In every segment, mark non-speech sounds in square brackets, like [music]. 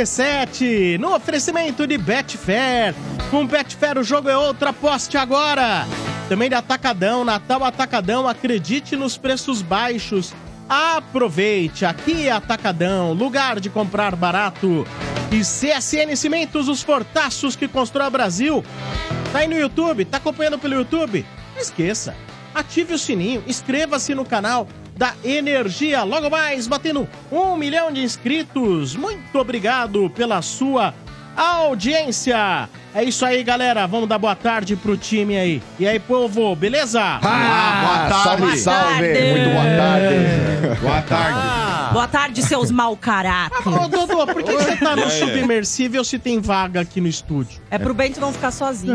Estádio 97, no oferecimento de Betfair. Com Betfair o jogo é outro, aposte agora. Também de Atacadão, Natal Atacadão, acredite nos preços baixos. Aproveite, aqui é Atacadão, lugar de comprar barato. E CSN Cimentos, os fortaços que constrói o Brasil. Tá aí no YouTube, tá acompanhando pelo YouTube? Não esqueça, ative o sininho, inscreva-se no canal da Energia. Logo mais, batendo um milhão de inscritos. Muito obrigado pela sua audiência. É isso aí, galera. Vamos dar boa tarde pro time aí. E aí, povo, beleza? Ah, salve, salve. Muito boa tarde. Boa tarde. Boa tarde, seus mau caráter. Ô, Dodô, por que, que você tá no submersível se tem vaga aqui no estúdio? É pro Bento não ficar sozinho.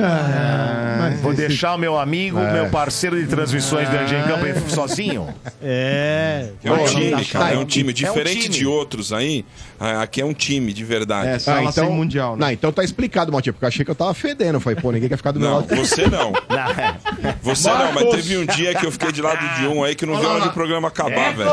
Vou deixar o meu amigo, meu parceiro de transmissões do Energia em Campo sozinho. É. É um time, tá- cara, é um tá- time. é um Diferente time. de outros aí, aqui é um time de verdade. É, sala então, mundial, né? Não, então tá explicado, Motinha, porque eu achei que eu tava fedendo. Eu falei, pô, ninguém quer ficar do meu Não, lado. você não. [laughs] Você não, mas teve um dia que eu fiquei de lado de um aí que não viu a hora do programa acabar, velho.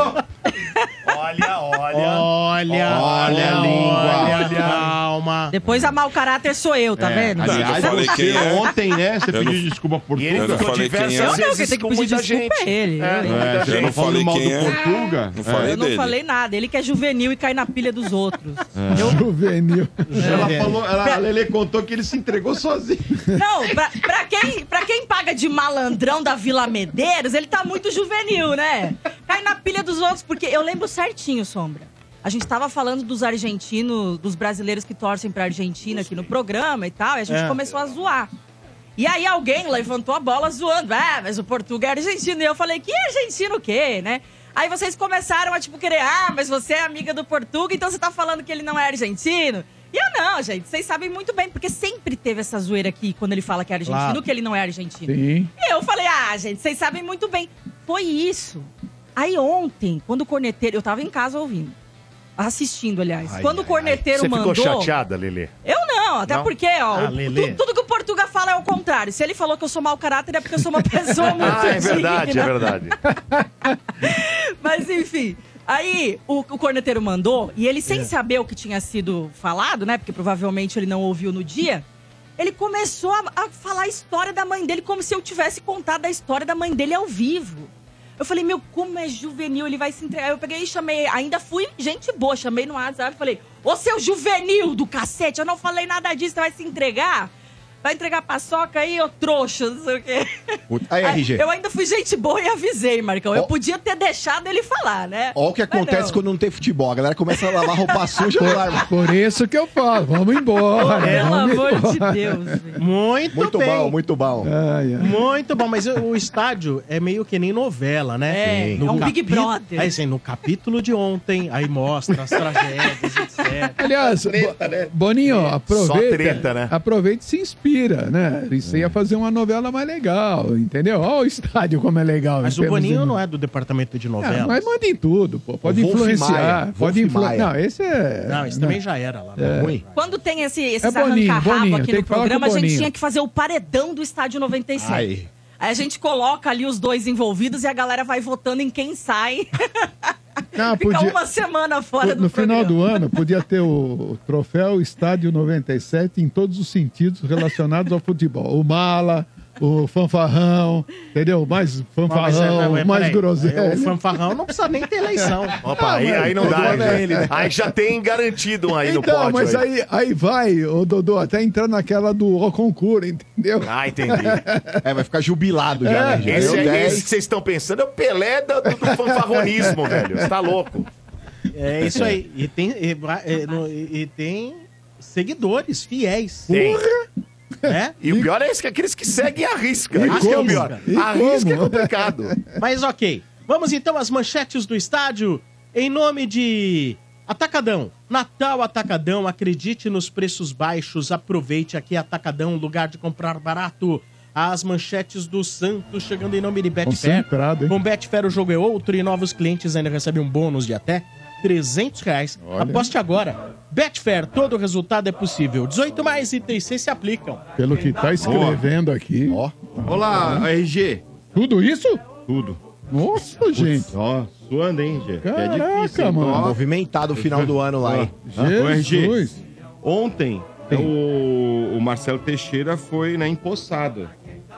Olha, olha. Olha, Olha a língua. Olha, calma. Depois a mau caráter sou eu, tá vendo? Não, eu Aliás, falei quem é. ontem, né? Você Eu pediu não- desculpa por ele tudo. Eu não falei quem é. Eu não, quem tem que com pedir muita desculpa gente. é ele. É, Eu- É, não falei mal quem do é. Portuga. Não falei Eu não falei nada. Ele que é juvenil e cai na pilha dos outros. Eu- Juvenil. Ela falou, ela, a Lele contou que ele se entregou sozinho. Não, pra, pra quem, pra quem paga de malandrão da Vila Medeiros, ele tá muito juvenil, né? Cai na pilha dos outros, porque eu lembro certinho, Sombra. A gente tava falando dos argentinos, dos brasileiros que torcem pra Argentina aqui no programa e tal, e a gente É. começou a zoar. E aí alguém levantou a bola zoando. Ah, mas o Portugal é argentino. E eu falei, que argentino o quê, né? Aí vocês começaram a, tipo, querer, ah, mas você é amiga do Portugal, então você tá falando que ele não é argentino? E eu não, gente, vocês sabem muito bem, porque sempre teve essa zoeira aqui, quando ele fala que é argentino, Claro. que ele não é argentino. Sim. E eu falei, ah, gente, vocês sabem muito bem. Foi isso. Aí ontem, quando o corneteiro. Eu tava em casa ouvindo. Assistindo, aliás. Ai, quando ai, o corneteiro Você mandou. ficou chateada, Lelê? Eu não, até Não? porque, ó, Ah, tu- tudo que o Portuga fala é o contrário. Se ele falou que eu sou mau caráter, é porque eu sou uma pessoa [laughs] muito Ah, é verdade, digna. é verdade. [laughs] Mas enfim. Aí o, o corneteiro mandou, e ele É. sem saber o que tinha sido falado, né? Porque provavelmente ele não ouviu no dia. Ele começou a, a falar a história da mãe dele como se eu tivesse contado a história da mãe dele ao vivo. Eu falei, meu, como é juvenil, ele vai se entregar. Eu peguei e chamei, ainda fui gente boa, chamei no WhatsApp e falei, ô seu juvenil do cacete, eu não falei nada disso, você vai se entregar? Vai entregar paçoca aí, ô trouxa, não sei o quê. Aí, [laughs] RG. Eu ainda fui gente boa e avisei, Marcão. Eu Ó. podia ter deixado ele falar, né? Olha o que acontece não. quando não tem futebol. A galera começa a lavar roupa [laughs] suja e larga. Por isso que eu falo, vamos embora. Pelo vamos amor de embora. Deus, [laughs] velho. Muito, Muito bem. bom, muito bom. Ai, ai. Muito bom, mas o estádio é meio que nem novela, né? É, é um Big Brother. Aí, assim, no capítulo de ontem, aí mostra as tragédias, etc. Aliás, Bo- Boninho, aproveita. Só treta, né? Aproveita e se inspira, né? Isso ia fazer uma novela mais legal, entendeu? Olha o estádio como é legal. Mas o Boninho de- não é do departamento de Ah, novelas. mas manda em tudo, pô. Pode O Wolf influenciar. Maia, Pode influenciar. Não, esse é. Não, isso né? também já era lá. É ruim. Quando tem esse, esses É Boninho, aqui no programa, a gente tinha que fazer o paredão do estádio 97. Aí. Aí a gente coloca ali os dois envolvidos e a galera vai votando em quem sai. [laughs] Não, Fica podia- uma semana fora do no final do ano, podia ter o troféu Estádio 97 em todos os sentidos relacionados ao futebol. O mala, o fanfarrão, entendeu? Mais Mas, fanfarrão, é, mas, mais groselha. O fanfarrão não precisa nem ter eleição. [laughs] Opa, aí, aí não dá. Né? né? Aí já tem garantido um aí no Então, pódio. mas aí. aí, aí vai, o Dodô, até entrar naquela do O Concura, entendeu? Ah, entendi. [laughs] É, vai ficar jubilado já, É, né? Esse, aí, 10. esse que vocês estão pensando é o Pelé do, do fanfarronismo, velho. Você tá louco. É isso aí. E tem, e, e, no- e- tem seguidores fiéis. Tem. Né? E o pior é esse, que aqueles que seguem a risca. E Isso que é o como? pior. E A risca é como? complicado. Mas ok. Vamos então às manchetes do estádio. Em nome de Atacadão. Natal Atacadão. Acredite nos preços baixos. Aproveite aqui Atacadão, lugar de comprar barato. As manchetes do Santos chegando em nome de Betfair. Com Betfair o jogo é outro e novos clientes ainda recebem um bônus de até 300 reais. Olha. Aposte agora. Betfair, todo resultado é possível. 18 mais itens C se aplicam. Pelo que tá escrevendo aqui. Ó. Olá, RG. Tudo isso? Tudo. Nossa, gente. Ó, abençoando, hein? Que é Caraca, difícil, hein? mano. Ó, Movimentado o final do ano lá, hein? Ah, ô, RG, Jesus. Ontem, o, o Marcelo Teixeira foi né, empossado.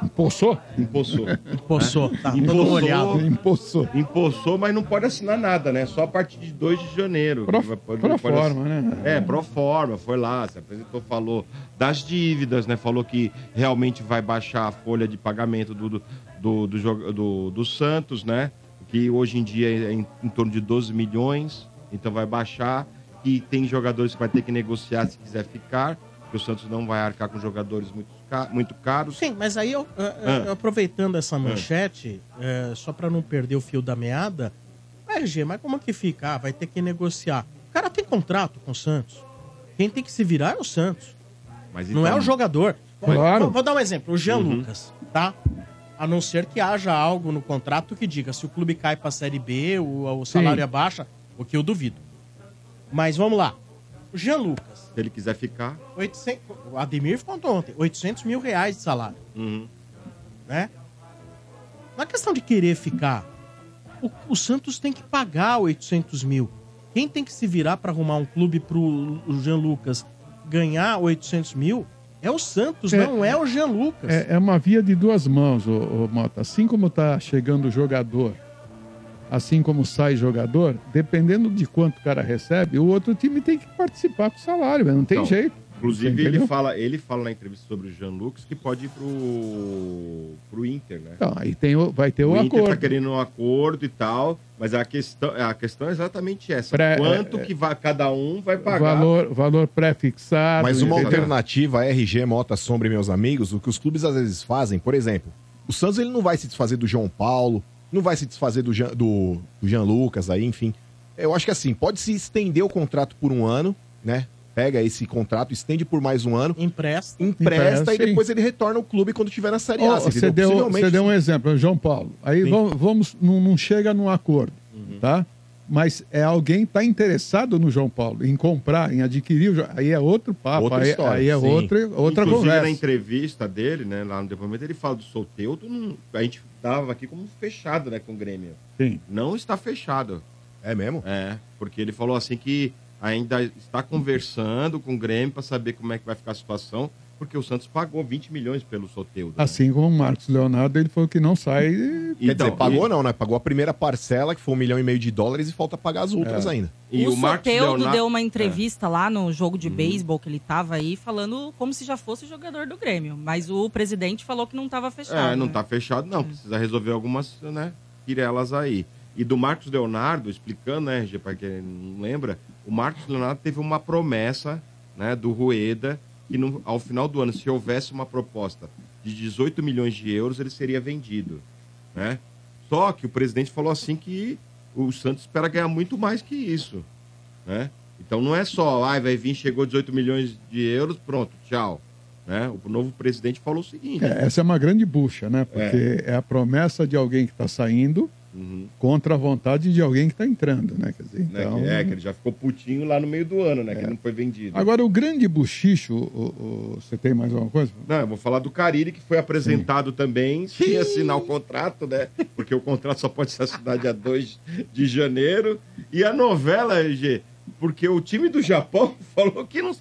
Empossou? Empossou. Poçou, tá todo molhado. Empossou. Empossou, mas não pode assinar nada, né? Só a partir de 2 de janeiro. Pro, que vai- pode- pro pode forma, né? É, pro forma, foi lá, se apresentou, falou das dívidas, né? Falou que realmente vai baixar a folha de pagamento do, do, do, do, joga- do- do Santos, né? Que hoje em dia é em, em torno de 12 milhões, então vai baixar. E tem jogadores que vai ter que negociar se quiser ficar, o Santos não vai arcar com jogadores muito, ca- muito caros. Sim, mas aí, eu, eu- Ah. eu aproveitando essa manchete, é, só pra não perder o fio da meada, RG, mas como que fica? Ah, vai ter que negociar. O cara tem contrato com o Santos. Quem tem que se virar é o Santos. Mas Não então- é o jogador. Claro. Vou, vou dar um exemplo. O Jean Uhum. Lucas, tá? A não ser que haja algo no contrato que diga se o clube cai pra Série B, o, o salário Sim. é baixa, o que eu duvido. Mas vamos lá. O Jean Lucas, Se ele quiser ficar. 800, o Ademir contou ontem, 800 mil reais de salário, uhum. né? Na questão de querer ficar, o, o Santos tem que pagar 800 mil. Quem tem que se virar pra arrumar um clube pro o Jean Lucas ganhar 800 mil é o Santos, É. não é o Jean Lucas. É, é uma via de duas mãos, ô, ô, Mota. Assim como tá chegando o jogador, assim como sai jogador, dependendo de quanto o cara recebe, o outro time tem que participar com o salário, não tem Então, jeito. Inclusive, ele fala, ele fala na entrevista sobre o Jean Lucas que pode ir pro, pro Inter, né? Então, aí tem o, vai ter o, o Inter acordo. tá querendo um acordo e tal, mas a questão, a questão é exatamente essa. Pré- Quanto é, que vai, cada um vai pagar? valor, valor pré-fixado. Mas uma entendeu? alternativa, a RG, Mota, Sombra e meus amigos, o que os clubes às vezes fazem, por exemplo, o Santos ele não vai se desfazer do João Paulo, não vai se desfazer do Jean, do, do Jean Lucas aí, enfim. Eu acho que assim, pode se estender o contrato por um ano, né? Pega esse contrato, estende por mais um ano, Empresta. empresta Empresta, e sim. depois ele retorna ao clube quando tiver na Série A. Você deu, você deu um exemplo, João Paulo. Aí Sim. vamos, vamos não, não chega num acordo, tá? Mas é alguém está interessado no João Paulo, em comprar, em adquirir, o aí é outro papo, Outra aí, história, aí é sim. outra, outra Inclusive, conversa. na entrevista dele, né, lá no depoimento, ele fala do solteiro, não- a gente dava aqui como fechado, né, com o Grêmio. Sim. Não está fechado. É mesmo? É, porque ele falou assim que ainda está conversando com o Grêmio para saber como é que vai ficar a situação, porque o Santos pagou 20 milhões pelo Soteldo. né? Assim como o Marcos Leonardo, ele falou que não sai. Quer Então, dizer, pagou e- não, né? Pagou a primeira parcela, que foi um milhão e meio de dólares, e falta pagar as outras ainda. E o, o, Marcos Leonardo... deu uma entrevista lá no jogo Uhum. de beisebol que ele tava aí, falando como se já fosse jogador do Grêmio. Mas o presidente falou que não tava fechado. É, não né? tá fechado, não. Precisa resolver algumas, né, pirelas aí. E do Marcos Leonardo, explicando, né, RG, para quem não lembra, o Marcos Leonardo teve uma promessa, né, do Rueda, que no- ao final do ano, se houvesse uma proposta de 18 milhões de euros, ele seria vendido, né? Só que o presidente falou assim que o Santos espera ganhar muito mais que isso, né? Então não é só, ah, vai vir, chegou 18 milhões de euros, pronto, tchau. Né? O novo presidente falou o seguinte. É, essa é uma grande bucha, né? Porque é, a promessa de alguém que está saindo Uhum. contra a vontade de alguém que está entrando, né? Quer dizer, Né, então... é, que ele já ficou putinho lá no meio do ano, né? Que ele não foi vendido. Agora, o grande buchicho, o- o- você tem mais alguma coisa? Não, eu vou falar do Cariri, que foi apresentado também sem assinar o contrato, né? Porque o contrato só pode ser assinado dia 2 de janeiro. E a novela, RG, porque o time do Japão [laughs] falou que não,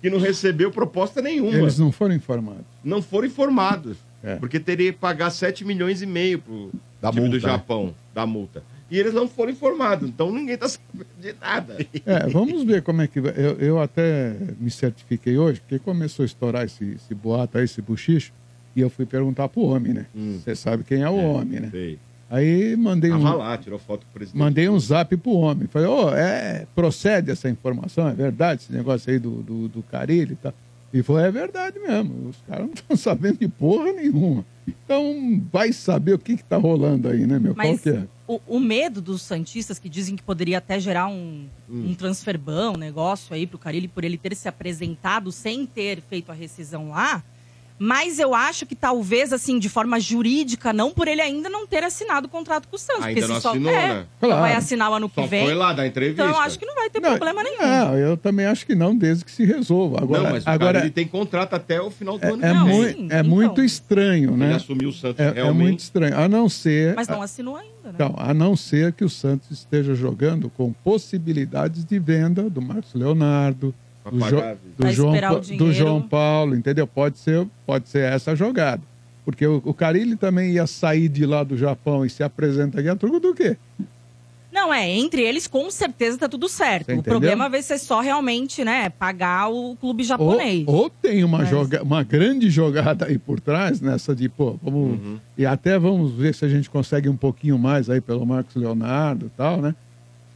que não recebeu proposta nenhuma. Eles não foram informados. não foram informados. É. Porque teria que pagar 7 milhões e meio pro Da time do multa, né? Japão, da multa. E eles não foram informados, então ninguém tá [laughs] sabendo de nada. É, vamos ver como é que vai. Eu, eu até me certifiquei hoje, porque começou a estourar esse, esse boato aí, esse buchicho, e eu fui perguntar pro homem, né? Hum. Você sabe quem é o homem, né? Sei. Aí mandei um, lá, tirou foto com o presidente. mandei um zap pro homem. Falei, ô, é, procede essa informação? É verdade esse negócio aí do, do, do Carilho e tal? E falou, é verdade mesmo. Os caras não estão [laughs] sabendo de porra nenhuma. Então, vai saber o que que tá rolando aí, né, meu? Qual Mas que é? o, o medo dos Santistas, que dizem que poderia até gerar um, Hum. um transferbão, um negócio aí pro Carilli, por ele ter se apresentado sem ter feito a rescisão lá. Mas eu acho que talvez, assim, de forma jurídica, não por ele ainda não ter assinado o contrato com o Santos. Ainda porque não se só, assinou, é, né? Claro. vai assinar o ano que Só vem. foi lá dar entrevista. Então eu acho que não vai ter Não, problema nenhum. Não, eu também acho que não, desde que se resolva. Agora, não, mas agora cara, ele tem contrato até o final do ano. é, Não, é então. muito estranho, Ele né? assumiu o Santos É, é realmente. muito estranho. A não ser. Mas não assinou ainda. né? Então, a não ser que o Santos esteja jogando com possibilidades de venda do Marcos Leonardo, do, pagar Jo- do João, do. João Paulo, entendeu? Pode ser, pode ser essa jogada. Porque o, o Carilli também ia sair de lá do Japão e se apresenta aqui a truco do quê? Não, é, entre eles com certeza tá tudo certo. O problema vai ser só realmente, né, pagar o clube Ou, japonês. ou tem uma, Mas- joga, uma grande jogada aí por trás, nessa de, pô, vamos. Uhum. E até vamos ver se a gente consegue um pouquinho mais aí pelo Marcos Leonardo e tal, né?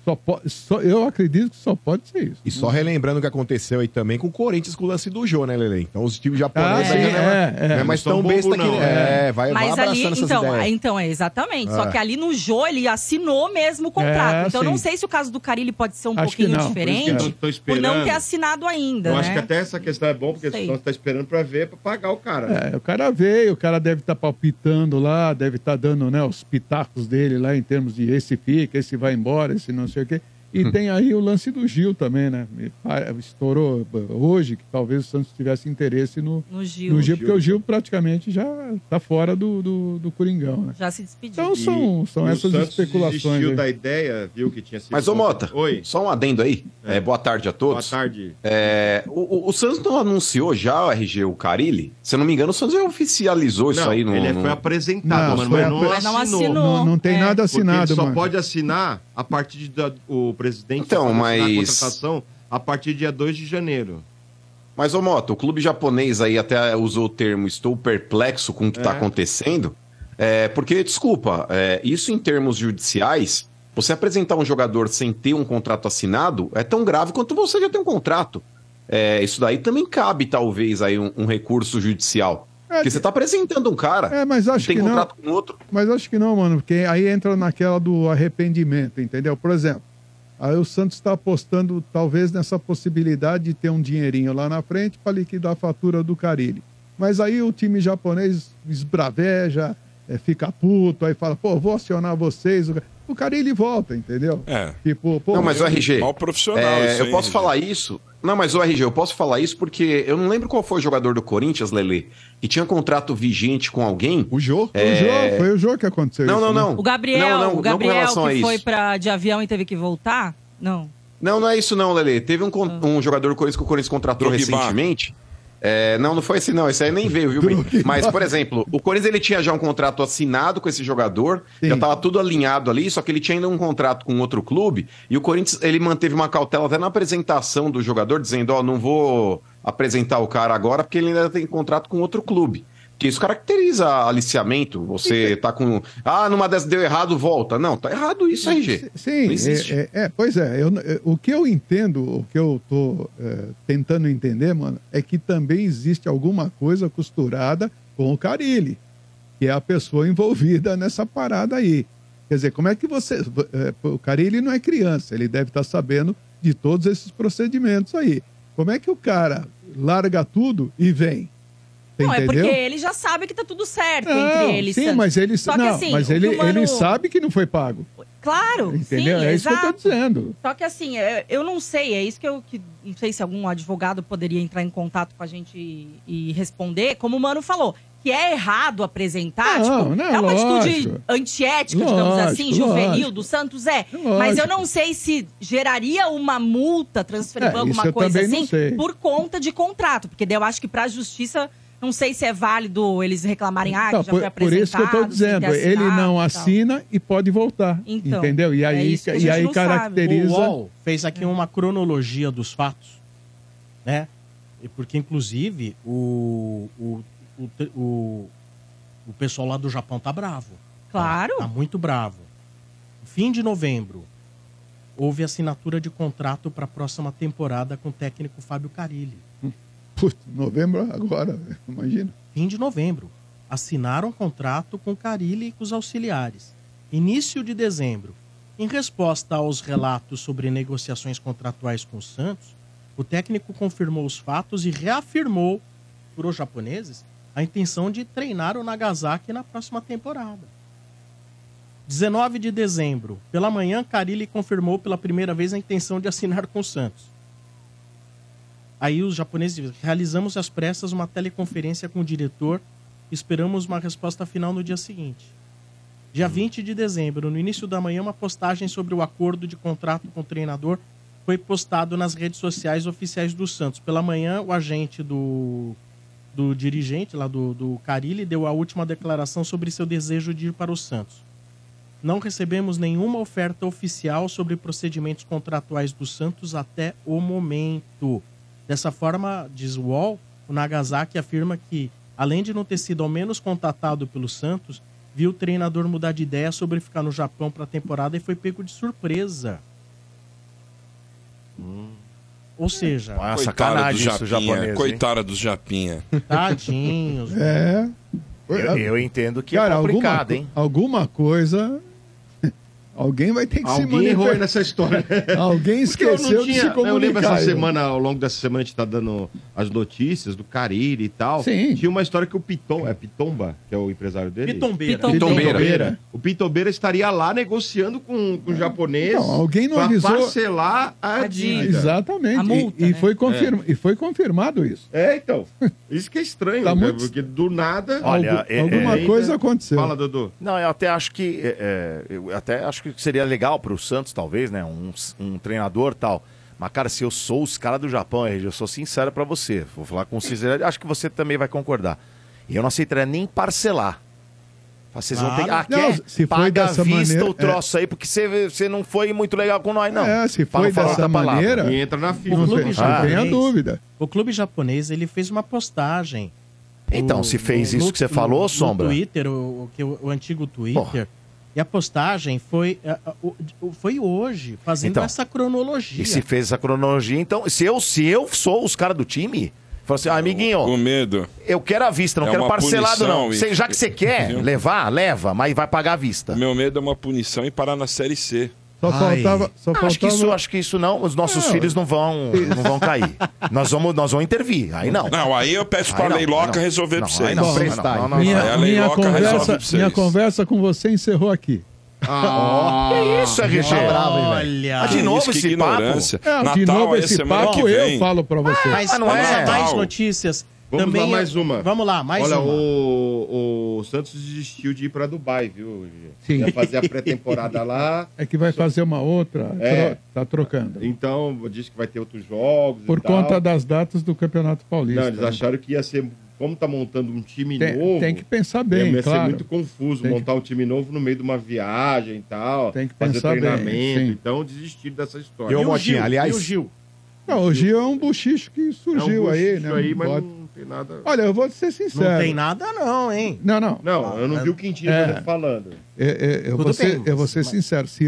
Só po- só, eu acredito que só pode ser isso. E só relembrando o que aconteceu aí também com o Corinthians com o lance do Jô, né, Lele? Então os times japoneses Ah, aí sim, não é, é, é. não é mais Não são tão besta bobo, que. não. É, vai, vai Mas abraçando ali, então, ideias. então, é exatamente. Só É. que ali no Jô ele assinou mesmo o contrato. É, então eu não sim. sei se o caso do Carilli pode ser um Acho pouquinho não, por diferente por, esperando. não ter assinado ainda, Eu né? acho que até essa questão é bom, porque Sei. senão você tá esperando pra ver, pra pagar o cara. né? É, o cara veio, o cara deve estar palpitando lá, deve estar dando né, os pitacos dele lá em termos de esse fica, esse vai embora, esse não sei o quê. E tem aí o lance do Gil também, né? Estourou hoje que talvez o Santos tivesse interesse no, No Gil. no Gil, porque o Gil praticamente já tá fora do, do, do Coringão, né? Já se despediu. Então são, são E o essas Santos especulações. desistiu aí. da ideia, viu, que tinha sido... Mas, ô Mota, Oi, só um adendo aí. É, boa tarde a boa todos. tarde. É, o, o- o Santos não anunciou já o RG, o Carilli? Se eu não me engano, o Santos já oficializou isso Não, aí no. ele no- foi apresentado, Não, mano, foi mas não, Mas não assinou. assinou. Não, não tem É. nada Porque ele assinado, só mano. pode assinar a partir de da- o presidente Então, mas- a contratação a partir do dia 2 de janeiro. Mas, ô Mota, o clube japonês aí até usou o termo estou perplexo com o que está É. acontecendo. É, porque, desculpa, é, isso em termos judiciais, você apresentar um jogador sem ter um contrato assinado é tão grave quanto você já tem um contrato. É, isso daí também cabe, talvez, aí um, um recurso judicial. É, Porque você está apresentando um cara, É, mas acho tem que não. contrato com outro. Mas acho que não, mano, porque aí entra naquela do arrependimento, entendeu? Por exemplo, aí o Santos está apostando talvez nessa possibilidade de ter um dinheirinho lá na frente para liquidar a fatura do Carilli. Mas aí o time japonês esbraveja, é, fica puto, aí fala, pô, vou acionar vocês. O, Carilli volta, entendeu? É. Tipo, pô, Não, mas o RG. Mal profissional É, isso eu posso RG. falar isso. Não, mas o RG, eu posso falar isso porque eu não lembro qual foi o jogador do Corinthians, Lele, que tinha contrato vigente com alguém. O Jô? o jogo, foi o jogo que aconteceu Não, isso, não, né? não. O Gabriel, Não, não, o não Gabriel a que isso. foi pra, de avião e teve que voltar? Não. Não, não é isso não, Lele. Teve um, Ah. um jogador do Corinthians que o Corinthians contratou Drogba. recentemente. É, não, não foi esse não. Esse aí nem veio, viu? [laughs] Mas, por exemplo, o Corinthians ele tinha já um contrato assinado com esse jogador, Sim. já estava tudo alinhado ali, só que ele tinha ainda um contrato com outro clube, e o Corinthians ele manteve uma cautela até na apresentação do jogador, dizendo, ó, não vou apresentar o cara agora porque ele ainda tem contrato com outro clube. Porque isso caracteriza aliciamento. Você tá com. Ah, numa dessas deu errado, volta. Não, tá errado isso, RG. Sim, Não existe. é, é- é, pois é, eu- o que eu entendo, o que eu tô é, tentando entender, mano, é que também existe alguma coisa costurada com o Carilli, que é a pessoa envolvida nessa parada aí. Quer dizer, como é que você. é, o Carilli não é criança, ele deve estar sabendo de todos esses procedimentos aí. Como é que o cara larga tudo e vem? Você Não, é entendeu? porque ele já sabe que tá tudo certo Não, entre eles. sim, Santos. mas ele, Só que não, assim, mas que ele, o Mano- ele sabe que não foi pago. Claro, Entendeu? sim, é isso que eu tô exato. dizendo. Só que assim, é, eu não sei, é isso que eu que, não sei se algum advogado poderia entrar em contato com a gente e, e responder, como o Mano falou, que é errado apresentar, Não, tipo, não, é uma atitude lógico. antiética, digamos Lógico, assim, juvenil lógico. do Santos é. Mas eu não sei se geraria uma multa, transferir É, alguma coisa assim, por conta de contrato, porque daí eu acho que pra justiça não sei se é válido eles reclamarem, ah, que Não, já por, por isso que eu sem dizendo, ele não e assina e pode voltar. Então, entendeu? E é aí, a e aí não sabe. caracteriza. O UOL fez aqui uma cronologia dos fatos, né? E Porque, inclusive, o, o, o, o, o pessoal lá do Japão tá bravo. Claro. Tá muito bravo. Fim de novembro, houve assinatura de contrato para a próxima temporada com o técnico Fábio Carilli. Putz, novembro agora, [laughs] imagina. Fim de novembro. Assinaram um contrato com Carilli e com os auxiliares. Início de dezembro. Em resposta aos relatos sobre negociações contratuais com o Santos, o técnico confirmou os fatos e reafirmou para os japoneses a intenção de treinar o Nagasaki na próxima temporada. 19 de dezembro, pela manhã, Carilli confirmou pela primeira vez a intenção de assinar com o Santos. Aí os japoneses dizem, realizamos às pressas uma teleconferência com o diretor, esperamos uma resposta final no dia seguinte. Dia 20 de dezembro, no início da manhã, uma postagem sobre o acordo de contrato com o treinador foi postado nas redes sociais oficiais do Santos. Pela manhã, o agente do, do dirigente lá do, do Carilli deu a última declaração sobre seu desejo de ir para o Santos. Não recebemos nenhuma oferta oficial sobre procedimentos contratuais do Santos até o momento. Dessa forma, diz o UOL, o Nagasaki afirma que, além de não ter sido ao menos contatado pelo Santos, viu o treinador mudar de ideia sobre ficar no Japão para a temporada e foi pego de surpresa. Ou seja, Ah, Coitada isso, Japinha, japonês? Coitada dos Japinha. tadinhos. [laughs] É. Eu, eu entendo que Cara, é complicado, alguma, hein? alguma coisa. Alguém vai ter que se Alguém manifestar. errou nessa história. [laughs] Alguém Porque eu não esqueceu de tinha- se comunicar. Eu lembro essa semana, ao longo dessa semana, a gente tá dando as notícias do Cariri e tal. Sim. Tinha uma história que o Piton, é Pitomba, que é o empresário dele? Pitombeira. Pitombeira. O Pitombeira estaria lá negociando com, com o japonês Não, alguém não pra avisou- parcelar a, A dívida. Exatamente. A multa, e, e né? foi confirma- e foi confirmado isso. É, então. Isso que é estranho, [laughs] Tá né? muito- porque do nada... Olha, Algu- é- alguma é- coisa aconteceu. Fala, Dudu. Não, eu até acho que é, é, eu até acho que seria legal pro Santos, talvez, né? Um, um treinador tal. Mas, cara, se eu sou os caras do Japão, RG, eu sou sincero pra você. Vou falar com sinceridade, acho que você também vai concordar. E eu não aceitaria nem parcelar. Vocês vão ter que. Ah, Não, quer? se Paga dessa vista maneira, o troço aí, porque você, não foi muito legal com nós, não. É, se foi não dessa maneira. E entra na O fila. Não, clube tem- japonês- não tenha dúvida. O clube japonês ele fez uma postagem. Então, no- se fez no- isso no- que você falou, no Sombra. Twitter, o, o, o, o antigo Twitter. Porra. E a postagem foi, o- o- foi hoje, fazendo Então, essa cronologia. E se fez essa cronologia, então, se eu, se eu sou os caras do time, falo assim, ah, amiguinho, Com medo. eu quero a vista, não É quero parcelado, punição, não. Cê- já que você [laughs] quer levar, leva, mas vai pagar a vista. Meu medo é uma punição e parar na Série C. Só Ai. faltava. Só Ah, acho que faltava... isso, acho que isso não, os nossos Não. filhos não vão, [laughs] não vão cair. nós vamos, nós vamos intervir. Aí não. Não, aí eu peço pra Aí não, Leiloca não. resolver Não, pra vocês. aí não, não, não. Minha, Aí a minha, conversa, minha conversa com você encerrou aqui. Ah, Que isso, RG? Tá bravo, hein, velho? Olha. Ah, de novo esse ignorância. É, de Natal novo é esse papo vem. eu falo pra você. Mas Ah, não é? a mais notícias. Vamos Também lá, mais uma. Vamos lá, mais Olha, uma. o, o Santos desistiu de ir pra Dubai, viu? Sim. Ia fazer a pré-temporada lá. [laughs] É que vai fazer uma outra. É. Tá trocando. Então, disse que vai ter outros jogos. Por e tal. conta das datas do Campeonato Paulista. Não, eles acharam que ia ser. Como tá montando um time tem, novo. tem que pensar ia bem, ser claro. muito confuso Tem que- montar um time novo no meio de uma viagem e tal. Tem que fazer pensar bem, treinamento. sim. então, desistiram dessa história. E o Motinha, Gil? aliás- E o Gil? Não, o Gil é um buchicho que É um surgiu aí, né? aí, mas Pode- não tem nada. Olha, eu vou ser sincero. Não tem nada não, hein? Não, não. Não, eu não vi o Quintino É. falando. É, é, eu, Tudo vou ser, bem, eu vou ser mas- sincero. Se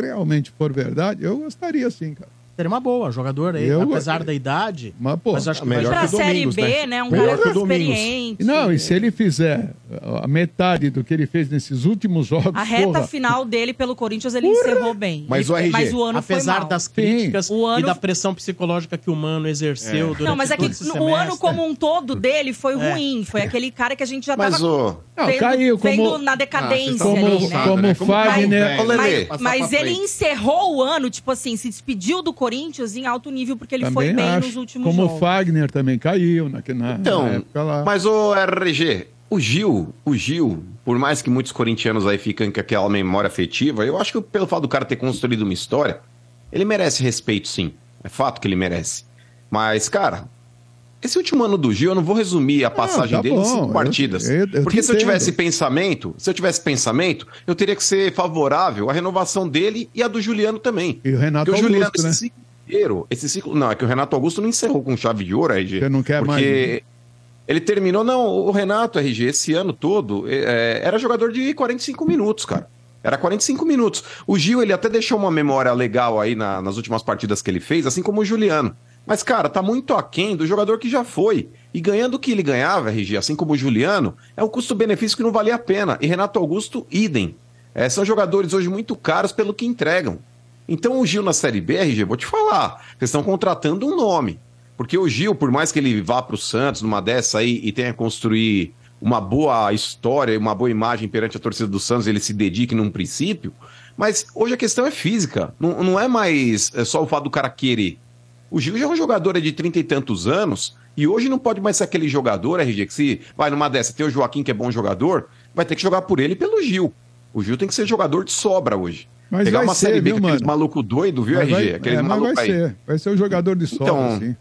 realmente for verdade, eu gostaria sim, cara. Seria uma boa. Jogador aí, Eu- apesar da idade. Mas, pô, mas acho que melhor Pra que o Série Domingos, B, né? né? Um Melhor cara experiente. Não, e se ele fizer a metade do que ele fez nesses últimos jogos, A reta porra, final dele pelo Corinthians ele encerrou bem. Mas Ele- o RG, mas o ano foi Apesar mal. das críticas O ano- e da pressão psicológica que o Mano exerceu durante Não, mas é que o semestre. ano como um todo dele foi É. ruim. Foi aquele cara que a gente já Mas tava o. Não, vendo, caiu como- vendo na decadência Ah, como, ali, né? como né? Como Fagner. Lelê, passar Mas pra ele encerrou o ano, tipo assim, se despediu do Corinthians em alto nível, porque ele foi Também bem acho. nos últimos Como jogos. o Fagner também caiu na, na, Então, na época lá. mas o RG, o Gil, o Gil, por mais que muitos corintianos aí fiquem com aquela memória afetiva, eu acho que pelo fato do cara ter construído uma história, ele merece respeito, sim. É fato que ele merece. Mas, cara, esse último ano do Gil, eu não vou resumir a passagem tá dele em bom, cinco eu- partidas. eu- eu porque te se eu tivesse pensamento, se eu tivesse pensamento, eu teria que ser favorável à renovação dele e a do Juliano também. E o Renato Porque o Juliano, Augusto, né? esse ciclo inteiro, esse ciclo. Não, é que o Renato Augusto não encerrou com chave de ouro, RG. Você não quer mais, porque Ele terminou. Não, o Renato, RG, esse ano todo, é, era jogador de 45 minutos, cara. Era 45 minutos. O Gil, ele até deixou uma memória legal aí na- nas últimas partidas que ele fez, assim como o Juliano. Mas, cara, tá muito aquém do jogador que já foi. E ganhando o que ele ganhava, RG, assim como o Juliano, é um custo-benefício que não valia a pena. E Renato Augusto, idem. É, são jogadores hoje muito caros pelo que entregam. Então o Gil na Série B, RG, vou te falar, vocês estão contratando um nome. Porque o Gil, por mais que ele vá para o Santos numa dessa aí e tenha construir uma boa história, uma boa imagem perante a torcida do Santos, ele se dedique num princípio, mas hoje a questão é física, não, não é mais é só o fato do cara querer. O Gil já é um jogador de trinta e tantos anos e hoje não pode mais ser aquele jogador, RG, que se vai numa dessa, tem o Joaquim que é bom jogador, vai ter que jogar por ele e pelo Gil. O Gil tem que ser jogador de sobra hoje. Mas Pegar uma ser, Série B viu, com aqueles maluco doido, viu, Mas RG? vai, Aqueles é, mas malucos vai aí. ser. Vai ser o jogador de sobra, Então, sim.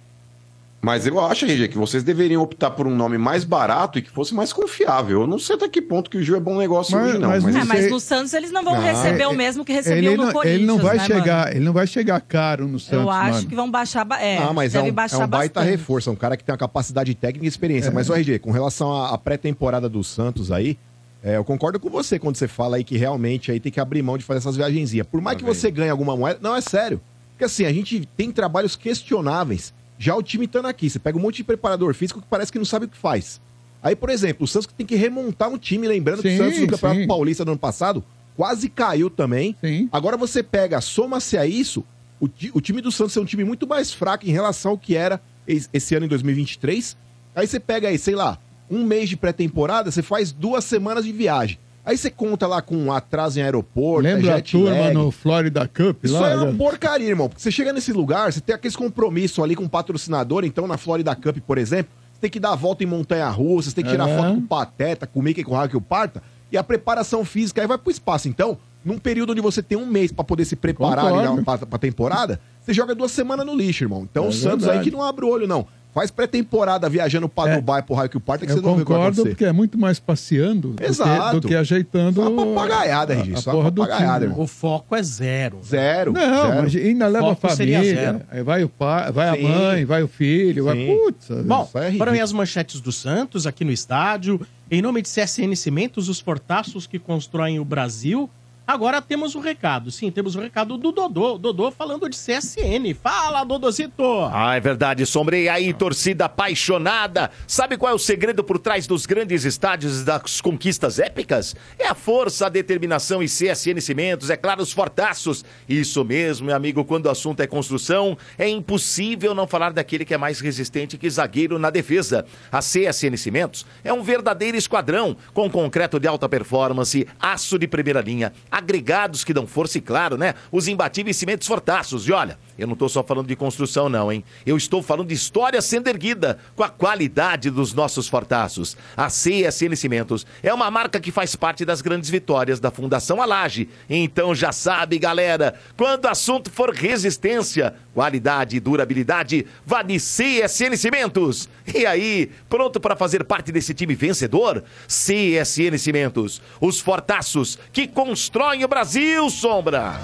Mas eu acho, RG, que vocês deveriam optar por um nome mais barato e que fosse mais confiável. Eu não sei até que ponto que o Gil é bom negócio Mas- hoje, não. mas Mas, É, não mas no Santos eles não vão Não, receber é- o mesmo que recebiam Ele no não, Corinthians. ele não vai né, chegar, mano? ele não vai chegar caro no Santos, Eu acho mano. que vão baixar. ba- É, ah, mas é um, é baixar um baita bastante. reforço, é um cara que tem uma capacidade técnica e experiência. É. Mas, o RG, com relação à pré-temporada do Santos aí, é, eu concordo com você quando você fala aí que realmente aí tem que abrir mão de fazer essas viagenzinhas. Por mais que você ganhe alguma moeda, não, é sério. Porque assim, a gente tem trabalhos questionáveis. Já o time estando aqui, você pega um monte de preparador físico que parece que não sabe o que faz. Aí, por exemplo, o Santos que tem que remontar um time, lembrando que Sim, o Santos no Campeonato sim. Paulista do ano passado quase caiu também. Sim. Agora você pega, soma-se a isso, o, o time do Santos é um time muito mais fraco em relação ao que era es- esse ano em 2023. Aí você pega aí, sei lá, um mês de pré-temporada, você faz duas semanas de viagem. Aí você conta lá com um atraso em aeroporto, Lembra a turma lag. no Florida Cup Isso lá? é uma né? porcaria, irmão. Porque você chega nesse lugar, você tem aqueles compromissos ali com o patrocinador. Então, na Florida Cup, por exemplo, você tem que dar a volta em montanha-russa, você tem que tirar É. foto com o Pateta, com o Mickey, com o Raquel Parta. E a preparação física aí vai pro espaço. Então, num período onde você tem um mês pra poder se preparar ali pra, pra temporada, você joga duas semanas no lixo, irmão. Então, É o Santos verdade. aí que não abre o olho, não. Faz pré-temporada viajando pra É. Dubai, pro Raquel Parta, que Eu você não vê o que vai concordo, acontecer. porque é muito mais passeando do que, Exato. do que ajeitando Só uma papagaiada, a só uma porra do papagaiada, irmão. O foco é zero. Zero. Não, zero. mas ainda leva a família, vai o pai, vai Sim. a mãe, vai o filho, vai. Sim. Putz, Bom, Isso é foram aí as manchetes do Santos aqui no estádio. Em nome de CSN Cimentos, os portaços que constroem o Brasil. Agora temos o recado. Sim, temos o recado do Dodô. Dodô falando de CSN. Fala, Dodozito! Ah, é verdade, sombrei aí, torcida apaixonada. Sabe qual é o segredo por trás dos grandes estádios e das conquistas épicas? É a força, a determinação e CSN Cimentos, é claro, os fortaços. Isso mesmo, meu amigo, quando o assunto é construção, é impossível não falar daquele que é mais resistente que zagueiro na defesa. A CSN Cimentos é um verdadeiro esquadrão, com concreto de alta performance, aço de primeira linha, agregados que dão força e, claro, né, os imbatíveis cimentos fortaços. E olha, eu não estou só falando de construção, não, hein? Eu estou falando de história sendo erguida com a qualidade dos nossos fortaços. A CSN Cimentos é uma marca que faz parte das grandes vitórias da Fundação Alage. Então já sabe, galera, quando o assunto for resistência, qualidade e durabilidade, vá de CSN Cimentos. E aí, pronto para fazer parte desse time vencedor? CSN Cimentos, os fortaços que constroem o Brasil, Sombra.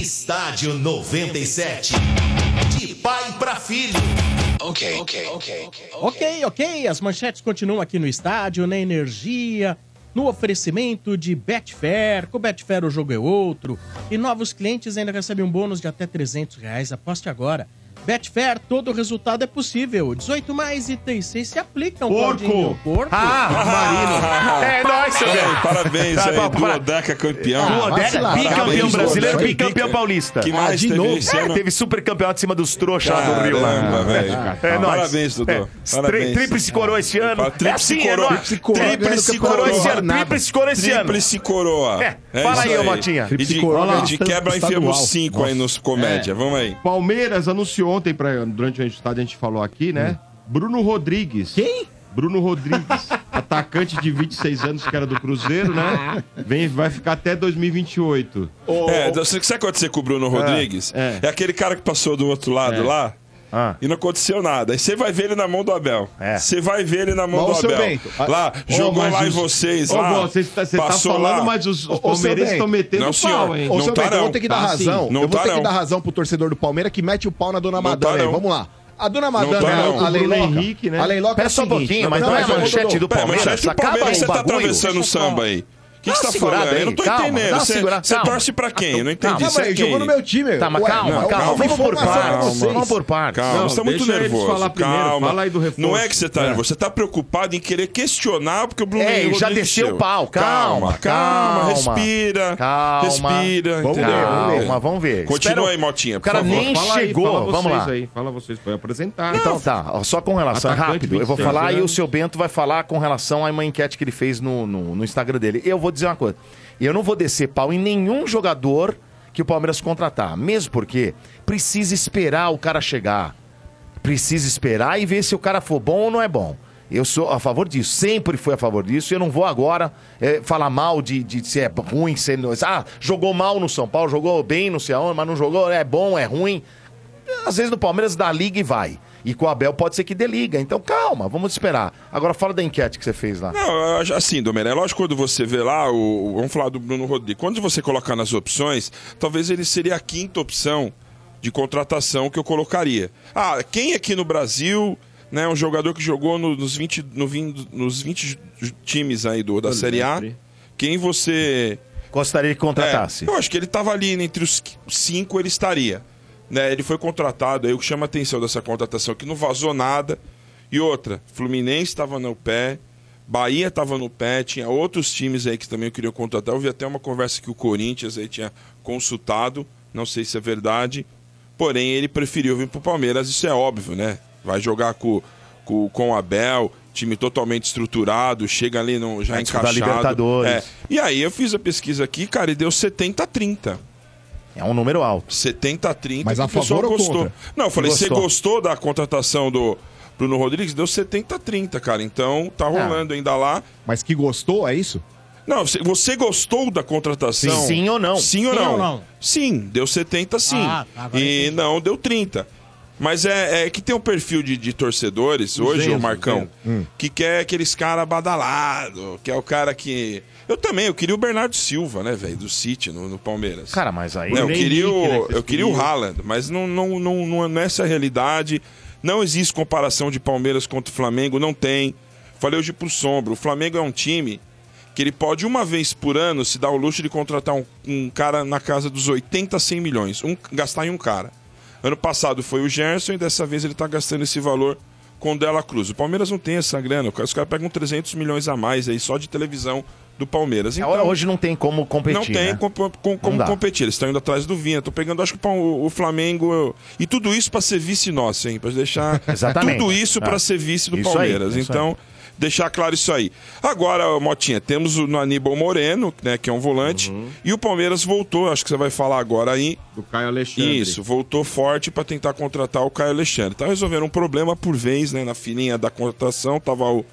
Estádio 97. De pai pra filho. Ok, ok, ok. Ok, ok. As manchetes continuam aqui no estádio, na energia, no oferecimento de Betfair. Com Betfair o jogo é outro. E novos clientes ainda recebem um bônus de até 300 reais. Aposte agora. Betfair, todo resultado é possível. 18 mais e 36 se aplicam. Porco! Claudinho. Porco! Ah, é nóis, seu Parabéns, velho. parabéns Tá, aí, para- Duodeca campeão. Duodeca, lá, bicampeão parabéns, brasileiro, bicampeão paulista. Que mais de teve novo? esse É, teve super campeonato em cima dos trouxas lá do Rio. lá. Caramba, velho. É nóis. Parabéns, Dudu. É, Tríplice coroa esse ano. É tríplice assim, é coroa. nóis. Tríplice coroa, coroa esse ano. Tríplice coroa esse ano. Tríplice coroa. É, fala aí, ô Motinha. E de, Tríplice coroa de quebra enfiamos cinco aí nos comédia. Vamos aí. Palmeiras anunciou ontem, pra, durante o estádio a gente falou aqui, né? Bruno Rodrigues. Quem? Bruno Rodrigues, [laughs] atacante de 26 anos, que era do Cruzeiro, né? Vem, vai ficar até 2028. É, sabe o que aconteceu com o Bruno Rodrigues? é. É. aquele cara que passou do outro lado É. lá. Ah. E não aconteceu nada. Aí você vai ver ele na mão do Abel. É. Você vai ver ele na mão do Abel. Bento, Lá, Ô, jogou lá em os- vocês. Ô, lá, Você tá, você tá passou falando, lá. mas os, os palmeirenses estão metendo Não, senhor. pau, hein? Ô, Não tá Bento, eu vou não. ter que dar Tá razão. Não eu vou tá ter que não. dar razão pro torcedor do Palmeiras que mete o pau na dona Não Madonna tá não. Vamos lá. A dona Não Madonna, tá não. a Leiloca. Henrique, né? A Leiloca é Pera só um pouquinho, mas não é mas, ô, manchete do Pera, Palmeiras. você Acaba Palmeiras você tá atravessando o samba aí. O que você tá falando? segurada Eu não tô aí, calma, entendendo. Você, você torce pra quem? Eu não entendi. Calma Você é aí, jogou no meu time. Tá, mas calma, calma, calma, vamos por partes. Vamos por partes. Calma, Não, você tá muito nervoso. falar primeiro, Calma. fala aí do reforço. Não é que você tá nervoso, você tá preocupado em querer questionar porque o Bruno É, Henrique já desceu o pau. Calma, calma, respira. Calma. Respira. Vamos ver, vamos ver. Calma, vamos ver. Continua aí, Motinha, O cara nem aí, chegou. Vamos vocês lá. aí, fala vocês, foi apresentar. Então tá, só com relação, é rápido. Eu vou 26 falar e o anos. seu Bento vai falar com relação a uma enquete que ele fez no Instagram dele. Eu vou dizer uma coisa: eu não vou descer pau em nenhum jogador que o Palmeiras contratar, mesmo porque precisa esperar o cara chegar. Precisa esperar e ver se o cara for bom ou não é bom. Eu sou a favor disso, sempre fui a favor disso. Eu não vou agora é, falar mal de, de se é ruim, se é, ah, jogou mal no São Paulo, jogou bem no Ceará, mas não jogou, é bom, é ruim. Às vezes no Palmeiras dá liga e vai. E com o Abel pode ser que dê liga. Então calma, vamos esperar. Agora fala da enquete que você fez lá. Não, assim, Domenech, é lógico quando você vê lá, o, o- vamos falar do Bruno Rodrigues, quando você colocar nas opções, talvez ele seria a quinta opção de contratação que eu colocaria. Ah, quem aqui no Brasil, né, um jogador que jogou no- nos, 20, no nos 20 times aí do, da Série A, quem você... Gostaria que contratasse. É, eu acho que ele estava ali entre os cinco, ele estaria. Né, ele foi contratado, aí o que chama a atenção dessa contratação é que não vazou nada. E outra, Fluminense estava no pé, Bahia estava no pé, tinha outros times aí que também queriam contratar. Eu vi até uma conversa que o Corinthians aí tinha consultado, não sei se é verdade. Porém, ele preferiu vir pro Palmeiras, isso é óbvio, né? Vai jogar com, com, com o Abel, time totalmente estruturado, chega ali no, já disputar encaixado. Libertadores. É. E aí eu fiz a pesquisa aqui, cara, e deu 70 a 30. É um número alto. 70 a 30. Mas a o pessoal favor ou gostou. contra? Não, eu falei, você Gostou. gostou da contratação do Bruno Rodrigues? Deu 70 a 30, cara. Então tá rolando ainda lá. Mas que gostou, é isso? Não, você, você gostou da contratação? Sim, sim ou não? Sim ou não? ou não? Sim, deu 70 sim. Ah, tá, agora e entendi. não, deu 30. Mas é, é que tem um perfil de, de torcedores hoje, o Marcão, duzentos. que quer aqueles caras badalados, que é o cara que. Eu também, eu queria o Bernardo Silva, né, velho, do City no, no Palmeiras. Cara, mas aí. Não, eu queria, né, o, que vocês eu queria o. Haaland, mas não, não, não, não, não é essa a realidade. Não existe comparação de Palmeiras contra o Flamengo, não tem. Falei hoje pro Sombra, o Flamengo é um time que ele pode uma vez por ano se dar o luxo de contratar um, um cara na casa dos 80 a 100 milhões, um, gastar em um cara. Ano passado foi o Gerson e dessa vez ele tá gastando esse valor com o Dela Cruz. O Palmeiras não tem essa grana, os caras pegam 300 milhões a mais aí só de televisão do Palmeiras. Então, Hoje não tem como competir. não tem né? com- com- como dá. competir. Eles estão indo atrás do Vinha. Estão pegando, acho que o, o Flamengo. E tudo isso para ser vice nosso, hein? Para deixar [laughs] Exatamente. tudo isso É. para ser vice do Isso aí, Palmeiras. isso então, aí. Deixar claro isso aí. Agora, Motinha, temos o Aníbal Moreno, né? Que é um volante. Uhum. E o Palmeiras voltou, acho que você vai falar agora aí. Do Caio Alexandre. Isso, voltou forte para tentar contratar o Caio Alexandre. Tá resolvendo um problema por vez, né? Na filinha da contratação, tava o,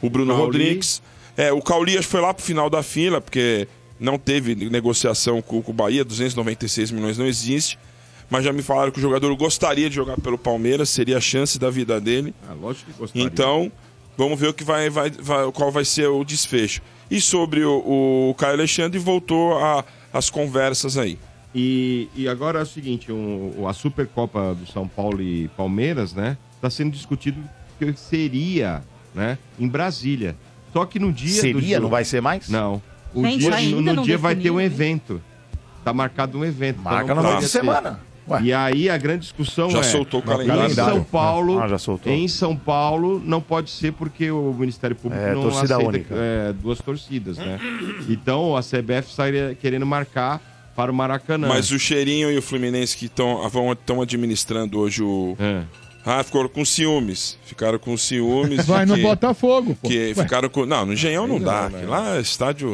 o Bruno Cauli. Rodrigues. É, o Cauli foi lá pro final da fila, porque não teve negociação com, com o Bahia, 296 milhões não existe. Mas já me falaram que o jogador gostaria de jogar pelo Palmeiras, seria a chance da vida dele. Ah, lógico que gostaria. Então, vamos ver o que vai, vai, vai- qual vai ser o desfecho. E sobre o, o Caio Alexandre, voltou a- as conversas aí. E, e agora é o seguinte, um- a Supercopa do São Paulo e Palmeiras, né? Está sendo discutido que seria, né? Em Brasília. Só que no dia do Seria? jogo- Não vai ser mais? Não. O Gente, dia, no não dia vai ter um definiu, hein? evento. Tá marcado um evento. Marca então no pode de ser. semana. Ué. E aí a grande discussão Já é... soltou o Em calendário. São Paulo, Ah, já soltou. em São Paulo não pode ser porque o Ministério Público É, não aceita única. é, duas torcidas, né? Então a CBF estaria querendo marcar para o Maracanã. Mas o Cheirinho e o Fluminense que estão administrando hoje o. É. Ah, ficaram com ciúmes. Ficaram com ciúmes. Vai no que- Botafogo, pô. Que Ué, ficaram com. Não, no Engenhão não dá. né? que Lá é estádio.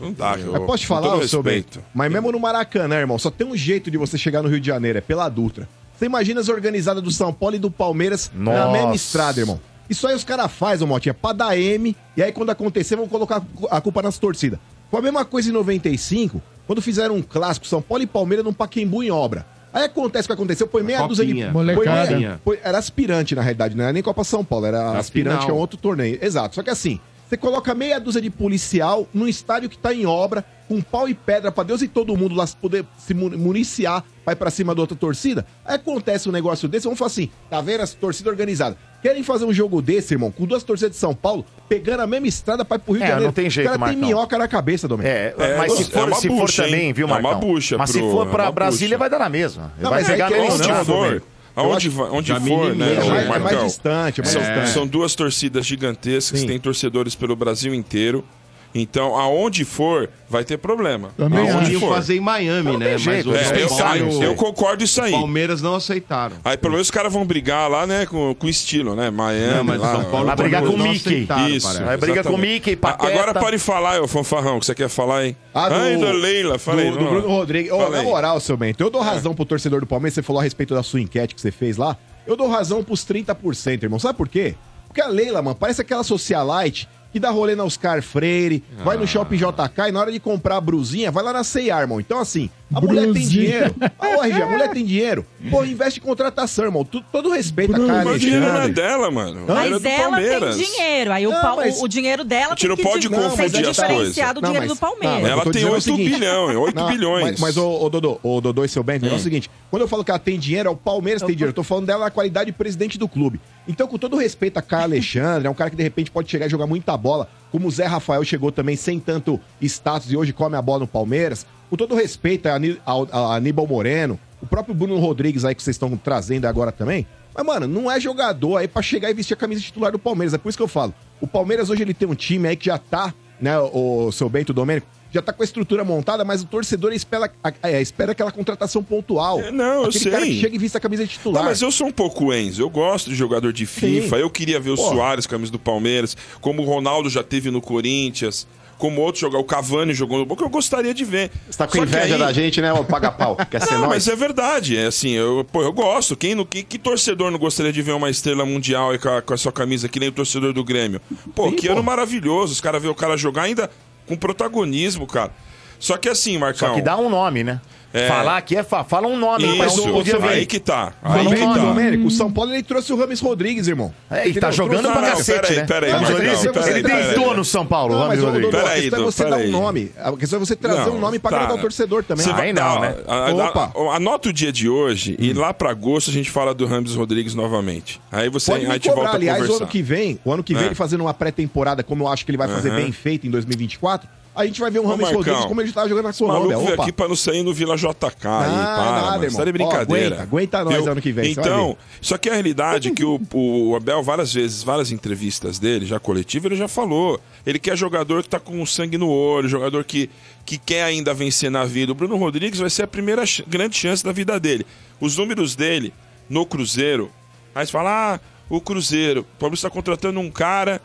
Não dá. Mas eu- posso te falar, ô, seu respeito. Bento? Mas mesmo no Maracanã, irmão, só tem um jeito de você chegar no Rio de Janeiro, é pela Dutra. Você imagina as organizadas do São Paulo e do Palmeiras na Nossa. mesma estrada, irmão. Isso aí os caras fazem, ô, Motinha, pra dar M, e aí quando acontecer vão colocar a culpa nas torcidas. Foi a mesma coisa em 95, quando fizeram um clássico São Paulo e Palmeiras num Paquembu em obra. Aí acontece o que aconteceu, foi meia dúzia de... Molecada. meia- foi- era aspirante, na realidade, não era nem Copa São Paulo, era Na aspirante final. a outro torneio. Exato, só que assim, você coloca meia dúzia de policial num estádio que tá em obra, com pau e pedra pra Deus e todo mundo lá poder se mu- municiar pra ir pra cima da outra torcida. Aí acontece um negócio desse, vamos falar assim, tá vendo essa torcida organizada? Querem fazer um jogo desse, irmão, com duas torcidas de São Paulo, pegando a mesma estrada pra ir pro Rio É, de Janeiro. não tem jeito, O cara tem Marcão. minhoca na cabeça, Domingos. É, É, mas se é for, se for também, viu, É uma Marcão? bucha mas se for pra Brasília, bucha. vai dar na mesma. Não, vai mas é pegar que no é Onde for, aonde, acho- va- onde já for, né, minimiza, É mais, é mais Marcão? distante, é mais São, distante. são duas torcidas gigantescas, Sim. tem torcedores pelo Brasil inteiro. Então, aonde for, vai ter problema. Também aonde for. fazer em Miami, né? tem Mas É, eu, e o- eu concordo isso aí. o Palmeiras não aceitaram. Aí pelo menos os caras vão brigar lá, né, com, com estilo, né? Miami. Não, mas lá, São Paulo Vai brigar com o não Mickey. Isso. parece. Vai brigar com o. Mickey, Pateta. Agora pode falar, ô fanfarrão, que você quer falar, hein? Ah, do- Ai, Leila, fala aí. do, do. Bruno Rodrigues. Fala na moral, seu Bento, eu dou razão pro torcedor do Palmeiras. Você falou a respeito da sua enquete que você fez lá. Eu dou razão pros 30%, irmão. Sabe por quê? Porque a Leila, mano, parece aquela socialite que dá rolê na Oscar Freire, vai no Shopping JK e na hora de comprar a brusinha, vai lá na C&A, irmão. Então, assim, a mulher tem dinheiro. Ô, RG, a mulher tem dinheiro. Pô, investe em contratação, irmão. Tu- todo respeito a cara Mas o dinheiro não é dela, mano. O é Mas do ela tem dinheiro. Aí o, Não, pau- mas- o, o dinheiro dela A gente não tem que pode di- confundir tem que as diferenciar do Não, dinheiro mas- do Palmeiras. não, Ela eu tem dizendo o 8 seguinte- bilhões, 8 Não, bilhões. Mas, mas ô, ô, Dodô, ô, Dodô e seu Bento, é o seguinte: quando eu falo que ela tem dinheiro, é o Palmeiras tem dinheiro. Eu tô falando dela na qualidade de presidente do clube. Então, com todo respeito a Caio Alexandre, é um cara que de repente pode chegar e jogar muita bola, como o Zé Rafael chegou também sem tanto status e hoje come a bola no Palmeiras. Com todo respeito a, ao- a Aníbal Moreno, o próprio Bruno Rodrigues aí que vocês estão trazendo agora também. Mas, mano, não é jogador aí pra chegar e vestir a camisa titular do Palmeiras. É por isso que eu falo. O Palmeiras hoje ele tem um time aí que já tá, né, o, seu Bento Domênico, já tá com a estrutura montada, mas o torcedor espera, é, espera aquela contratação pontual. É, não, eu sei. cara que chega e vista a camisa titular. Não, mas eu sou um pouco Enzo. Eu gosto de jogador de FIFA. Sim. Eu queria ver o Pô. Soares, camisa do Palmeiras, como o Ronaldo já teve no Corinthians, como outro jogar, o Cavani jogou no Boca. Eu gostaria de ver. Você tá com Só inveja aí- da gente, né, ô paga-pau? Quer ser Não, nós? mas é verdade. É assim, eu, pô, eu gosto. Quem, no, que, que torcedor não gostaria de ver uma estrela mundial aí com a, com a sua camisa, que nem o torcedor do Grêmio? Pô, Sim, que pô. ano maravilhoso. Os caras ver o cara jogar ainda com protagonismo, cara. Só que assim, Marcão. Só que dá um nome, né? É. Falar aqui é fa fala um nome. mas Isso, não podia ver. aí que tá. Aí Falando que tá. Domênico, o São Paulo ele trouxe o Rames Rodrigues, irmão. É, e tá jogando pra o Rames. cacete, peraí, né? peraí, mas peraí, peraí, ele peraí. deitou no São Paulo, Não, ô, Rodrigues. Dodô, a Peraí, questão é você dar um peraí. nome. A questão é você trazer Não, um nome pra tá. agradar o torcedor também. Você vai, Aí não, né? Opa. Anota o dia de hoje e lá pra agosto a gente fala do Ramos Rodrigues novamente. Aí você Pode aí cobrar. volta Aliás, o ano que vem, o ano que vem É. ele fazendo uma pré-temporada, como eu acho que ele vai fazer bem feito em 2024, a gente vai ver um Rames Marcão, Rodrigues como ele tava jogando na Esse maluco veio aqui pra não sair no Vila JK aí, para, nada, irmão. Tá de Ó, brincadeira. aguenta, aguenta nós ano que vem, Então, ver. só que a realidade é que o, o Abel, várias vezes, várias entrevistas dele, já coletiva, ele já falou. Ele quer jogador que tá com sangue no olho, jogador que, que quer ainda vencer na vida. O Bruno Rodrigues vai ser a primeira ch- grande chance da vida dele. Os números dele no Cruzeiro, aí você fala, ah, o Cruzeiro, o Palmeiras está contratando um cara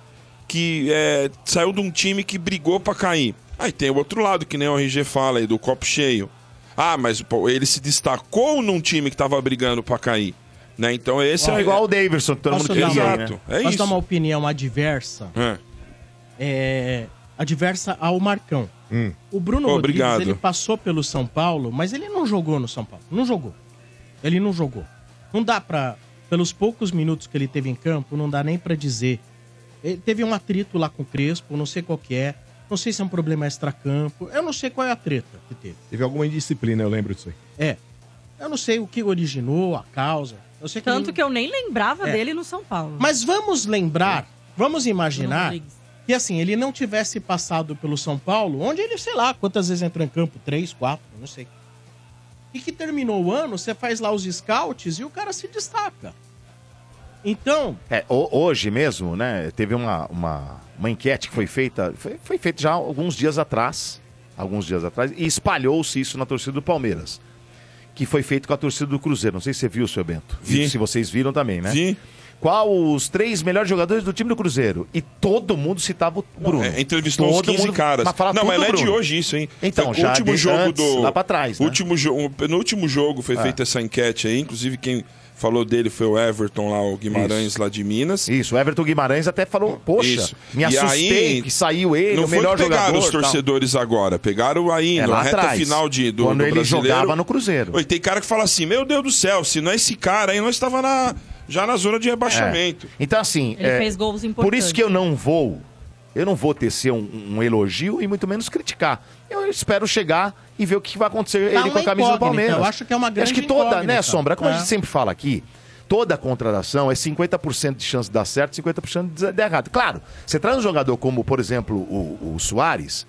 que é, saiu de um time que brigou pra cair. Aí tem o outro lado, que nem o RG fala aí, do copo cheio. Ah, mas pô, ele se destacou num time que tava brigando pra cair. Né? Então esse É é igual o Davidson, que todo Posso mundo dar queria, né? Exato. É Posso isso. dar uma opinião adversa? É. É, adversa ao Marcão. O Bruno Ô, Rodrigues, obrigado. ele passou pelo São Paulo, mas ele não jogou no São Paulo. Não jogou. Ele não jogou. Não dá pra... Pelos poucos minutos que ele teve em campo, não dá nem pra dizer. Ele teve um atrito lá com o Crespo, não sei qual que é. Não sei se é um problema extracampo. Eu não sei qual é a treta que teve. Teve alguma indisciplina, eu lembro disso aí. É. Eu não sei o que originou, a causa. Eu sei que Tanto ele- que eu nem lembrava É. dele no São Paulo. Mas vamos lembrar, vamos imaginar que assim, ele não tivesse passado pelo São Paulo, onde ele, sei lá, quantas vezes entrou em campo? Três, quatro, não sei. E que terminou o ano, você faz lá os scouts e o cara se destaca. Então, É, ho- hoje mesmo, né, teve uma, uma, uma enquete que foi feita, foi, foi feita já alguns dias atrás, alguns dias atrás, e espalhou-se isso na torcida do Palmeiras, que foi feito com a torcida do Cruzeiro. Não sei se você viu, seu Bento. Vi. Se vocês viram também, né? Vi. Qual os três melhores jogadores do time do Cruzeiro? E todo mundo citava o Bruno. É, entrevistou uns Todo 15 mundo- caras. Mas fala não, mas não é de hoje isso, hein? Então, Foi o já último jogo antes, do lá pra trás, né? Último no último jogo foi feita essa enquete aí, inclusive quem falou dele foi o Everton lá, o Guimarães Isso. lá de Minas. Isso, o Everton Guimarães até falou, poxa, Isso. me E assustei aí, que saiu ele, não o foi melhor que pegaram jogador. os tal. torcedores agora, pegaram aí É na reta atrás, final de, do, quando do ele brasileiro. jogava no Cruzeiro. Oi, tem cara que fala assim, meu Deus do céu, se não é esse cara aí, nós estava na, já na zona de rebaixamento. É. Então, assim. Ele fez gols Por importantes. isso que eu não vou. Eu não vou tecer um, um elogio e muito menos criticar. Eu espero chegar e ver o que vai acontecer Tá ele com a camisa do Palmeiras. eu acho que é uma grande Acho que toda, incógnita. né, Sombra? Como a É. gente sempre fala aqui, toda contratação é 50% de chance de dar certo, 50% de dar errado. Claro, você traz um jogador como, por exemplo, o, o Soares,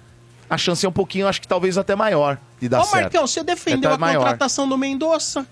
a chance é um pouquinho, acho que talvez até maior de dar ô certo. Marcão, você defendeu É a maior. contratação do Mendonça.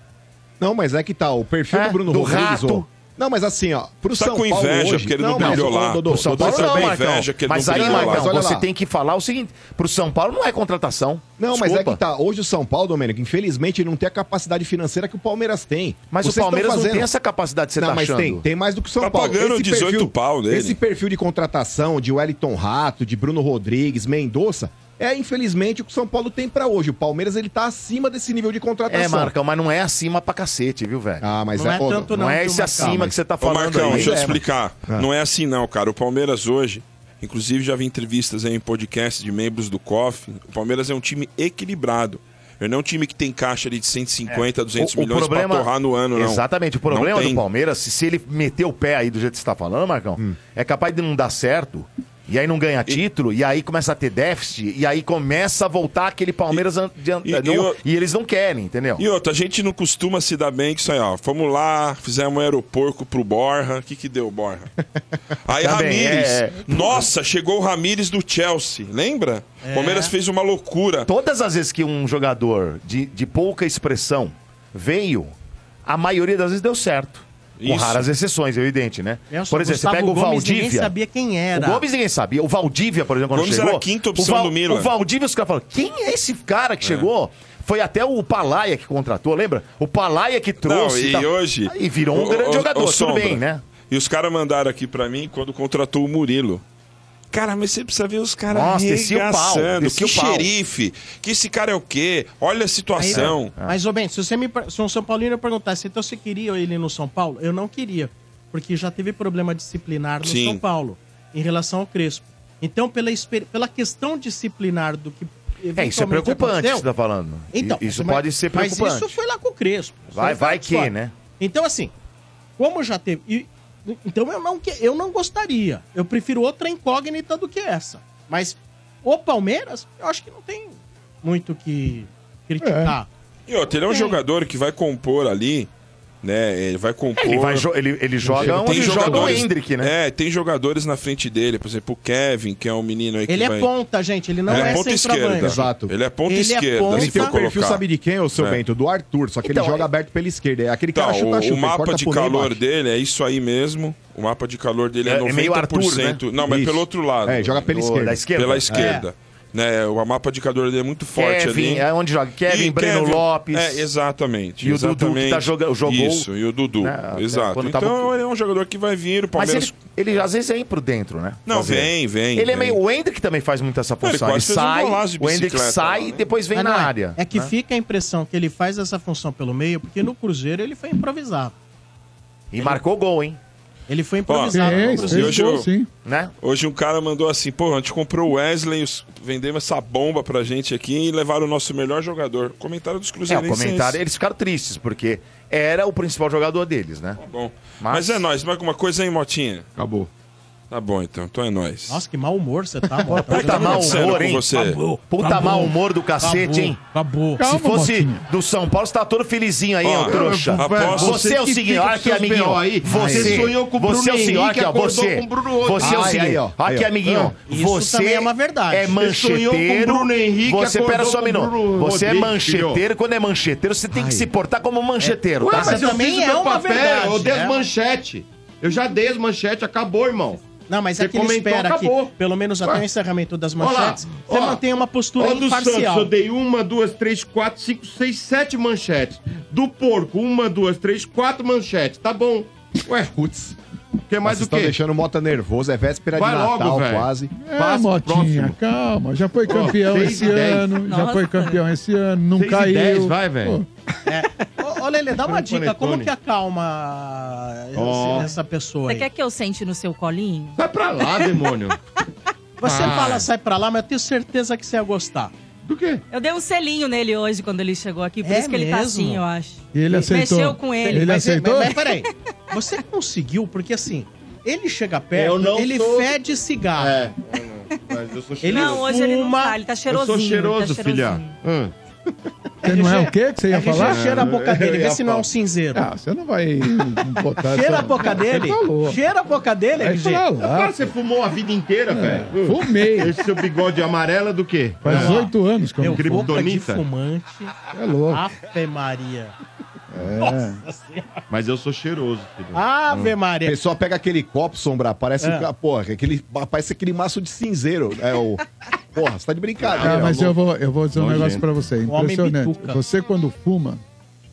Não, mas é que tá, o perfil É, do Bruno do Rodrigues... rato. Não, mas assim, ó, pro Tá São com Paulo inveja hoje... porque ele não mas, brilhou lá. Pro São Paulo não, Marcão. inveja que ele Mas não aí. Marcão, Mas olha você lá. tem que falar o seguinte: pro São Paulo não é contratação. Não, mas Desculpa. é que tá. Hoje o São Paulo, Domênico, infelizmente, ele não tem a capacidade financeira que o Palmeiras tem. Mas Vocês o Palmeiras estão não fazendo- tem essa capacidade que você não, tá mas achando. tem, tem mais do que o São Tá Paulo. pagando 18 pau nele. Esse perfil de contratação de Wellington Rato, de Bruno Rodrigues, Mendonça, É, infelizmente, o que o São Paulo tem pra hoje. O Palmeiras, ele tá acima desse nível de contratação. É, Marcão, mas não é acima pra cacete, viu, velho? Ah, mas Não é... é ô, tanto Não, não, é esse Marcão? acima mas- que você tá Ô, falando Marcão, aí. deixa eu É, explicar. Ah. Não é assim não, cara. O Palmeiras hoje, inclusive já vi entrevistas aí em podcast de membros do COF, o Palmeiras é um time equilibrado. Ele não é um time que tem caixa ali de 150, 200 O- o milhões pra torrar no ano, não. Exatamente. O problema do Palmeiras, se, se ele meter o pé aí do jeito que você tá falando, Marcão, Hum. é capaz de não dar certo. E aí não ganha título, e aí começa a ter déficit, e aí começa a voltar aquele Palmeiras de an- e- não- e o- e eles não querem, entendeu? E outra, a gente não costuma se dar bem com isso aí, ó. Fomos lá, fizemos um aeroporto pro Borra. O que que deu, Borra? [laughs] Aí, Também, Ramires. é, é. Nossa, chegou o Ramires do Chelsea, lembra? O Palmeiras fez uma loucura. Todas as vezes que um jogador de, de pouca expressão veio, a maioria das vezes deu certo. Com Isso. raras exceções, é evidente, né? Nelson, por exemplo, Gustavo você pega o Gomes, Ninguém Valdívia. sabia quem era. O Gomes ninguém sabia. O Valdívia, por exemplo, quando Gomes chegou. era a quinta opção o do Milan. O Valdívia, os caras falaram: quem é esse cara que chegou? Foi até o Palaia que contratou, lembra? O Palaia que Não, trouxe. e tal. hoje. E virou um Ô, grande ô, jogador, ô, tudo bem, né? E os caras mandaram aqui pra mim quando contratou o Murilo. Cara, mas você precisa ver os caras Nossa, descia o pau, Que o pau. xerife. Que esse cara é o quê? Olha a situação. Mas, ô Ben, se você me se um São Paulino perguntasse, então você queria ele no São Paulo? Eu não queria. Porque já teve problema disciplinar no Sim. São Paulo, em relação ao Crespo. Então, pela, pela questão disciplinar do que. É, isso é preocupante você tá falando. Então, isso mas- pode ser preocupante. Mas isso foi lá com o Crespo. Vai- aí vai outra que, né? Então, assim, como já teve. e- então eu não, que- eu não gostaria. Eu prefiro outra incógnita do que essa. Mas o Palmeiras, eu acho que não tem muito o que criticar. E outra, ele é um Tem. jogador que vai compor ali, né? Ele vai compor. Ele, vai jo- ele, ele joga onde joga o Hendrick, né? É, tem jogadores na frente dele, por exemplo, o Kevin, que é um menino aí que Ele é vai... ponta, gente. Ele não Ele é, é ponta esquerda. Exato. Ele é ponta Ele é esquerda, ponta. se Ele tem o perfil, sabe de quem, ô seu É. Bento? Do Arthur, só que Então, ele joga é- aberto pela esquerda. É aquele Então, cara chuta, o, chuta. o mapa de calor dele é isso aí mesmo. O mapa de calor dele é, É- é 90%. meio Arthur, né? Não, mas Isso. pelo outro lado. É, joga pela esquerda. da esquerda. Pela É. esquerda. Né, o mapa de calor dele é muito forte Kevin, ali. é onde joga Kevin, E Breno Kevin- Lopes. É, exatamente. E o Dudu, que tá joga- jogou- Isso, e o Dudu. né, Exato. quando Então tava- ele é um jogador que vai vir, o Mas Palmeiras... ele, ele às vezes vem por dentro, né? Não, Fazer. vem, vem. Ele é vem. meio. O Hendrick também faz muito essa Não, ele função. Ele, um sai, de o Hendrick sai lá, e né? depois vem Mas na não é. área. É que né? fica a impressão que ele faz essa função pelo meio, porque no Cruzeiro ele foi improvisado. E marcou gol, hein? Ele foi improvisado fez hoje gol, eu- sim. Né? Hoje um cara mandou assim, pô, a gente comprou o Wesley, vendemos essa bomba pra gente aqui e levaram o nosso melhor jogador. Comentário dos É, o cruzeirenses. comentário. Eles ficaram tristes, porque era o principal jogador deles, né? Tá bom. Mas- Mas... é nóis, mais alguma coisa aí, Motinha? Acabou. Tá bom, então. Então é nóis. Nossa, que mau humor você tá, mano. Tá Puta mau acontecendo humor, hein? você? Acabou, Puta acabou, mau humor do cacete, acabou, hein? Acabou. Calma, Se fosse Motinha. do São Paulo, você tá todo felizinho aí, Ó, ô trouxa. aposto- Você é o seguinte, olha aqui, seus amiguinho. Aí. Você, Você sonhou com o você é o Bruno seguinte, aqui, ó. Você, com o Bruno hoje. você é o seguinte, aí, ó. olha Aí, aqui, ó. amiguinho. Isso você também é uma verdade. É Você sonhou com o mancheteiro. Bruno Henrique, Você, pera só um minuto. Bruno Você é mancheteiro. Quando é mancheteiro, você tem que se portar como mancheteiro, tá? mas eu também fiz o é meu papel, verdade, eu dei é. manchete. Eu já dei as manchete, acabou, irmão. Não, mas Você é que ele comentou, espera acabou. que, pelo menos até Ué. o encerramento das manchetes, você ó. mantenha uma postura Ó, do Santos, eu dei uma, duas, três, quatro, cinco, seis, sete manchetes. Do porco, uma, duas, três, quatro manchetes. Tá bom. Ué, Putz. quer mais Vocês do estão quê? deixando o Mota nervoso. É véspera Vai de logo, Natal, velho. quase. É, Passa Motinha, próximo. calma. Já foi campeão seis esse ano. Já foi campeão esse ano. Não Seis caiu. dez, vai, velho. Ô, dá uma dica. panetone. Como que acalma Ó. essa pessoa Você aí? quer que eu sente no seu colinho? Vai pra lá, demônio. [laughs] Você Ah. fala, sai pra lá, mas eu tenho certeza que você ia gostar. Do quê? Eu dei um selinho nele hoje quando ele chegou aqui, por É isso que ele tá mesmo? assim, eu acho. E ele aceitou. Mexeu com ele. Ele mas, aceitou? Mas, mas peraí, você conseguiu, porque assim, ele chega perto, Eu não ele sou- fede cigarro. É. Mas eu sou Ele não, hoje ele não tá, ele tá Eu cheirosinho. sou cheiroso, ele tá filha. Hum. Você não é o quê que você ia RG falar? cheira a boca dele, vê se não é um cinzeiro. Ah, você não vai botar cheira essa- a boca dele. Cheira a boca dele, Vai RG. pra Cara, lá. você fumou a vida inteira, velho. Hum. Fumei. Esse seu bigode amarelo é do quê? Faz oito anos que eu não Donita? fumante. É louco. Ave Maria. É. [laughs] Mas eu sou cheiroso, filho. Ave A Maria. pessoa pega aquele copo, Sombra, parece, É. que- porra, aquele, parece aquele maço de cinzeiro. É o... Porra, você tá de brincadeira. Ah, mas eu vou, eu vou dizer um Nojento. negócio pra você. homem Impressionante. bituca. Você, quando fuma,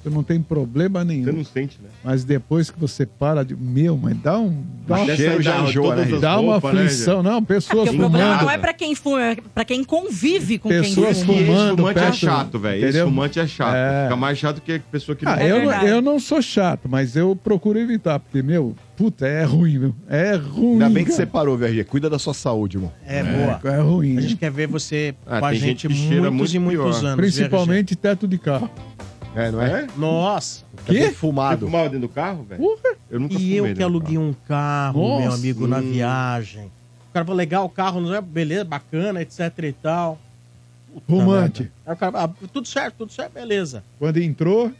você não tem problema nenhum. Você não sente, né? Mas depois que você para de. Meu, mas dá um. Dá, uma- cheiro já enjoa, né, dá uma roupas, né, aflição. não, pessoas Porque o problema fumando. não é pra quem fuma, é pra quem convive com Pessoas quem fuma. fumando. Fumante é perto, chato, velho. Esse fumante é chato. É. Fica mais chato que a pessoa que Ah, É eu, não, eu não sou chato, mas eu procuro evitar, porque, meu, puta, é ruim, meu. É ruim. Ainda bem que cara. você parou, VRG. Cuida da sua saúde, irmão. É, boa. É ruim. A gente quer ver você Ah, com a tem gente, gente muitos muito e muitos pior. anos. Principalmente teto de carro. É, não é? É? Nossa. Fica Quê? Você Defumado. fumava dentro do carro, velho? Porra. Eu nunca E fumei eu dentro que do aluguei carro. um carro, meu Nossa. amigo, na Hum. viagem. O cara falou, legal o carro, não é? Beleza, bacana, etc e tal. Fumante. Aí o cara, ah, tudo certo, tudo certo, beleza. Quando entrou,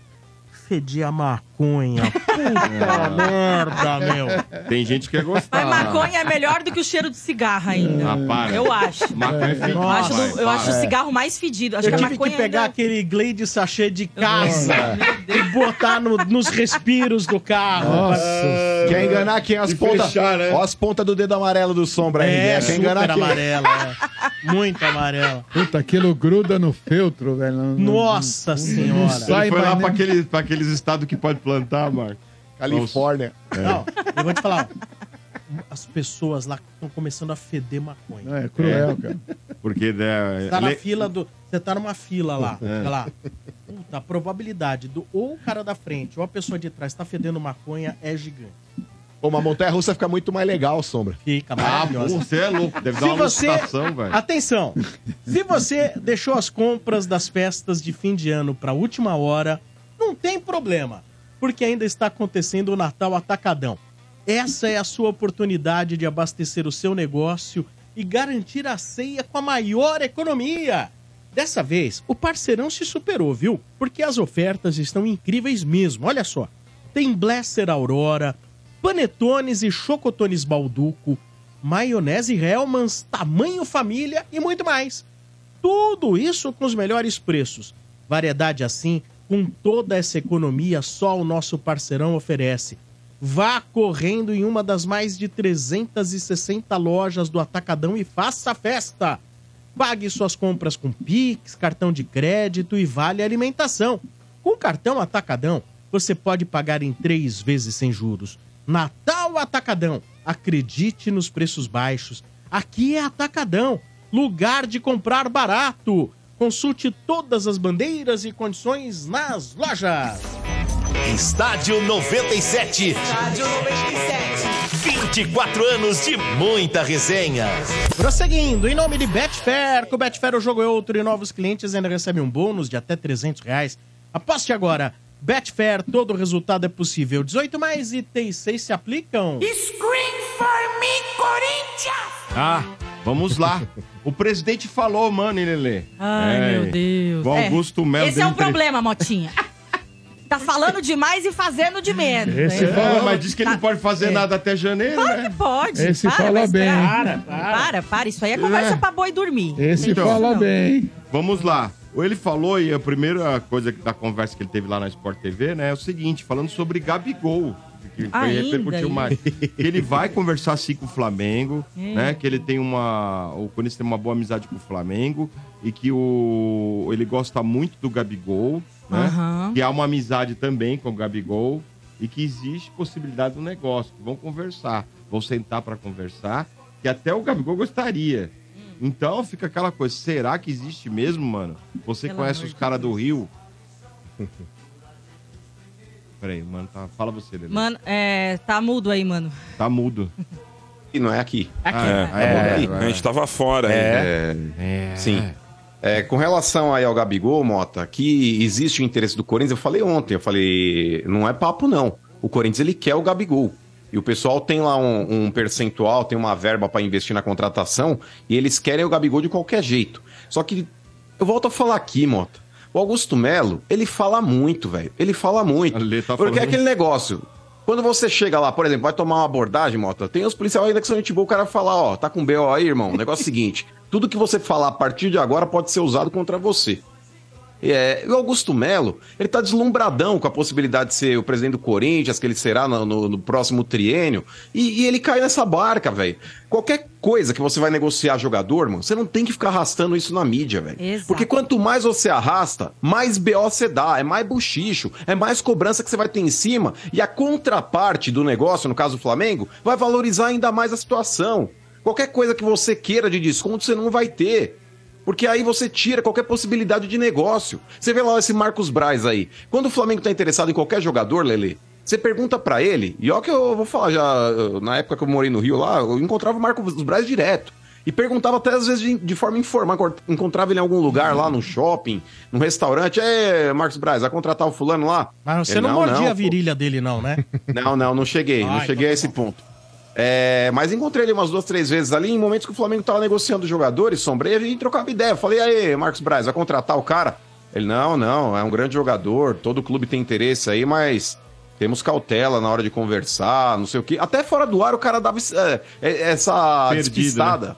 Fedia maconha. Puta merda, [laughs] meu. Tem gente que quer gostar. Mas maconha é melhor do que o cheiro de cigarro ainda. Ah, para. Eu acho. Maconha é fedido. Eu acho, do- eu acho o para. cigarro mais fedido. Acho Eu que a tive maconha que pegar ainda- aquele Glade sachê de casa e botar no- nos respiros do carro. Nossa. Quer enganar quem? As pontas. fechar, né? Ó as pontas do dedo amarelo do sombra aí. É, né? Quer super enganar quem? amarela. é. Muito amarela. puta, aquilo gruda no feltro, velho. Nossa não senhora. sai Ele foi lá pra, aquele, pra aqueles estados que pode plantar, Marco. Califórnia. Não, eu vou te falar. ó, As pessoas lá estão começando a feder maconha. Não, é cruel, cara. Porque, né... Tá na le- fila do. Você tá numa fila lá. Olha lá. Puta, a probabilidade do ou o cara da frente ou a pessoa de trás tá fedendo maconha é gigante. Pô, uma montanha russa fica muito mais legal, sombra. Fica Ah, maravilhosa. você é louco. Deve Se dar uma você. lusitação, velho. Atenção! Se você deixou as compras das festas de fim de ano pra última hora, não tem problema, porque ainda está acontecendo o Natal Atacadão. Essa é a sua oportunidade de abastecer o seu negócio e garantir a ceia com a maior economia. Dessa vez, o parceirão se superou, viu? Porque as ofertas estão incríveis mesmo. Olha só. Tem Blesser Aurora, panetones e chocotones Balduco, maionese Hellmann's, tamanho família e muito mais. Tudo isso com os melhores preços. Variedade assim, com toda essa economia, só o nosso parceirão oferece. Vá correndo em uma das mais de 360 lojas do Atacadão e faça festa. Pague suas compras com Pix, cartão de crédito e vale alimentação. Com cartão Atacadão, você pode pagar em três vezes sem juros. Natal Atacadão. Acredite nos preços baixos. Aqui é Atacadão, lugar de comprar barato. Consulte todas as bandeiras e condições nas lojas. Estádio 97. Estádio 97. 24 anos de muita resenha. Prosseguindo, em nome de Betfair, com o Betfair o jogo é outro e novos clientes ainda recebem um bônus de até 300 reais. Aposte agora. Betfair, todo resultado é possível. 18 mais itens 6 se aplicam. Ah, vamos lá. [laughs] O presidente falou, mano, hein, Lelê? Ai, É, meu Deus. O Augusto Melo Esse é o entre- problema, Motinha. [laughs] Tá falando demais e fazendo de menos. Esse É. fala- mas diz que ele não pode fazer É. nada até janeiro, Claro né? que pode. Esse para, fala bem. Para, para. Para, para. Isso aí é conversa É. pra boi dormir. Esse Então. fala Não. bem. Vamos lá. Ele falou, e a primeira coisa da conversa que ele teve lá na Sport TV, né, é o seguinte, falando sobre Gabigol, que foi Ainda repercutiu mais. Que ele vai conversar sim com o Flamengo, É. né? Que ele tem uma. O Corinthians tem uma boa amizade com o Flamengo e que o ele gosta muito do Gabigol, né? Aham. Que há uma amizade também com o Gabigol e que existe possibilidade do negócio. Que vão conversar, vão sentar para conversar, que até o Gabigol gostaria. Então fica aquela coisa, será que existe mesmo, mano? Você Pelo conhece os caras do Rio? [laughs] Peraí, mano, tá... fala você, Lelê. Mano, é, tá mudo aí, mano. Tá mudo. E não é aqui. Aqui. Ah, É, é, aqui. é, A gente tava fora ainda. É, É. Sim. É, com relação aí ao Gabigol, Mota, que existe o interesse do Corinthians, eu falei ontem, eu falei, não é papo não. O Corinthians ele quer o Gabigol. E o pessoal tem lá um, um percentual, tem uma verba para investir na contratação, e eles querem o Gabigol de qualquer jeito. Só que eu volto a falar aqui, Mota. O Augusto Melo, ele fala muito, velho. Ele fala muito. Ale tá porque é falando- aquele negócio. Quando você chega lá, por exemplo, vai tomar uma abordagem, Mota, tem os policiais ainda que são gente boa, o cara fala, ó, tá com BO aí, irmão. O negócio é o seguinte, tudo que você falar a partir de agora pode ser usado contra você. É, o Augusto Melo, ele tá deslumbradão com a possibilidade de ser o presidente do Corinthians, que ele será no, no- no próximo triênio, e, e ele cai nessa barca, velho. Qualquer coisa que você vai negociar jogador, mano, você não tem que ficar arrastando isso na mídia, velho. Porque quanto mais você arrasta, mais BO você dá, é mais buchicho, é mais cobrança que você vai ter em cima, e a contraparte do negócio, no caso do Flamengo, vai valorizar ainda mais a situação. Qualquer coisa que você queira de desconto, você não vai ter. Porque aí você tira qualquer possibilidade de negócio. Você vê lá esse Marcos Braz aí. Quando o Flamengo tá interessado em qualquer jogador, Lele, você pergunta pra ele, e ó que eu vou falar já, na época que eu morei no Rio lá, eu encontrava o Marcos Braz direto. E perguntava até às vezes de, de forma informal, encont- encontrava ele em algum lugar lá no shopping, num restaurante. É, Marcos Braz, vai contratar o fulano lá? Mas você Ele, não, mordia a pô. virilha dele, não, né? [laughs] Não, não, não cheguei. não cheguei então a esse ponto. É, mas encontrei ele umas duas, três vezes ali, em momentos que o Flamengo tava negociando jogadores, sombrei, gente trocava ideia. Falei, aí, Marcos Braz, vai contratar o cara? Ele, não, não, é um grande jogador, todo clube tem interesse aí, mas temos cautela na hora de conversar, não sei o quê. Até fora do ar o cara dava é, é, essa Perdido, despistada.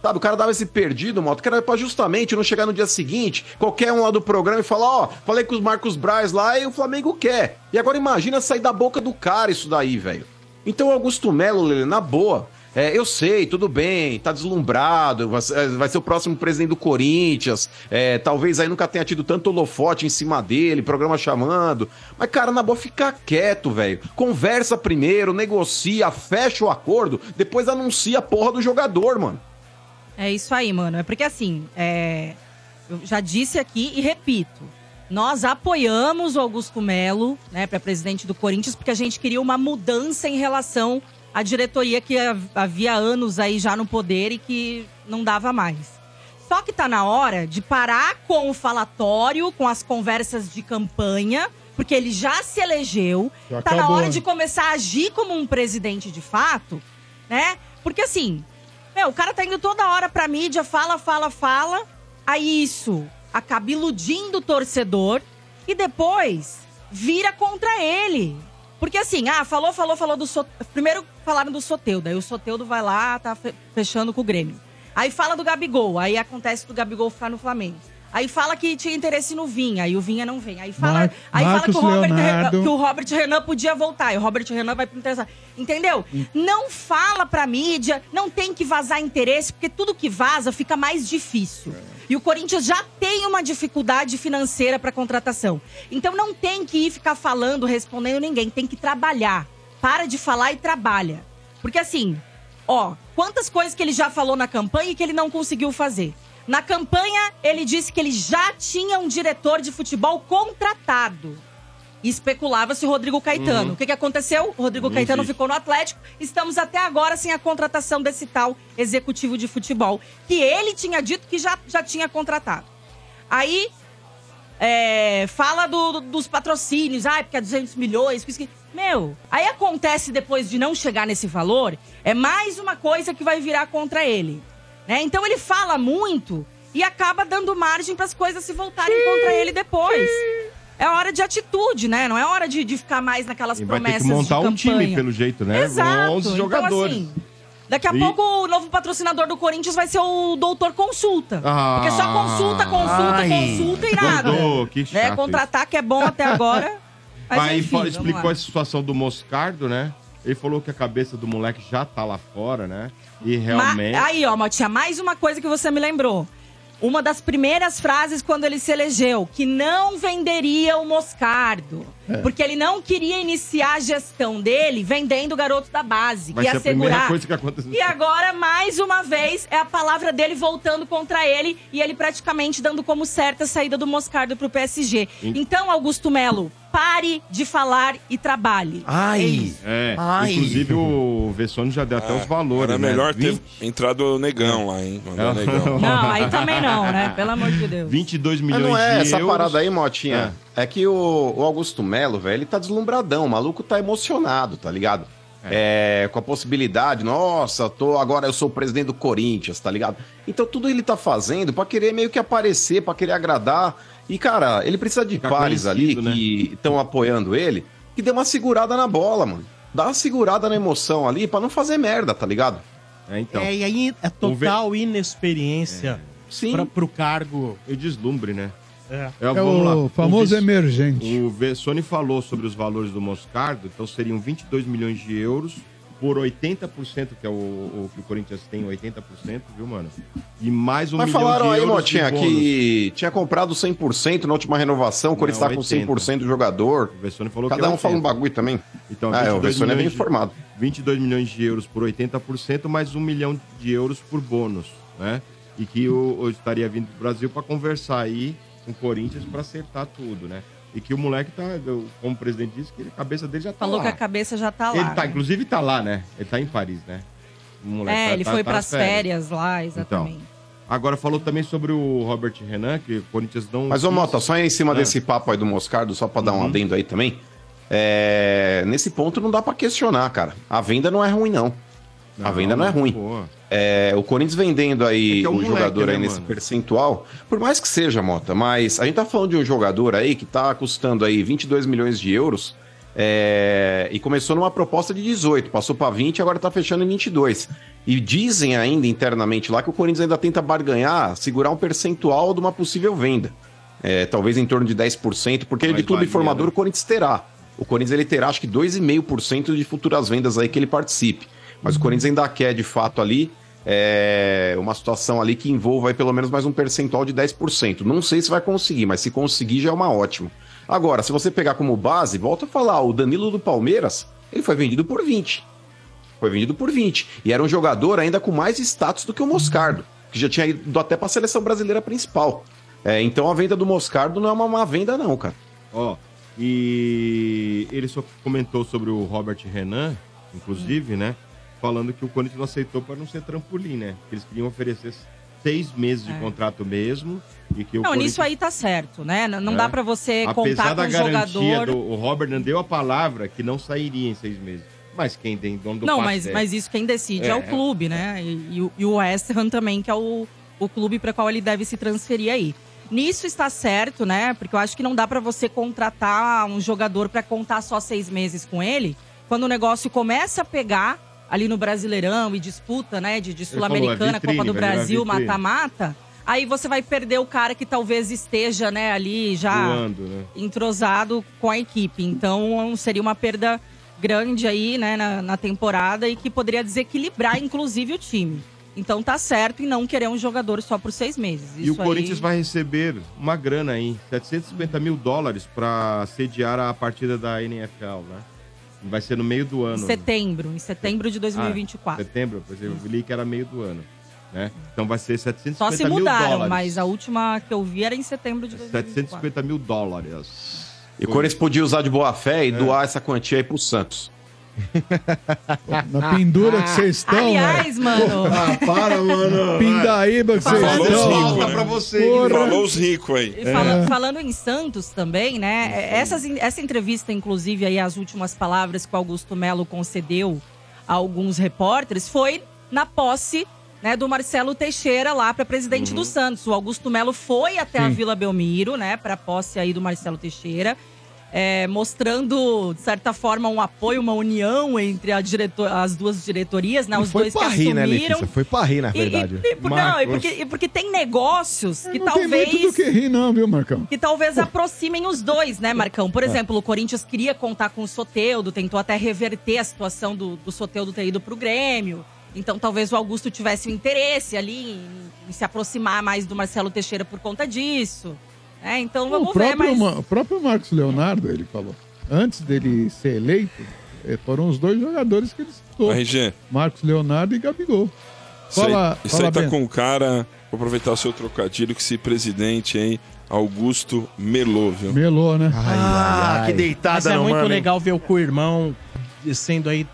Sabe, o cara dava esse perdido, moto, que era pra justamente não chegar no dia seguinte, qualquer um lá do programa e falar, ó, falei com os Marcos Braz lá e o Flamengo quer. E agora imagina sair da boca do cara isso daí, velho. Então Augusto Melo, na boa, é, eu sei, tudo bem, tá deslumbrado, vai ser, vai ser o próximo presidente do Corinthians, é, talvez aí nunca tenha tido tanto holofote em cima dele, programa chamando. Mas, cara, na boa, fica quieto, velho. Conversa primeiro, negocia, fecha o acordo, depois anuncia a porra do jogador, mano. É isso aí, mano. É porque assim, é, eu já disse aqui e repito. Nós apoiamos o Augusto Melo, né, para presidente do Corinthians, porque a gente queria uma mudança em relação à diretoria que ha- havia anos aí já no poder e que não dava mais. Só que tá na hora de parar com o falatório, com as conversas de campanha, porque ele já se elegeu. Já tá na acabou, hora né? de começar a agir como um presidente de fato, né? Porque assim, meu, o cara tá indo toda hora pra mídia, fala, fala, fala. Aí isso acaba iludindo o torcedor e depois vira contra ele. Porque assim, ah, falou, falou, falou do Soteudo. Primeiro falaram do Soteudo, aí o Soteudo vai lá, tá fe- fechando com o Grêmio. Aí fala do Gabigol, aí acontece do Gabigol ficar no Flamengo. Aí fala que tinha interesse no Vinha, aí o Vinha não vem. Aí fala, Mar- aí fala que, o Robert, Leonardo. que o Robert Renan podia voltar. E o Robert Renan vai interessar. Entendeu? Não fala pra mídia, não tem que vazar interesse, porque tudo que vaza fica mais difícil. E o Corinthians já tem uma dificuldade financeira pra contratação. Então não tem que ir ficar falando, respondendo ninguém, tem que trabalhar. Para de falar e trabalha. Porque assim, ó, quantas coisas que ele já falou na campanha e que ele não conseguiu fazer. Na campanha, ele disse que ele já tinha um diretor de futebol contratado. E especulava-se o Rodrigo Caetano. Uhum. O que, que aconteceu? O Rodrigo Não Caetano existe. ficou no Atlético. Estamos até agora sem a contratação desse tal executivo de futebol. Que ele tinha dito que já, já tinha contratado. Aí, é, fala do- do- dos patrocínios. Ah, porque é 200 milhões. Isso que... Meu, aí acontece depois de não chegar nesse valor, é mais uma coisa que vai virar contra ele. Né? Então ele fala muito e acaba dando margem para as coisas se voltarem contra ele depois. É hora de atitude, né? Não é hora de, de ficar mais naquelas E vai ter promessas que montar de um time, pelo jeito, né? Exato. 11 Então, jogadores. assim, Daqui a E- pouco o novo patrocinador do Corinthians vai ser o Doutor Consulta. Ah. Porque só consulta, consulta, Ai. consulta e nada. Dodô, que né? chato Contratar que é bom até agora. Mas Aí enfim, explicou a situação do Moscardo, né? Ele falou que a cabeça do moleque já tá lá fora, né? E realmente. Ma- Aí, ó, Motinha, mais uma coisa que você me lembrou. Uma das primeiras frases quando ele se elegeu, que não venderia o Moscardo. É. Porque ele não queria iniciar a gestão dele vendendo o garoto da base, Vai que ser ia a primeira segurar. coisa que aconteceu. E agora, mais uma vez, é a palavra dele voltando contra ele e ele praticamente dando como certa a saída do Moscardo pro PSG. Ent- Então, Augusto Melo, pare de falar e trabalhe. É isso. É, Ai. inclusive o Vessone já deu até os valores, Era né? melhor ter 20 entrado o negão lá, hein? Mandou o É. negão. Não, aí também não, né? Pelo amor de Deus. 22 Mas milhões não é de essa euros. parada aí, Motinha. É, que o, o Augusto Melo, velho, ele tá deslumbradão. O maluco tá emocionado, tá ligado? É, com a possibilidade, nossa, tô agora eu sou o presidente do Corinthians, tá ligado? Então tudo ele tá fazendo pra querer meio que aparecer, pra querer agradar. E cara, ele precisa de Ficar pares ali né? que estão apoiando ele, que dê uma segurada na bola, mano. Dá uma segurada na emoção ali pra não fazer merda, tá ligado? É, então. É, e aí é total inexperiência Sim. pra, pro cargo. E deslumbre, né? É. É o famoso Vis- emergente. O Vessone falou sobre os valores do Moscardo, então seriam 22 milhões de euros por 80%, que é o, o que o Corinthians tem, 80%, viu, mano? E mais um Mas milhão falaram de aí, euros Motinha, que tinha comprado 100% na última renovação, o Corinthians Não, tá com 80. 100% do jogador. O Vessone falou Cada que é um fala um 80. bagulho também. Então, ah, é, o 22 Vessone é bem de- informado. 22 milhões de euros por 80%, mais um milhão de euros por bônus, né? E que o, o estaria vindo pro Brasil para conversar aí com o Corinthians para acertar tudo, né? E que o moleque tá, como o presidente disse, que a cabeça dele já tá Falou lá. que a cabeça já tá lá. Ele tá, inclusive tá lá, né? Ele tá em Paris, né? O moleque É, tá- ele tá- foi tá pras nas férias lá, exatamente. Então, agora falou também sobre o Robert Renan, que o Corinthians não... Mas, ô Mota, só em cima Ah. desse papo aí do Moscardo, só pra dar Uhum. um adendo aí também. é, Nesse ponto não dá pra questionar, cara. A venda não é ruim, não. a venda não é ruim. boa. É, o Corinthians vendendo aí É é um um moleque, jogador né, aí nesse mano? percentual, por mais que seja, Mota, mas a gente tá falando de um jogador aí que tá custando aí 22 milhões de euros é, e começou numa proposta de 18, passou pra 20 agora tá fechando em 22. E dizem ainda internamente lá que o Corinthians ainda tenta barganhar, segurar um percentual de uma possível venda. É, talvez em torno de 10%, porque Mas de clube valia, formador né? o Corinthians terá. O Corinthians ele terá acho que 2,5% de futuras vendas aí que ele participe. Mas o Corinthians ainda quer, de fato, ali é, uma situação ali que envolva pelo menos mais um percentual de 10%. Não sei se vai conseguir, mas se conseguir já é uma ótima. Agora, se você pegar como base, volta a falar, o Danilo do Palmeiras, ele foi vendido por 20. Foi vendido por 20. E era um jogador ainda com mais status do que o Moscardo, que já tinha ido até para a seleção brasileira principal. É, então a venda do Moscardo não é uma má venda, não, cara. Ó, e ele só comentou sobre o Robert Renan, inclusive, né? Falando que o Corinthians não aceitou para não ser trampolim, né? Eles queriam oferecer seis meses de É. contrato mesmo. E que Não, Corinthians, nisso aí tá certo, né? Não não É. dá pra você apesar contar com da o garantia jogador. do o Robert não deu a palavra que não sairia em seis meses. Mas quem tem dono do Não, mas, é- mas isso quem decide é, É. o clube, né? E, e o- e o West Ham também, que é o, o clube para qual ele deve se transferir aí. Nisso está certo, né? Porque eu acho que não dá para você contratar um jogador para contar só seis meses com ele, quando o negócio começa a pegar ali no Brasileirão e disputa, né? De, de é Sul-Americana, vitrine, Copa do Brasil, mata-mata. Aí você vai perder o cara que talvez esteja, né, ali já Voando, né? entrosado com a equipe. Então seria uma perda grande aí, né, na, na temporada e que poderia desequilibrar, inclusive, o time. Então tá certo em não querer um jogador só por seis meses. E o Isso Corinthians aí... vai receber uma grana aí, 750 mil dólares para sediar a partida da NFL, né? Vai ser no meio do Em ano. setembro, em setembro de Ah, 2024. setembro, pois eu li que era meio do ano, né? Então vai ser 750 Só se mil mudaram, dólares. mas a última que eu vi era em setembro de 2024. 750 mil dólares. E o Corinthians podia usar de boa fé e É. doar essa quantia aí pro Santos. Na pendura que vocês [laughs] estão, Aliás, mano, [laughs] Ah, para, mano. Pindaíba que vocês Falou estão. os ricos, Falta né? pra você. Falou os ricos aí. E fala- falando em Santos também, né? Essas, essa entrevista, inclusive, aí, as últimas palavras que o Augusto Melo concedeu a alguns repórteres, foi na posse né, do Marcelo Teixeira lá para presidente do Santos. O Augusto Melo foi até a Sim. Vila Belmiro, né, para posse aí do Marcelo Teixeira. É, mostrando, de certa forma, um apoio, uma união entre a diretor, as duas diretorias, né? E Os foi dois que pra rir, né, assumiram. Letícia? Foi pra rir, na E- e- verdade. e por- não, e porque, e porque tem negócios que Não tem muito do talvez que rir, não, viu, Marcão? que talvez aproximem os dois, né, Marcão? Por exemplo, o Corinthians queria contar com o Soteudo, tentou até reverter a situação do, do Soteudo ter ido pro Grêmio. Então talvez o Augusto tivesse um interesse ali em, em se aproximar mais do Marcelo Teixeira por conta disso. É, então vamos o, ver, próprio, mas... Ma- o próprio Marcos Leonardo, ele falou. Antes dele ser eleito, eh, foram os dois jogadores que ele citou. RG, Marcos Leonardo e Gabigol. isso aí, Fala, isso fala aí tá com cara. Vou aproveitar o seu trocadilho que esse presidente, hein? Augusto Melô, viu? Melô, né? Ah, que Mas deitada é no muito mano, hein? legal ver o co-irmão sendo aí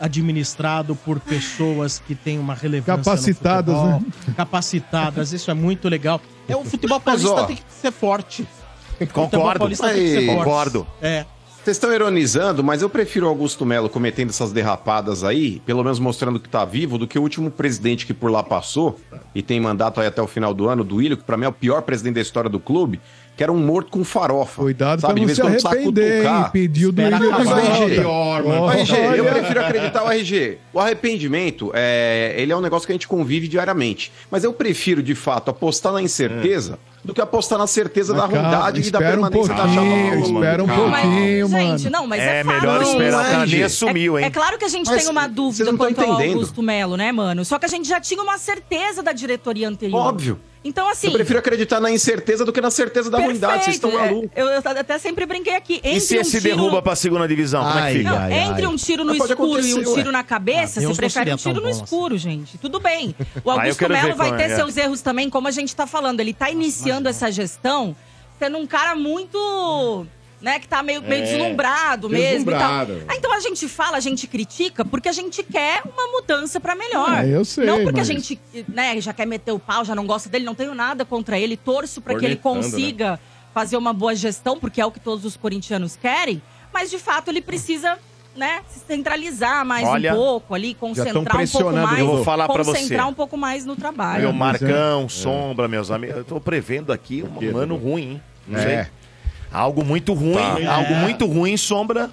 administrado por pessoas que têm uma relevância no Capacitadas, futebol, né? Capacitadas, isso é muito legal. É o futebol Mas, paulista ó, tem que ser forte. Concordo. Aí, concordo. É. Vocês estão ironizando, mas eu prefiro o Augusto Melo cometendo essas derrapadas aí, pelo menos mostrando que tá vivo, do que o último presidente que por lá passou e tem mandato aí até o final do ano, do Willian, que pra mim é o pior presidente da história do clube, que era um morto com farofa. Cuidado sabe? pra não se arrepender, hein? Pediu do Espera mano. Ó, RG, eu prefiro acreditar o RG. O arrependimento, é, ele é um negócio que a gente convive diariamente. Mas eu prefiro, de fato, apostar na incerteza do que apostar na certeza Mas da ruindade e da espera um permanência da chapa. espera um pouquinho, Mas, mano. gente, não, mas é, É melhor esperar, nem Andy. assumiu, É, hein? é claro que a gente Mas tem uma dúvida quanto ao. Augusto Melo, né, mano? Só que a gente já tinha uma certeza da diretoria anterior. Óbvio. Então, assim. Eu prefiro acreditar na incerteza do que na certeza da ruindade. Vocês estão é, malucos. eu, eu até sempre brinquei aqui. Entre E se um esse tiro... derruba pra segunda divisão? Como é que Ai, fica? Não, ai, entre ai. um tiro no Mas escuro e um tiro ué. na cabeça, Ah, você prefere um tiro no bom assim. escuro, gente. Tudo bem. O Ah, Augusto ver Melo vai ter é, é. seus erros também, como a gente tá falando. Ele tá iniciando essa gestão sendo um cara muito. Né, que tá meio, meio É, deslumbrado mesmo deslumbrado. Ah, Então a gente fala, a gente critica porque a gente quer uma mudança pra melhor. Ah, eu sei, Não porque mas- a gente né, já quer meter o pau, já não gosta dele, não tenho nada contra ele, torço pra que ele né? consiga fazer uma boa gestão, porque é o que todos os corintianos querem, mas de fato ele precisa, né, se centralizar mais Olha, um pouco ali, concentrar um pouco mais, eu vou falar pra concentrar você. um pouco mais no trabalho. Meu é- Marcão, Sombra, meus amigos. Eu tô prevendo aqui um ano ruim, hein? Não É. sei. Algo muito ruim, Tá. algo É. muito ruim, Sombra.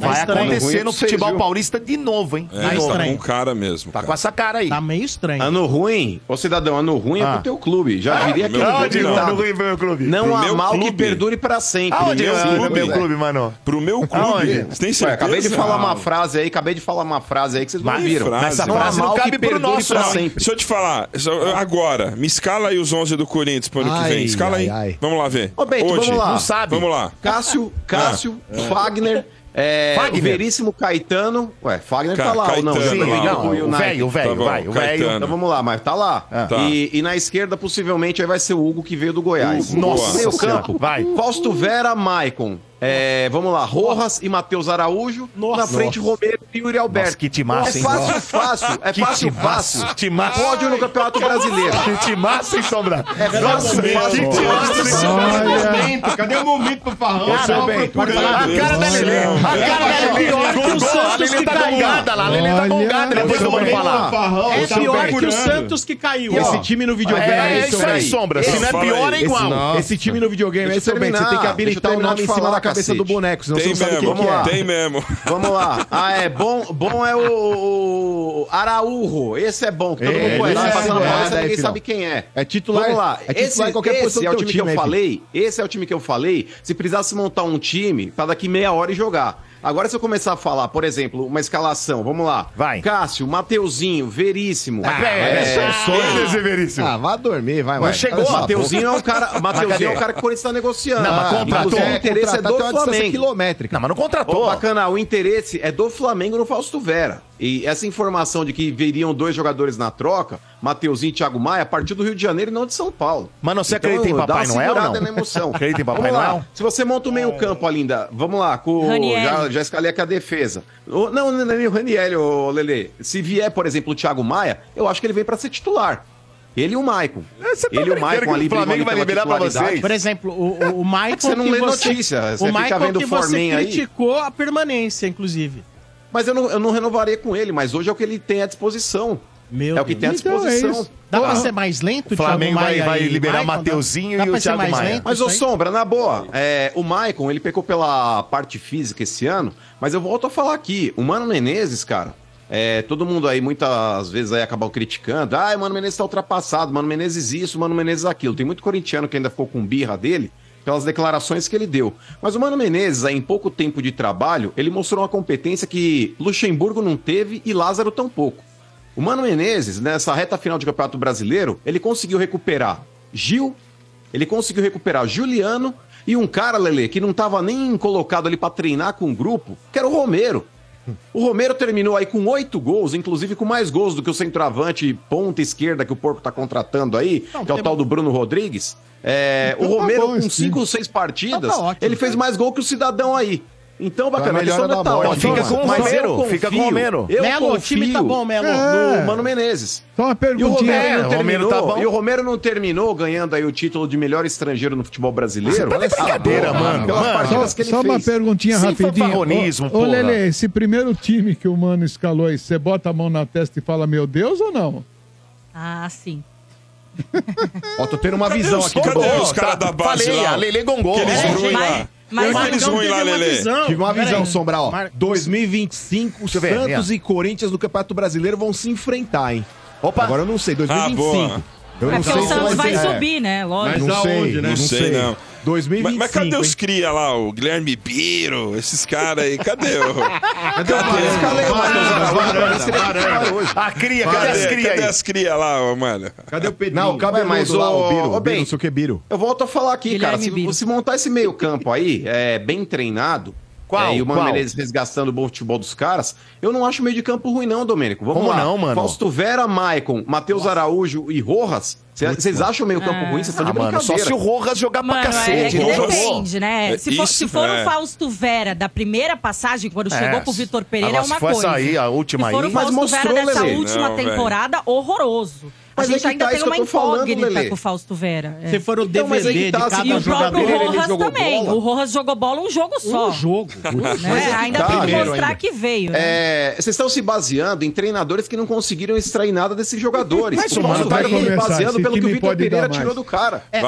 Vai estranho. acontecer Ruim no futebol viu? paulista de novo, hein? É, De tá novo. estranho. com cara mesmo. Tá cara. com essa cara aí. Tá meio estranho. Ano ruim, ô cidadão, ano ruim é Ah. pro teu clube. Já diria que é clube não. Ano ruim, meu clube. Não Pro há meu mal que clube. perdure pra sempre. Aonde Meu é clube, o meu clube, mano? Pro meu clube. Aonde? Você tem Ué, certeza? acabei de falar uma Ah, frase aí, acabei de falar uma frase aí que vocês não viram. frase. Essa Não frase não que cabe pro perdure nosso, pra não. sempre. Deixa eu te falar. Agora, me escala aí os 11 do Corinthians pro ano que vem. Escala aí. Vamos lá ver. Ô, Bento, Hoje. vamos lá. Não sabe. Vamos lá. Cássio, Cássio, Fagner, é, Fagner. o Veríssimo Caetano. Ué, Fagner Ca- tá lá ou não? Caetano, tá lá. ligado Não, com o velho, o velho, Tá vai, o velho. Então vamos lá, mas tá lá. Tá. E, e na esquerda, possivelmente, aí vai ser o Hugo que veio do Goiás. Hugo, Nossa Meio Senhora. campo, Vai. Fausto Vera, Maicon. É, vamos lá, Rojas e Matheus Araújo. Na frente, Romero e Yuri Alberto. Nossa, que timaço, é hein? fácil, fácil. É Que fácil, timaço, fácil. timaço. Pódio no Campeonato Brasileiro. Que timaço, hein, Sombra? É fácil, fácil. Que timaço, hein, Sombra? Cadê o momento do farrão? Procurando. A cara da Lelê. A cara da Lelê. pior que o Santos que caiu. A Lelê tá Olha, gongada depois que eu vou falar. É pior que o. Santos que caiu. Esse time no videogame É, aí, é seu isso aí. Sombra. Se não é pior, é aí. igual. Nossa. Esse time no videogame aí, eu seu Bento, você tem que habilitar o nome em cima da cabeça do boneco, senão você Tem não sabe mesmo. quem que é. Tem mesmo. Vamos lá. Ah, é bom, bom é o, o Araújo. Esse é bom, que todo É, mundo conhece. esse Se é passar na. Paulista, É, ninguém sabe quem é. É titular- Vamos lá. é titular esse, em qualquer posição esse é o teu time que eu time, falei. Esse é o time que eu falei. Se precisasse montar um time pra daqui meia hora e jogar. Agora, se eu começar a falar, por exemplo, uma escalação, vamos lá. Vai. Cássio, Mateuzinho, Veríssimo. Ah, é, é sonho, Severíssimo. Ah, vá dormir, vai, vai. Chegou, Mateuzinho é um cara, [laughs] Mateuzinho é um cara que o Corinthians tá negociando. Não, mas contratou. O interesse é do Flamengo. Não, mas não contratou. Bacana, o interesse é do Flamengo no Fausto Vera. E essa informação de que viriam dois jogadores na troca, Mateuzinho e Thiago Maia, a partir do Rio de Janeiro e não de São Paulo. Mano, você [laughs] acredita em Papai Noel, não? na emoção. Acredita em Papai. Noel? Se você monta o meio campo, Alinda, vamos lá, com, já, já escalei aqui a defesa. O- Não, não, não, nem o Raniel, ô Lele. Se vier, por exemplo, o Thiago Maia, eu acho que ele vem pra ser titular. Ele e o Maicon. É, você tá ele e o Maicon ali o Flamengo vai liberar pra vocês? Por exemplo, o, o, o [laughs] Michael você não que lê você, notícia, você o fica Michael vendo que você aí. criticou a permanência, inclusive. Mas eu não, eu não renovaria com ele, mas hoje é o que ele tem à disposição. Meu é o que tem à Deus. Então é disposição. Dá pra Ah. ser mais lento, O Flamengo vai, vai liberar o? Mateuzinho Dá e o Thiago mais Maia. lento? Mas, ô? Sombra, na boa, é, o Maicon, ele pecou pela parte física esse ano, mas eu volto a falar aqui, o Mano Menezes, cara, é, todo mundo aí muitas vezes aí acabou criticando, ah, o Mano Menezes tá ultrapassado, Mano Menezes isso, Mano Menezes aquilo. Tem muito corintiano que ainda ficou com birra dele, pelas declarações que ele deu. Mas o Mano Menezes, em pouco tempo de trabalho, ele mostrou uma competência que Luxemburgo não teve e Lázaro tampouco. O Mano Menezes, nessa reta final de Campeonato Brasileiro, ele conseguiu recuperar Gil, ele conseguiu recuperar Juliano e um cara, Lele, que não tava nem colocado ali pra treinar com o grupo, que era o Romero. O Romero terminou aí com oito gols, inclusive com mais gols do que o centroavante ponta esquerda que o Porco tá contratando aí, Não, que é o tal do Bruno Rodrigues. É, Então o tá Romero, bom com cinco ou seis partidas, Então tá ótimo. ele fez mais gol que o cidadão aí. Então, bacana, a questão não da tá bola. ótima, Fica com o Romero, confio- fica com o Romero. Eu Melo, o time tá bom, Melo. É. no Mano Menezes. Só uma E o perguntinha. Romero, É, não o Romero terminou, tá bom. e o Romero não terminou ganhando aí o título de melhor estrangeiro no futebol brasileiro? Você tá de brincadeira, Ah, mano. Mano, partidas Só, que ele só uma perguntinha Sem rapidinho. fanfarronismo, ô, ô. Lele, esse primeiro time que o Mano escalou aí, você bota a mão na testa e fala, meu Deus ou não? Ah, sim. Ó, tô tendo uma Cadê visão os- aqui. cadê os caras da base Falei, lá? a Lele gongou. Aqueles É, ruins mas- mas- mas aqueles Marcão ruins lá, visão. Tive uma visão, aí. Sombra, ó. Mar- 2025, Deixa ver, Santos vem, e Corinthians no Campeonato Brasileiro vão se enfrentar, hein? Opa. Agora eu não sei, Ah, 2025. boa. Eu É não porque sei o Santos vai é. subir, né? Lógico. Não sei, aonde, né? Não sei, não. 2025, Mas, mas cadê os hein? cria lá? O Guilherme Biro, esses caras aí, cadê o. [laughs] Cadê o Varanda? Varanda, varanda. A cria, cadê as cria Cadê as cria lá, mano? Cadê o Pedrinho? Não, o lá, ô, o Biro. ô, o Biro, bem. não sei o que, Biro. Eu volto a falar aqui, Guilherme cara. Se montar esse meio campo aí, é, bem treinado, Qual? é, e o Mano Qual? Menezes resgastando o bom futebol dos caras, eu não acho meio de campo ruim, não, Domênico. Vamos Como lá. não, mano? Fausto Vera, Maicon, Matheus Araújo e Rojas. Vocês acham o meio campo ruim? Vocês estão de Ah, mano, só se o Rojas jogar pra Mano, é, é cacete. que Rojas- depende, né? É, Se for, isso, se for é. o Fausto Vera da primeira passagem, quando É, chegou pro Vitor Pereira, agora, é uma se for coisa. essa aí, a última se for aí- o Mas Fausto mostrou, Vera dessa Lelê. última Não, temporada, horroroso. Mas a é gente que ainda tá tem uma eu tô falando, incógnita Lelê. com o Fausto Vera. É. Se for o Então, DVD aí que tá, de cada E o jogador... próprio ele Rojas jogou também. bola. O Rojas jogou bola um jogo só. Um jogo. Né? é Ainda tá. tem que mostrar ainda. que veio. né? É, vocês estão se baseando em treinadores que não conseguiram extrair nada desses jogadores. Mas, o mano, Fausto Vera tá se baseando pelo que o Vitor Pereira tirou do cara. É,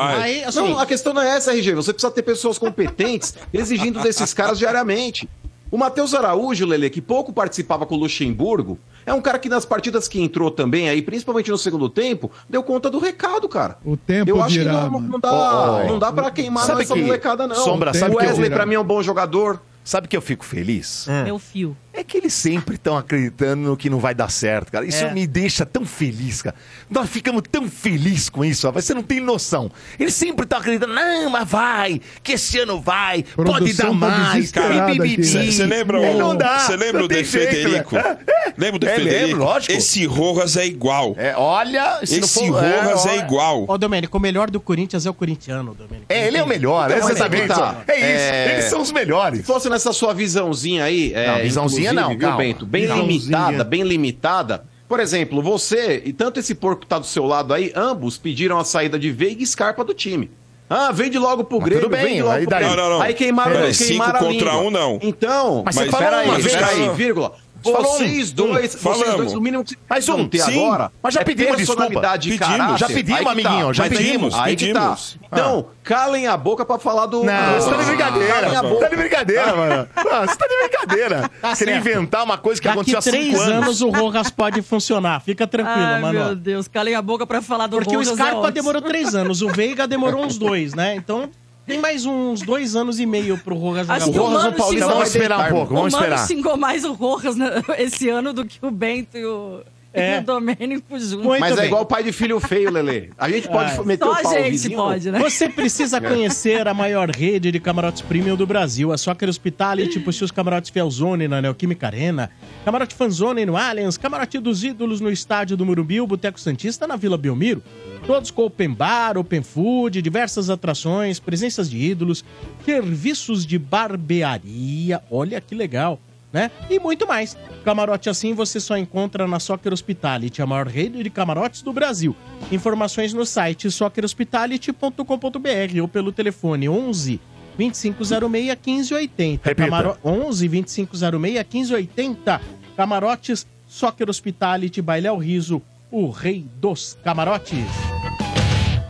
assim, Não, a questão não é essa, RG. Você precisa ter pessoas competentes exigindo desses caras diariamente. O Matheus Araújo, Lele, que pouco participava com o Luxemburgo, é um cara que nas partidas que entrou também, aí, principalmente no segundo tempo, deu conta do recado, cara. O tempo Eu acho que não, não dá, Ó, ó, não dá pra queimar Sabe essa que- molecada, não. Sombra, sabe o Wesley, pra mim, é um bom jogador. Sabe que eu fico feliz? Meu fio. É que eles sempre estão acreditando no que não vai dar certo, cara. Isso É. me deixa tão feliz, cara. Nós ficamos tão felizes com isso, ó. Você não tem noção. Eles sempre estão acreditando, não, mas vai, que esse ano vai, pode Produção dar tá mais? Você lembra É, o. não dá, Você lembra não o de jeito, Federico? né? Lembra do É, Federico? lembro, lógico. Esse Rojas é igual. É, olha, se não Esse for- Rojas é, ó, igual. Ô, Domênico, o melhor do Corinthians é o corintiano, Domênico. É, ele é o melhor, Então, exatamente. aí que tá. É isso, É. eles são os melhores. Se fosse nessa sua visãozinha aí, é, Não, visãozinha inclusive, não, viu, calma. Bento? Bem limitada, bem limitada. Por exemplo, você e tanto esse porco que tá do seu lado aí, ambos pediram a saída de Veiga e Scarpa do time. Ah, vende logo pro Mas Grêmio, tudo bem, vende logo aí pro Grêmio. Não, não, não. Aí queimaram, Peraí, queimaram cinco a contra língua. um, não. Então, Mas falou peraí, uma vez, peraí, vírgula. Falou um, Vocês dois, um, vocês falamos. dois, o mínimo que vocês Mas um, ter sim, agora mas já é pedimos desculpa. Pedimos. Já pedimos, tá. amiguinho, já pedimos, Aí que tá. pedimos. Então, calem a boca pra falar do... Não, você tá de brincadeira. Calem a Tá de brincadeira, mano. Não, você tá de brincadeira. Tá Querer certo. inventar uma coisa que Daqui aconteceu há três cinco anos. anos o Rojas pode funcionar. Fica tranquilo, Ai, mano. meu Deus, calei a boca pra falar do Porque o Rojas, é Scarpa ótimo. demorou três anos, o Veiga demorou uns dois, né? Então tem mais uns dois anos e meio pro Rojas jogar Acho que bola. o Rojas, Mano o Paulista, vamos esperar um pouco, O vamos Mano esperar. xingou mais o Rojas né, [laughs] esse ano do que o Bento e o, É. [laughs] e o Domênico juntos. Muito Mas é bem. igual pai de filho feio, Lelê. A gente pode Ah, meter Só o pau a gente vizinho. pode, né? Você precisa [laughs] conhecer a maior rede de camarotes premium do Brasil. A Soccer Hospitality possui os camarotes Felzone na Neoquímica Arena, camarote Fanzone no Allianz, camarote dos ídolos no estádio do Murubi, o Boteco Santista na Vila Belmiro. Todos com open bar, open food, diversas atrações, presenças de ídolos, serviços de barbearia. Olha que legal. Né? E muito mais. Camarote assim você só encontra na Soccer Hospitality, a maior rede de camarotes do Brasil. Informações no site soccerhospitality.com.br ou pelo telefone 11 2506 1580. Repita. Camaro... 11 2506 1580. Camarotes Soccer Hospitality, Bailel Riso, o rei dos camarotes.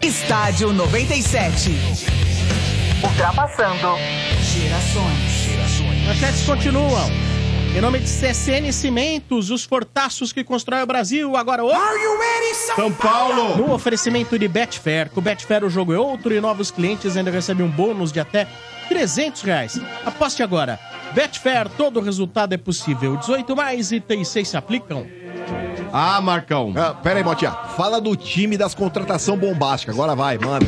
Estádio 97. Ultrapassando gerações. Manchetes continuam. Em nome de CCN Cimentos, os fortaços que constrói o Brasil. Agora, o... São Paulo! no oferecimento de Betfair. Com Betfair o jogo é outro e novos clientes ainda recebem um bônus de até 300 reais. Aposte agora. Betfair, todo resultado é possível. 18 mais e 36 se aplicam. Ah, Marcão. Ah, pera aí, Motinha. Fala do time das contratação bombástica. Agora vai, manda.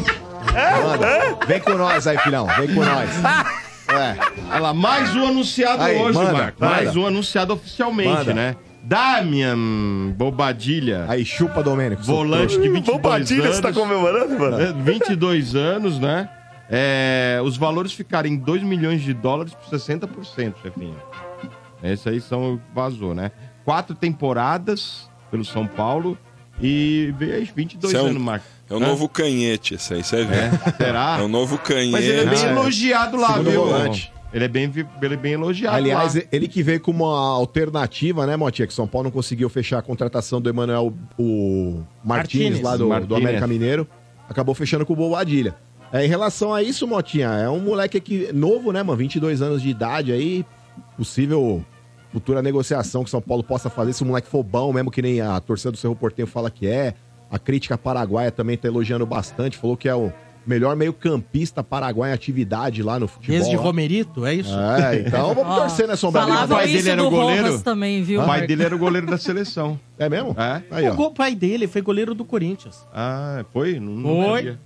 Manda. Vem com nós aí, filhão. Vem com nós. [laughs] É. Olha lá, mais um anunciado Aí, hoje, manda, Marco. manda. Mais um anunciado oficialmente, Manda. né? Damian Bobadilha, Aí, chupa, Domênico. volante de 22 Bombadilha, anos. você tá comemorando, mano? É, 22 anos, né? É, os valores ficaram em 2 milhões de dólares por 60%, chefinho. Esse aí são vazou, né? Quatro temporadas pelo São Paulo e veio aí 22 Isso é anos, Marco. É o Hã? novo canhete, esse aí, você vê. É, será? É o novo canhete. Mas ele é bem Ah, é. elogiado lá, Segundo viu? volante. Ele é bem, ele é bem elogiado Aliás, lá. ele que veio com uma alternativa, né, Motinha? Que São Paulo não conseguiu fechar a contratação do Emanuel o Martins, lá do, do. América Mineiro. Acabou fechando com o Bobadilha. É, em relação a isso, Motinha, é um moleque aqui novo, né, mano? 22 anos de idade aí. Possível futura negociação que São Paulo possa fazer se o moleque for bom, mesmo que nem a torcida do Cerro Portenho fala que é. A crítica paraguaia também tá elogiando bastante, falou que é o melhor meio-campista paraguaio em atividade lá no futebol. Desde lá. Romerito, é isso? É, então vamos [laughs] Ó, torcer, né, Sombra? O pai dele era o goleiro? Rojas também, viu? O pai dele era o goleiro da seleção. [laughs] É mesmo? É? Aí, O ó. pai dele foi goleiro do Corinthians. Ah, foi? Não, não Foi. sabia.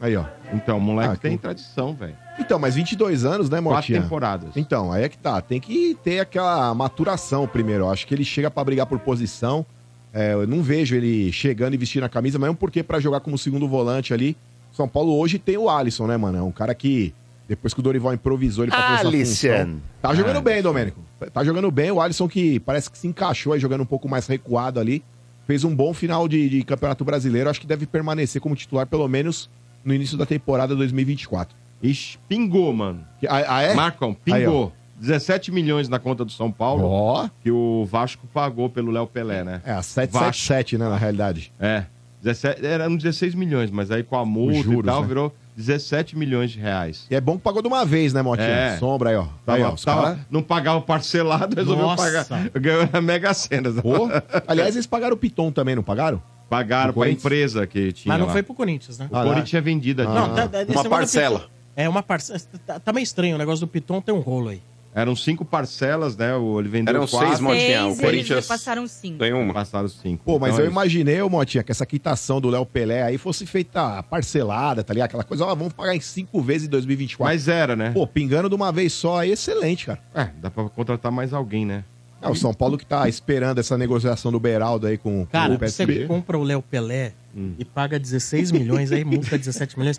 Aí, ó. Então, o moleque Ah, tem que- tradição, velho. Então, mas 22 anos, né, Quatro Motinha? temporadas. Então, aí é que tá. Tem que ter aquela maturação primeiro. Eu acho que ele chega pra brigar por posição. É, eu não vejo ele chegando e vestindo a camisa, mesmo porque pra jogar como segundo volante ali, São Paulo hoje tem o Alisson, né, mano? É um cara que, depois que o Dorival improvisou ele pra Alisson. função, Tá jogando bem, Domênico. Tá jogando bem. O Alisson que parece que se encaixou aí, jogando um pouco mais recuado ali. Fez um bom final de, de Campeonato Brasileiro. Acho que deve permanecer como titular, pelo menos no início da temporada 2024. Ixi, pingou, mano. Ah, ah, é? Marcão, Aí, ó. pingou. 17 milhões na conta do São Paulo, Ó. que o Vasco pagou pelo Léo Pelé, né? É, a 777, né, na realidade. É. 17, eram 16 milhões, mas aí com a multa Os juros, e tal, né? virou 17 milhões de reais. E é bom que pagou de uma vez, né, Motinha? É. Sombra aí, ó. Tava, aí, ó. os tava- cara- Não pagava parcelado, [laughs] resolveu Nossa. pagar. Ganhou na Mega Sena. Pô. Aliás, eles pagaram o Piton também, não pagaram? Pagaram pra empresa que tinha Mas não lá. foi pro Corinthians, né? O Corinthians tinha vendido a Ah. dívida. Não, tá, tá, esse Uma negócio do parcela. Piton- É uma parcela. Tá, tá meio estranho o negócio do Piton, tem um rolo aí. Eram cinco parcelas, né? O- Ele vendeu Eram quatro. seis, Motinha. O Seis, eles Corinthians passaram cinco. tem uma. Passaram cinco. Pô, mas Então eu é isso. imaginei, ô, Motinha, que essa quitação do Léo Pelé aí fosse feita parcelada, tá ligado? Aquela coisa, ó, vamos pagar em cinco vezes em 2024. Mas era, né? Pô, pingando de uma vez só aí, excelente, cara. É, dá pra contratar mais alguém, né? É, o São Paulo que tá esperando essa negociação do Beraldo aí com, com Cara, o você PSB. compra o Léo Pelé Hum. e paga 16 milhões, aí multa 17 milhões.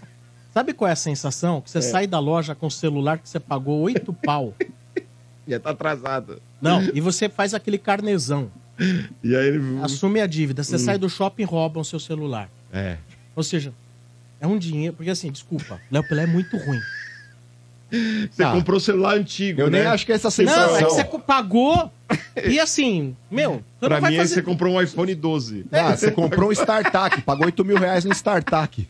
Sabe qual é a sensação? Que você sai da loja com o celular que você pagou 8 pau. [laughs] Já tá atrasado. Não, e você faz aquele carnezão. [laughs] E aí ele. Assume a dívida. Você sai do shopping e roubam o seu celular. É. Ou seja, é um dinheiro. Porque assim, desculpa, Léo Pelé é muito ruim. Você Ah. comprou o celular antigo, Eu né? nem acho que é essa sensação. Não, é que você pagou e assim, meu, você Pra mim, aí fazer... você comprou um iPhone 12. Ah, você comprou um StarTAC, pagou 8 mil reais no StarTAC.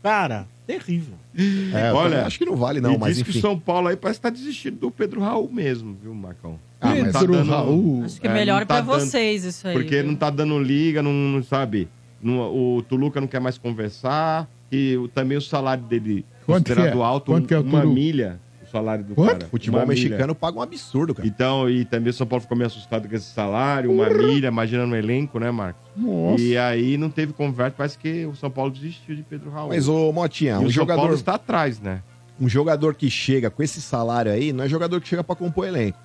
Cara, terrível. É, Olha, acho que não vale não, mas diz que enfim. o São Paulo aí parece que tá desistindo do Pedro Raul mesmo, viu, Marcão? Ah, Tá Pedro dando- Raul. Acho que É, melhor não tá pra dando- vocês isso aí. Porque viu? não tá dando liga, não, não sabe. Não- o Tuluca não quer mais conversar. E também o salário dele Quanto que considerado é? alto, Quanto que é o uma milha. Salário do Quanto? cara. Futebol Uma milha. mexicano paga um absurdo, cara. Então, e também o São Paulo ficou meio assustado com esse salário, uma milha, imagina no elenco, né, Marcos? Nossa. E aí não teve conversa, parece que o São Paulo desistiu de Pedro Raul. Mas, ô Motinha, um o São jogador, Paulo está atrás, né? um jogador que chega com esse salário aí, não é jogador que chega pra compor elenco.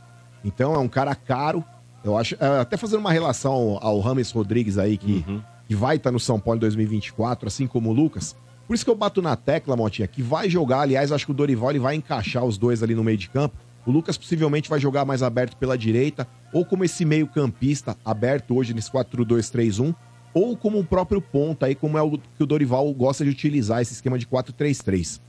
Então é um cara caro. Eu acho, é, até fazendo uma relação ao, ao Rames Rodrigues aí, que, Uhum. que vai estar no São Paulo em 2024, assim como o Lucas. Por isso que eu bato na tecla, Motinha, que vai jogar. Aliás, acho que o Dorival ele vai encaixar os dois ali no meio de campo. O Lucas possivelmente vai jogar mais aberto pela direita, ou como esse meio-campista aberto hoje nesse 4-2-3-1, ou como o próprio ponta aí, como é o que o Dorival gosta de utilizar, esse esquema de 4-3-3.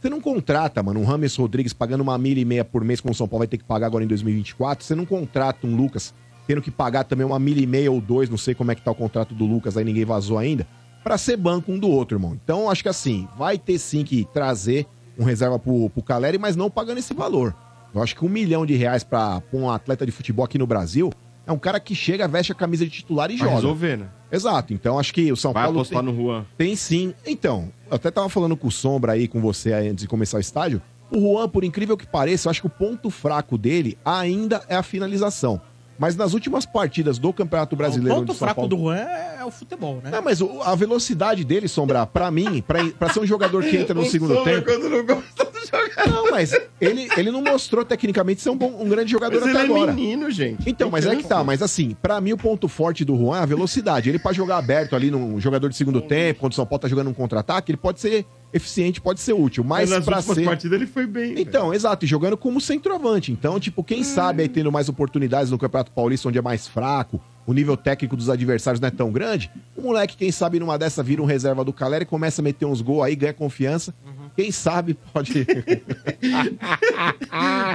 Você não contrata, mano, um Rames Rodrigues pagando uma milha e meia por mês, como o São Paulo vai ter que pagar agora em 2024. Você não contrata um Lucas tendo que pagar também uma milha e meia ou dois, não sei como é que tá o contrato do Lucas, aí ninguém vazou ainda, pra ser banco um do outro, irmão. Então, acho que assim, vai ter sim que trazer um reserva pro, pro Caleri, mas não pagando esse valor. Eu acho que um milhão de reais pra, pra um atleta de futebol aqui no Brasil é um cara que chega, veste a camisa de titular e Vai joga. resolver, né? Exato. Então, acho que o São Vai Paulo apostar tem- no Juan. tem sim. Então, eu até tava falando com o Sombra aí, com você aí, antes de começar o estádio. O Juan, por incrível que pareça, eu acho que o ponto fraco dele ainda é a finalização. Mas nas últimas partidas do Campeonato Brasileiro... o ponto fraco Paulo- do Juan é, é o futebol, né? Não, mas a velocidade dele, Sombra, pra mim, pra, pra ser um jogador que entra no segundo tempo... quando não gosta do jogador. Não, mas ele, ele não mostrou tecnicamente ser um, bom, um grande jogador Mas até ele agora. é menino, gente. Então, mas é que tá, mas assim, pra mim o ponto forte do Juan é a velocidade. Ele pra jogar aberto ali num jogador de segundo tempo, quando o São Paulo tá jogando um contra-ataque, ele pode ser eficiente, pode ser útil, mas, Mas últimas ser... partidas ele foi bem. Então, exato, e jogando como centroavante. Então, tipo, quem sabe aí tendo mais oportunidades no Campeonato Paulista, onde é mais fraco, o nível técnico dos adversários não é tão grande, o moleque, quem sabe numa dessa vira um reserva do Caleri, começa a meter uns gols aí, ganha confiança. Quem sabe pode... [laughs]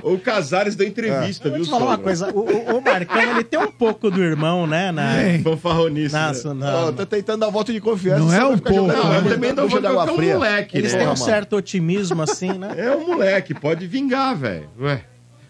O Casares deu entrevista, vou viu, te falar uma coisa, o, o- o Marcão, ele tem um pouco do irmão, né? Na, Fanfarronice. na, né? na- Ó, tá tentando dar voto de confiança. Não é um pouco, né? água- Eu também não vou colocar um moleque, Eles né? têm um certo otimismo, assim, né? É um moleque, pode vingar, velho. Ué.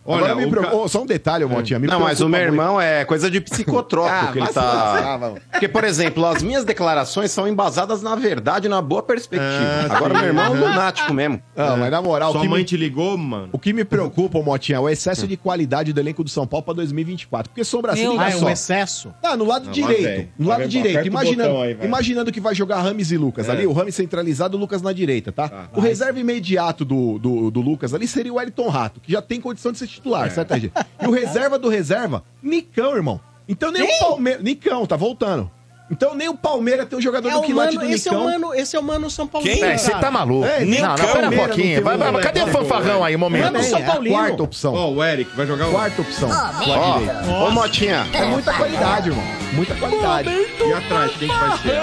Agora me ca- Ô, só um detalhe, ô, Motinha. me Não, mas o meu muito. irmão é coisa de psicotrópico [laughs] Ah, que ele tá. Porque, por exemplo, as minhas declarações são embasadas na verdade, na boa perspectiva. Ah, Agora, sim. meu irmão é um lunático mesmo. Não, mas na moral, o Sua que, mãe me, te ligou, mano? o que me preocupa, Motinha, é o excesso de qualidade do elenco do São Paulo pra 2024. Porque Sombra assim, Meu liga Ah, é só. um excesso? Ah, no lado Não, direito. no lado direito. Imaginando, aí, imaginando que vai jogar Rames e Lucas É. ali, o Rames centralizado, o Lucas na direita, tá? Tá, o reserva imediato do, do, do Lucas ali seria o Wellington Rato, que já tem condição de ser titular, É. certo, RG? E o reserva do reserva, Nicão, irmão. Então nem o Palmeiras. Nicão, tá voltando. Então nem o Palmeiras tem um jogador É do o quilate mano, do esse é o Nicão. mano, esse é o mano São Paulo. Quem? Você tá maluco. É, não, não, Nicão, pera um pouquinho. não Vai, vai, um cadê o fanfarrão aí, um momento? Mano, São É a Paulino. quarta opção. Ó, o Eric vai jogar o... Quarta opção. Ó, Lado direito. ô Motinha, É muita qualidade, irmão. Muita qualidade. E atrás, quem que vai ser?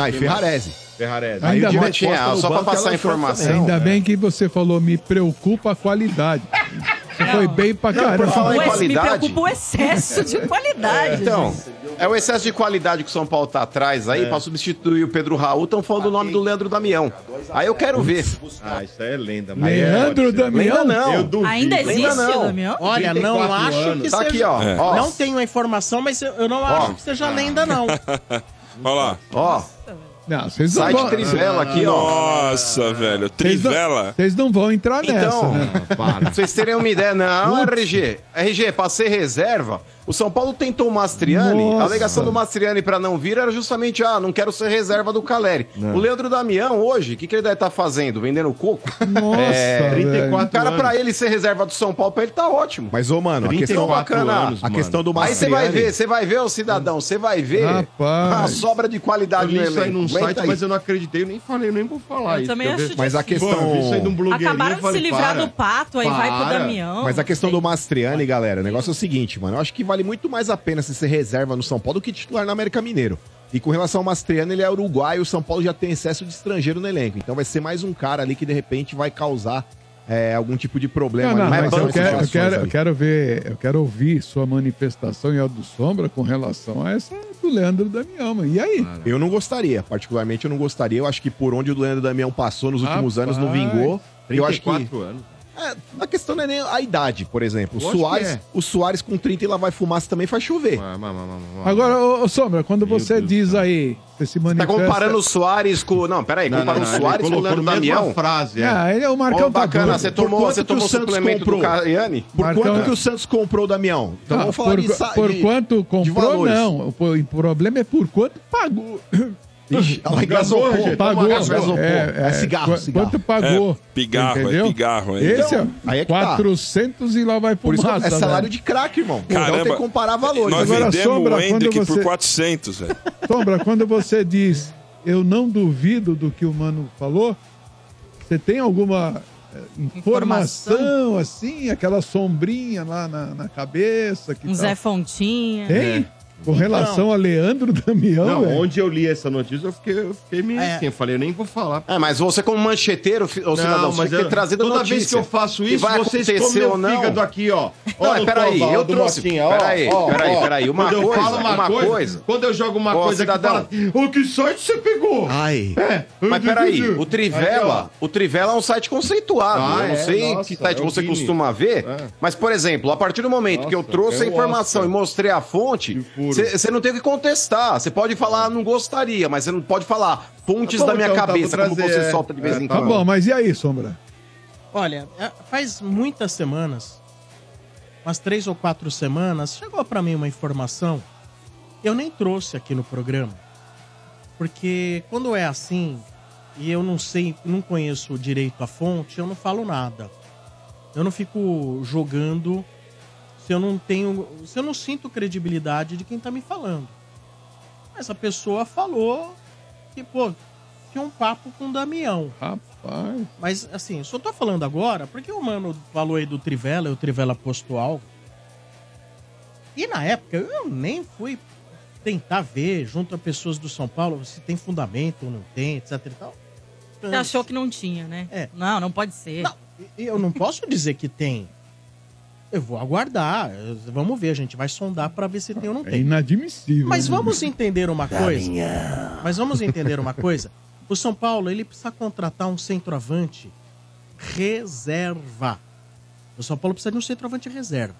Ah, e Ferrarese. Ferrarese. Ainda o bem- só pra banco, passar informação. também. Ainda bem que você falou, me preocupa a qualidade. Você foi bem pra caramba. falar em Ué, me qualidade. preocupa o excesso de qualidade. Então, gente. é o excesso de qualidade que o São Paulo tá atrás aí pra substituir o Pedro Raul. Estão falando o nome do Leandro Damião. Aí eu quero ver. Ah, isso aí é lenda. mano. Leandro Pode ser. Damião? Lembra não. Eu duvido. Ainda existe, não. Damião? Olha, não 34 acho anos. que Tá seja... aqui, ó. É. ó. Não tenho a informação, mas eu eu não acho que seja lenda, não. Olha lá. Ó, Não, vocês não site vão... Trivela aqui, ó. Nossa, velho. Trivela. Vocês não vão entrar nessa, Então, né? pra vocês terem uma ideia, não, RG. RG, pra ser reserva, o São Paulo tentou o Mastriani. Nossa. A alegação do Mastriani pra não vir era justamente, ah, não quero ser reserva do Caleri. O Leandro Damião, hoje, o que, que ele deve estar fazendo? Vendendo coco? Nossa, É, velho. 34 O cara, pra ele ser reserva do São Paulo, pra ele tá ótimo. Mas, ô, mano, a 34 questão, bacana. anos, a questão do Aí você vai Mastriani... ver, você vai ver, ô cidadão, você vai ver Rapaz. a sobra de Eu qualidade li no isso aí num site, aí. mas eu não acreditei, eu nem falei, eu nem vou falar Eu isso. também acho Mas a. Pô, questão... eu um blogueirinho, Acabaram eu de falei, se livrar para. do pato, aí vai pro Para. Damião. Mas a questão do Mastriani, galera, o negócio é o seguinte, mano. Eu acho que vale muito mais a pena se ser reserva no São Paulo do que titular no América Mineiro. E com relação ao Mastriani, ele é uruguaio, o São Paulo já tem excesso de estrangeiro no elenco. Então vai ser mais um cara ali que de repente vai causar é, algum tipo de problema. Não, não, mas eu quero, eu, quero, eu quero ver, eu quero ouvir sua manifestação e a do Sombra com relação a essa do Leandro Damião. E aí? Eu não gostaria, particularmente eu não gostaria. Eu acho que por onde o Leandro Damião passou nos últimos Rapaz. anos não vingou. Eu acho que 34 anos. É, a questão não é nem a idade, por exemplo. O Soares, é. o Soares com 30 e lá vai fumaça também faz chover. Mas, mas, mas, mas, Agora, ô, ô, Sombra, quando Meu você Deus, diz cara. aí, você se Tá manifesta... comparando o Soares com. Não, peraí, Não, comparando não, não, o Soares com o Leandro Damião. frase, é. Ah, ele é o Marcão Ô, bacana, tá você tomou, você tomou o Santos suplemento comprou? do Caiane? Por Marcão- quanto que o Santos comprou o Damião? Então Ah, vamos falar por, de, por de- quanto comprou, não. O, o problema é por quanto pagou. Ixi, ela gente. pagou. Engasou, pô. É cigarro, qu- cigarro. Quanto pagou. É, pigarro, é entendeu? pigarro, é. Esse Então, aí é é que tá. 400 e lá vai Por isso fumaça. é salário né? de craque, irmão. então Caramba, tem que comparar valores. Nós Agora, vendemos Sombra, o Hendrick quando por você- 400, velho. [laughs] Sombra, quando você diz eu não duvido do que o Mano falou, você tem alguma eh, informação, assim, aquela sombrinha lá na, na cabeça? Que Um tá- Zé Fontinha. Tem? Com relação a Leandro Damião, Não, onde eu li essa notícia, eu fiquei, eu fiquei meio É. assim. Eu falei, eu nem vou falar. É, mas você como mancheteiro, ô cidadão, você tem que ter eu- trazido toda notícia. vez que eu faço isso, vai vocês comem ou não. fígado aqui, ó. Não, Ó, é, peraí, eu trouxe- Motinha, ó, peraí, ó, peraí, ó. peraí, uma Quando eu coisa, falo uma, uma coisa, coisa. Quando eu jogo uma Ó, coisa cidadão. aqui, fala, o que site você pegou? Ai. É, Mas peraí, o Aí, Trivela, o Trivela é um site conceituado. Ah, eu não é? sei que site é o você costuma ver, É. mas, por exemplo, a partir do momento que eu trouxe a o informação e mostrei a fonte, Que você não tem o que contestar. Você pode falar, não gostaria, mas você não pode falar fontes Tá bom, da minha então, tá, cabeça, vou como trazer, você solta de vez É, em tá Tá quando. bom, mas e aí, Sombra? Olha, é, faz muitas semanas, umas três ou quatro semanas, chegou pra mim uma informação. Eu nem trouxe aqui no programa. Porque quando é assim, e eu não sei, não conheço direito a fonte, eu não falo nada. Eu não fico jogando se eu não tenho. Se eu não sinto credibilidade de quem tá me falando. Mas a pessoa falou que, pô, tinha um papo com o Damião. Rapaz. Mas, assim, eu só tô falando agora porque o mano falou aí do Trivela e o Trivela postou algo. E na época eu nem fui tentar ver junto a pessoas do São Paulo se tem fundamento ou não tem, etc e tal. Você achou que não tinha, né? É. Não, não pode ser. Não, e- eu não posso dizer que tem. Eu vou aguardar. Vamos ver, a gente vai sondar pra ver se tem ou não É tem. inadmissível. Mas né? vamos entender uma coisa. Mas vamos entender uma coisa. O São Paulo, ele precisa contratar um centroavante reserva. O São Paulo precisa de um centroavante reserva.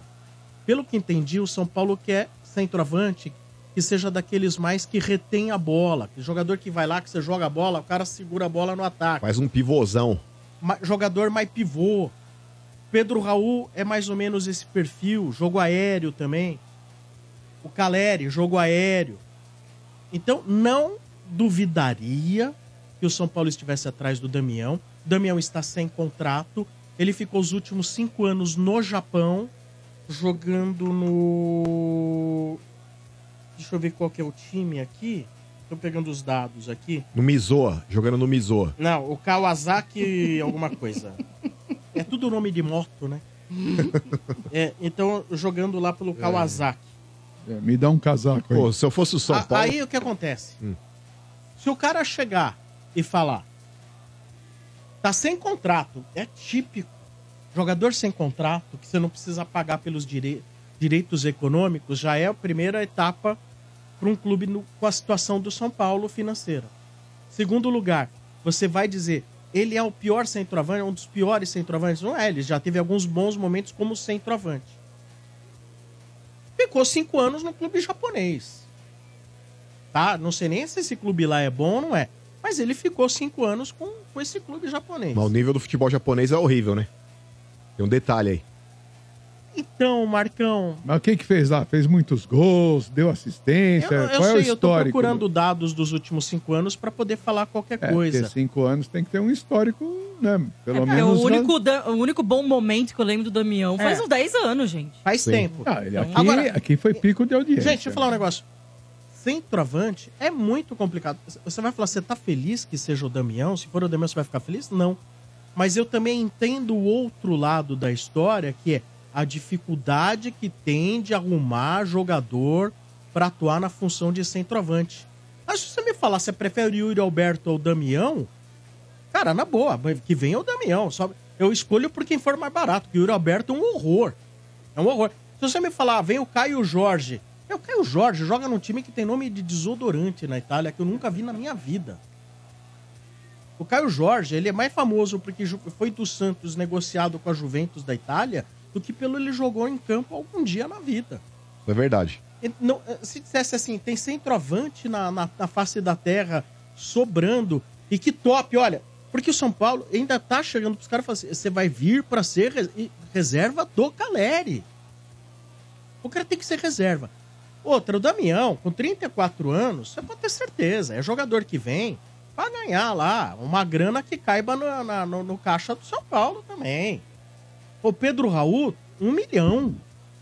Pelo que entendi, o São Paulo quer centroavante que seja daqueles mais que retém a bola. Que jogador que vai lá, que você joga a bola, o cara segura a bola no ataque. Faz um pivôzão. Jogador mais pivô. Pedro Raul é mais ou menos esse perfil, jogo aéreo também. O Caleri, jogo aéreo. Então, não duvidaria que o São Paulo estivesse atrás do Damião. O Damião está sem contrato. Ele ficou os últimos cinco anos no Japão, jogando no. Deixa eu ver qual que é o time aqui. Tô pegando os dados aqui. No Mizoa, jogando no Mizoa. Não, o Kawasaki alguma coisa. [laughs] É tudo nome de moto, né? [laughs] É, então, jogando lá pelo Kawasaki. É, me dá um casaco aí. Pô, se eu fosse o São A- Paulo. Aí o que acontece? Hum. Se o cara chegar e falar, tá sem contrato, é típico. Jogador sem contrato, que você não precisa pagar pelos direi- direitos econômicos, já é a primeira etapa para um clube no- com a situação do São Paulo financeira. Segundo lugar, você vai dizer, ele é o pior centroavante, um dos piores centroavantes. Não é, ele já teve alguns bons momentos como centroavante. Ficou cinco anos no clube japonês. Tá? Não sei nem se esse clube lá é bom ou não é. Mas ele ficou cinco anos com, com esse clube japonês. Mas o nível do futebol japonês é horrível, né? Tem um detalhe aí. Então, Marcão, Mas o que que fez lá? Fez muitos gols, deu assistência. eu, eu Qual é o sei, eu tô histórico? procurando dados dos últimos cinco anos para poder falar qualquer É, coisa. porque cinco anos tem que ter um histórico, né? Pelo É, menos. o, único, da- o único bom momento que eu lembro do Damião faz É. uns 10 anos, gente. Faz Sim. tempo. Ah, ele aqui, Agora- aqui foi pico de audiência. Gente, deixa eu falar um negócio. Centroavante é muito complicado. Você vai falar, você tá feliz que seja o Damião? Se for o Damião, você vai ficar feliz? Não. Mas eu também entendo o outro lado da história, que é a dificuldade que tem de arrumar jogador para atuar na função de centroavante. Mas se você me falar, você prefere o Yuri Alberto ou o Damião? Cara, na boa, que venha o Damião. Só eu escolho por quem for mais barato, o Yuri Alberto é um horror. É um horror. Se você me falar, vem o Caio Jorge. É, o Caio Jorge joga num time que tem nome de desodorante na Itália, que eu nunca vi na minha vida. O Caio Jorge, ele é mais famoso porque foi do Santos negociado com a Juventus da Itália do que pelo ele jogou em campo algum dia na vida. É verdade. Ele não- se dissesse assim, tem centroavante na, na, na face da terra sobrando e que top, olha, porque o São Paulo ainda tá chegando pros caras e assim, você vai vir para ser res- e- reserva do Caleri. O cara tem que ser reserva. Outra, o Damião, com 34 anos, você pode ter certeza, é jogador que vem pra ganhar lá uma grana que caiba no, na- no, no caixa do São Paulo também. O Pedro Raul, um milhão.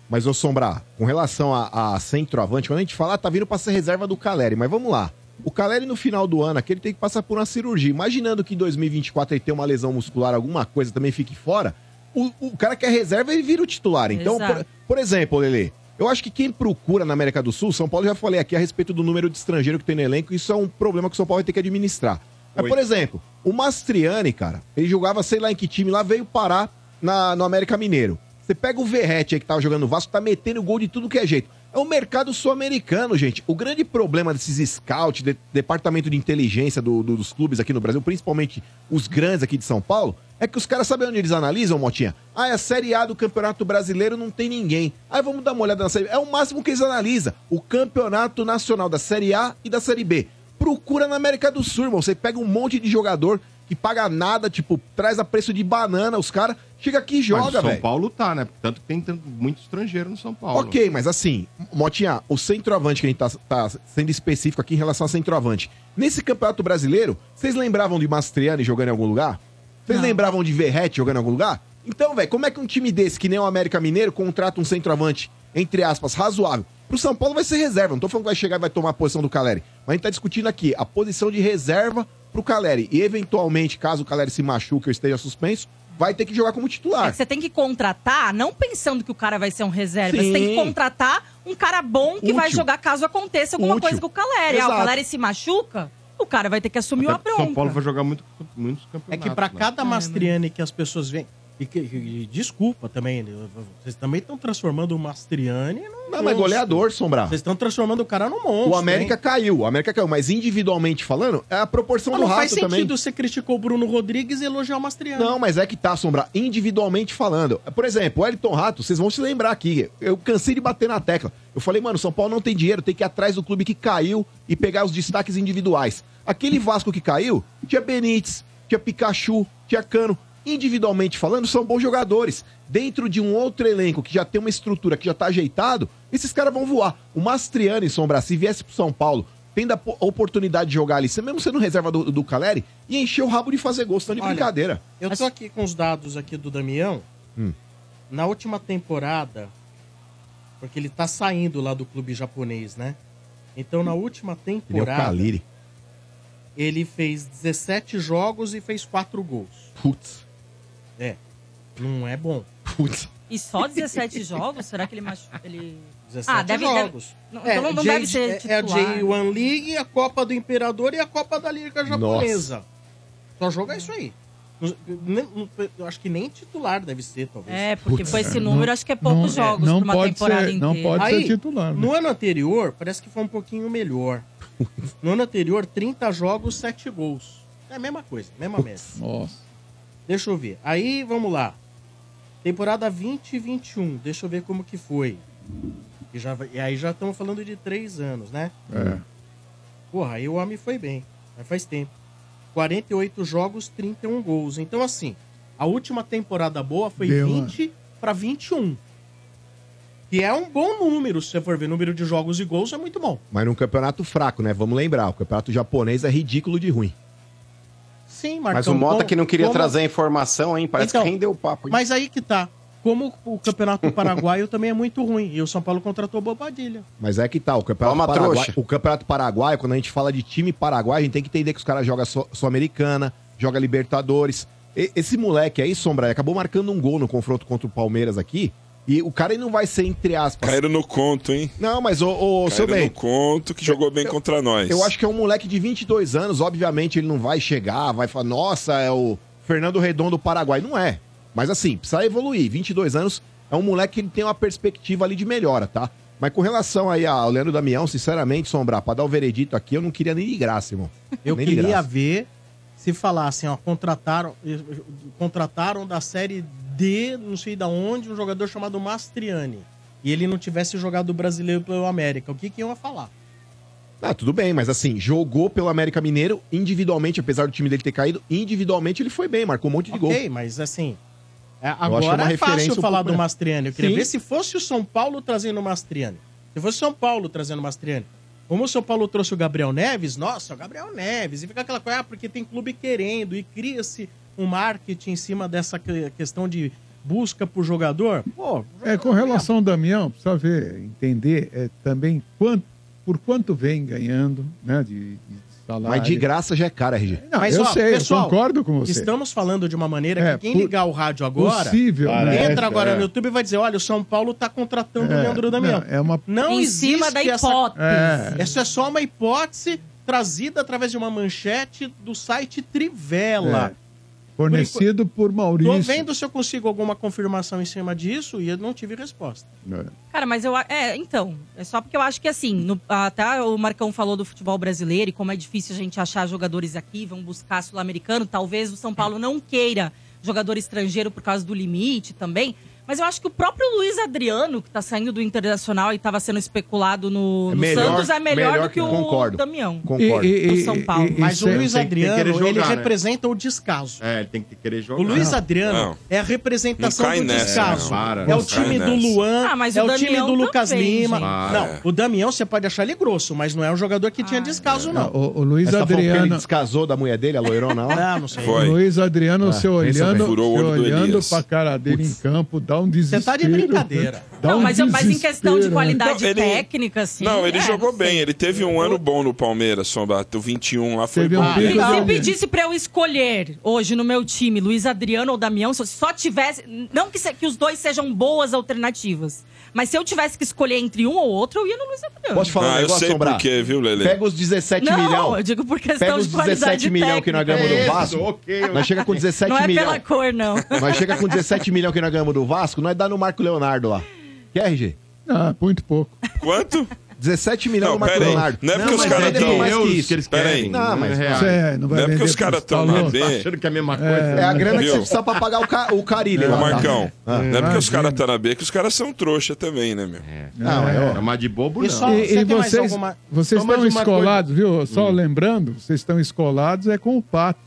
Mas, ô Sombrar, com relação a, a centroavante, quando a gente fala, ah, tá vindo pra ser reserva do Caleri, mas vamos lá. O Caleri, no final do ano, aqui, ele tem que passar por uma cirurgia. Imaginando que em 2024 ele tem uma lesão muscular, alguma coisa, também fique fora, o, o cara que é reserva, ele vira o titular. Então, por, por exemplo, Lele, eu acho que quem procura na América do Sul, São Paulo já falei aqui a respeito do número de estrangeiro que tem no elenco, isso é um problema que o São Paulo vai ter que administrar. Mas, por exemplo, o Mastriani, cara, ele jogava sei lá em que time lá, veio parar na, no América Mineiro. Você pega o Verrete aí que tava jogando no Vasco, tá metendo gol de tudo que é jeito. É o mercado sul-americano, gente. O grande problema desses scouts, de- departamento de inteligência do- do- dos clubes aqui no Brasil, principalmente os grandes aqui de São Paulo, é que os caras sabem onde eles analisam, Motinha? Ah, é a Série A do Campeonato Brasileiro, não tem ninguém. Aí vamos dar uma olhada na Série B. É o máximo que eles analisam. O Campeonato Nacional da Série A e da Série B. Procura na América do Sul, irmão. Você pega um monte de jogador que paga nada, tipo, traz a preço de banana, os caras chega aqui e joga, o São velho. Paulo tá, né? Tanto que tem tanto- muito estrangeiro no São Paulo. Ok, mas assim, Motinha, o centroavante que a gente tá, tá sendo específico aqui em relação ao centroavante. Nesse Campeonato Brasileiro, vocês lembravam de Mastriani jogando em algum lugar? Vocês lembravam de Verrete jogando em algum lugar? Então, velho, como é que um time desse, que nem o América Mineiro, contrata um centroavante, entre aspas, razoável? Pro São Paulo vai ser reserva. Não tô falando que vai chegar e vai tomar a posição do Caleri. Mas a gente tá discutindo aqui a posição de reserva pro Caleri. E, eventualmente, caso o Caleri se machuque ou esteja suspenso, vai ter que jogar como É titular. que você tem que contratar, não pensando que o cara vai ser um reserva. Sim. Você tem que contratar um cara bom que Útil. vai jogar caso aconteça alguma Útil. coisa com o Caleri. Ah, o. Caleri se machuca, o cara vai ter que assumir Até uma porque bronca. São Paulo vai jogar muito, muitos É campeonatos. que pra né? cada Mastriani que as pessoas veem. E, que- e desculpa também, né? vocês também estão transformando o Mastriani num Não, mas goleador, Sombrar. Vocês estão transformando o cara num monstro. O América hein? caiu, o América caiu, mas individualmente falando, é a proporção Mas do não rato faz sentido também. você criticar o Bruno Rodrigues e elogiar o Mastriani. Não, mas é que tá, Sombra, individualmente falando. Por exemplo, o Elton Rato, vocês vão se lembrar aqui. Eu cansei de bater na tecla. Eu falei, mano, São Paulo não tem dinheiro, tem que ir atrás do clube que caiu e pegar os destaques individuais. Aquele Vasco que caiu, tinha Benítez, tinha Pikachu, tinha Cano. Individualmente falando, são bons jogadores. Dentro de um outro elenco que já tem uma estrutura, que já tá ajeitado, esses caras vão voar. O Mastriani, Sombra, se viesse pro São Paulo, tendo a po- oportunidade de jogar ali, mesmo sendo reserva do, do Caleri, ia encher o rabo de fazer gol, senão de Olha, brincadeira. Eu tô aqui com os dados aqui do Damião. Hum. Na última temporada, porque ele tá saindo lá do clube japonês, né? Então, na última Ele é o temporada, Caleri. ele fez 17 jogos e fez 4 gols. Putz. É. Não é bom. Putz. E só 17 jogos? Será que ele machucou? Ele... 17 Ah, deve- deve- jogos. Não, então não- não J- deve ser É a titular. J1 League, a Copa do Imperador e a Copa da Liga Japonesa. Só jogar isso aí. Não- não- Eu acho que nem titular deve ser, talvez. É, porque com esse número, acho que é poucos não- é, jogos não pra uma pode temporada ser- não inteira. pode Aí, ser titular. né? No ano anterior, parece que foi um pouquinho melhor. No ano anterior, 30 jogos, 7 gols. É a mesma coisa, mesma média. Nossa. Deixa eu ver. Aí, vamos lá. Temporada 20 e 21. Deixa eu ver como que foi. E, já, e aí já estamos falando de 3 anos, né? É. Porra, aí o homem foi bem. Mas faz tempo. 48 jogos, 31 gols. Então, assim, a última temporada boa foi Deu uma- 20 para 21. Que é um bom número, se você for ver número de jogos e gols, é muito bom. Mas num campeonato fraco, né? Vamos lembrar, o campeonato japonês é ridículo de ruim. Sim, Marcão. Mas o Mota como- que não queria como- trazer a informação, hein? Parece Então, que rendeu o papo. hein? Mas aí que tá. Como o campeonato paraguaio também é muito ruim. E o São Paulo contratou o Bobadilha. Mas é que tá, o campeonato Toma paraguaio, trouxa. o campeonato paraguaio, quando a gente fala de time paraguaio, a gente tem que entender que os caras jogam Sul- Sul-Americana, joga Libertadores. E- esse moleque aí, Sombra, acabou marcando um gol no confronto contra o Palmeiras aqui. E o cara não vai ser, entre aspas. Caíram no conto, hein? Não, mas, ô, ô seu Caíram bem, no conto que jogou bem contra nós. eu acho que é um moleque de 22 anos. Obviamente ele não vai chegar, vai falar, nossa, é o Fernando Redondo do Paraguai. Não é. Mas assim, precisa evoluir. 22 anos é um moleque que ele tem uma perspectiva ali de melhora, tá? Mas com relação aí ao Leandro Damião, sinceramente, Sombrar, pra dar o veredito aqui, eu não queria nem de graça, irmão. Eu Nem queria graça. ver se falassem, ó, contrataram, contrataram da série D, não sei da onde, um jogador chamado Mastriani. E ele não tivesse jogado o brasileiro pelo América. O que, que iam falar? Ah, tudo bem, mas assim, jogou pelo América Mineiro individualmente, apesar do time dele ter caído, individualmente ele foi bem, marcou um monte de gol. Ok, mas assim. é, é agora é fácil um falar pouco do. Mastriani. Eu queria Sim. ver se fosse o São Paulo trazendo o Mastriani. Se fosse o São Paulo trazendo o Mastriani. Como o São Paulo trouxe o Gabriel Neves, nossa, o Gabriel Neves. E fica aquela coisa, ah, porque tem clube querendo. E cria-se um marketing em cima dessa que- questão de busca por jogador. Pô, É, com relação ao Damião, precisa ver, entender é, também quanto, por quanto vem ganhando, né, de, de salário. Mas de graça já é cara, RG. Não, Mas, eu ó, sei, pessoal, eu concordo com você. Estamos falando de uma maneira É, que quem por- ligar o rádio agora, Possível, né? entra agora É. no YouTube e vai dizer, olha, o São Paulo tá contratando o É, Leandro Damião. não, é uma- Não Em existe cima da essa- hipótese. É. Essa é só uma hipótese trazida através de uma manchete do site Trivela. É. Fornecido por Maurício. Tô vendo se eu consigo alguma confirmação em cima disso e eu não tive resposta. É. Cara, mas eu. É, então. É só porque eu acho que assim, no- até o Marcão falou do futebol brasileiro e como é difícil a gente achar jogadores aqui, vão buscar sul-americano. Talvez o São Paulo não queira jogador estrangeiro por causa do limite também. Mas eu acho que o próprio Luiz Adriano, que tá saindo do Internacional e tava sendo especulado no, É no melhor- Santos, é melhor, melhor do que que- o concordo. Damião. Concordo. E- e- Do e- São Paulo. e- Mas o é- Luiz tem Adriano, jogar, ele né? representa o descaso. É, ele tem que querer jogar. O Luiz Adriano Não. é a representação do nessa, descaso. não. Para, é o time do. Luan, Ah, mas é o o time do Lucas também, Lima. Não, o Damião você pode achar ele grosso, mas não é um jogador que tinha Ah, descaso, Não, não. o, o Luiz tá falando que ele Adriano. descasou da mulher dele, a loirona lá? [laughs] Não, não sei. Foi. O Luiz Adriano, Ah, você olhando, olhando pra cara dele em campo, dá um desespero. tá de brincadeira. Dá Não, um mas, eu- mas em questão de desespero. qualidade Não, ele- técnica, assim. Não, ele é, jogou bem. Ele teve um ano bom no Palmeiras, Sombra. O 21 lá foi Teve bom. um Ah. Se dele. pedisse pra eu escolher hoje no meu time Luiz Adriano ou Damião, se eu só tivesse. Não que, se- que os dois sejam boas alternativas, Mas se eu tivesse que escolher entre um ou outro, eu ia no Luiz Adriano. Posso falar um Ah, eu negócio, sei Sombra? por quê, viu, Lele? Pega os 17 Não, milhão. eu digo por questão Pega os de qualidade 17 milhão que nós ganhamos do Isso, Vasco. ok, Nós chega com 17 Não é milhão. pela cor, não. Nós chega com 17 milhão que nós ganhamos do Vasco, nós dá no Marco Leonardo lá. Quer, RG? Ah, muito pouco. Quanto? 17 milhões Não, no Marco pera aí. Leonardo. Não é porque os mas caras ele tão- tem mais que isso. que eles querem. Não, mas- reais. Você não vai Não é porque os caras estão na talouros. B. Achando que é a mesma É. coisa. É a grana que Viu? você precisa pra pagar o, ca o Carilli Ô, lá. tá? Marcão, Ah. não é porque os caras estão na B que os caras são trouxa também, né, meu? Não, é. É, mas de bobo E não. só- E, Você e vocês, alguma- vocês Só estão escolados, viu? Só lembrando, vocês estão escolados é com o Pato.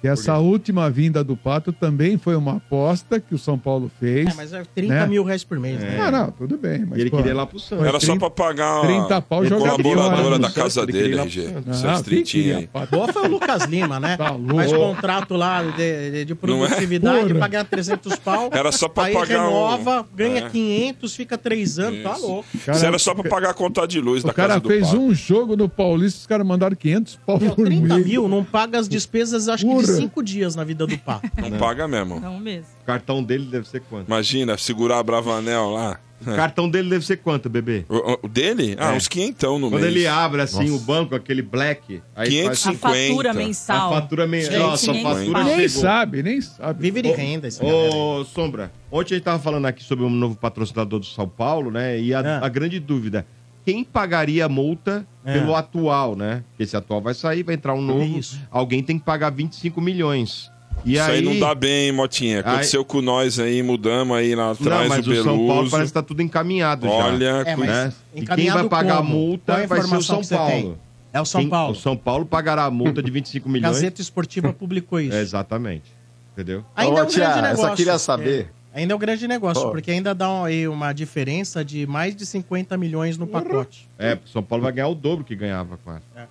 Que essa última vinda do Pato também foi uma aposta que o São Paulo fez. É, mas é 30 Né? mil reais por mês, né? Ah, não, tudo bem. Mas, ele pô, queria ir lá pro Santos. Era só 30 pra pagar 30 pau a colaboradora da casa dele, RG. Ah, Seus tritinhos aí. Boa foi o Lucas Lima, né? Tá louco. Faz contrato lá de, de- de produtividade Porra. pra ganhar 300 pau. Era só pra aí pagar um- renova, ganha É. 500, fica 3 anos, tá Isso. louco. Cara, Isso era só pra pagar a conta de luz da O cara casa do fez Pato. um jogo no Paulista, os caras mandaram 500 pau por 30 mês. mil não paga as despesas, acho que 5 dias na vida do Pato. [laughs] Não paga mesmo. Não mesmo. O cartão dele deve ser quanto? Imagina, segurar a Bravanel lá. O cartão dele deve ser quanto, bebê? O, o dele? Ah, É. uns quinhentão no Quando mês. ele abre assim Nossa. o banco, aquele black, aí 500 faz A fatura 50. mensal. a fatura mensal. Nossa, a nem fatura Nem chegou. sabe, nem sabe. Vive de renda esse galera. Ô, Sombra, ontem a gente tava falando aqui sobre um novo patrocinador do São Paulo, né? E a, Ah. a grande dúvida, quem pagaria a multa É. pelo atual, né? Porque esse atual vai sair, vai entrar um novo. Isso. Alguém tem que pagar 25 milhões. E Isso aí, aí, não dá bem, hein, Motinha. Aconteceu com nós aí, mudamos aí lá Não, atrás mas do o São Paulo parece que tá tudo encaminhado já. Olha, É, né? E quem vai pagar como? a multa é a vai ser o São? Paulo. É o São Quem- Paulo. O São Paulo pagará a multa de 25 milhões. Gazeta Esportiva publicou [laughs] isso. É, exatamente. Entendeu? Ainda é um Ô, tia, grande eu negócio. só queria saber. Ainda é um grande negócio, Ó. porque ainda dá aí uma diferença de mais de 50 milhões no pacote. É, porque o São Paulo vai ganhar o dobro que ganhava com essa. É.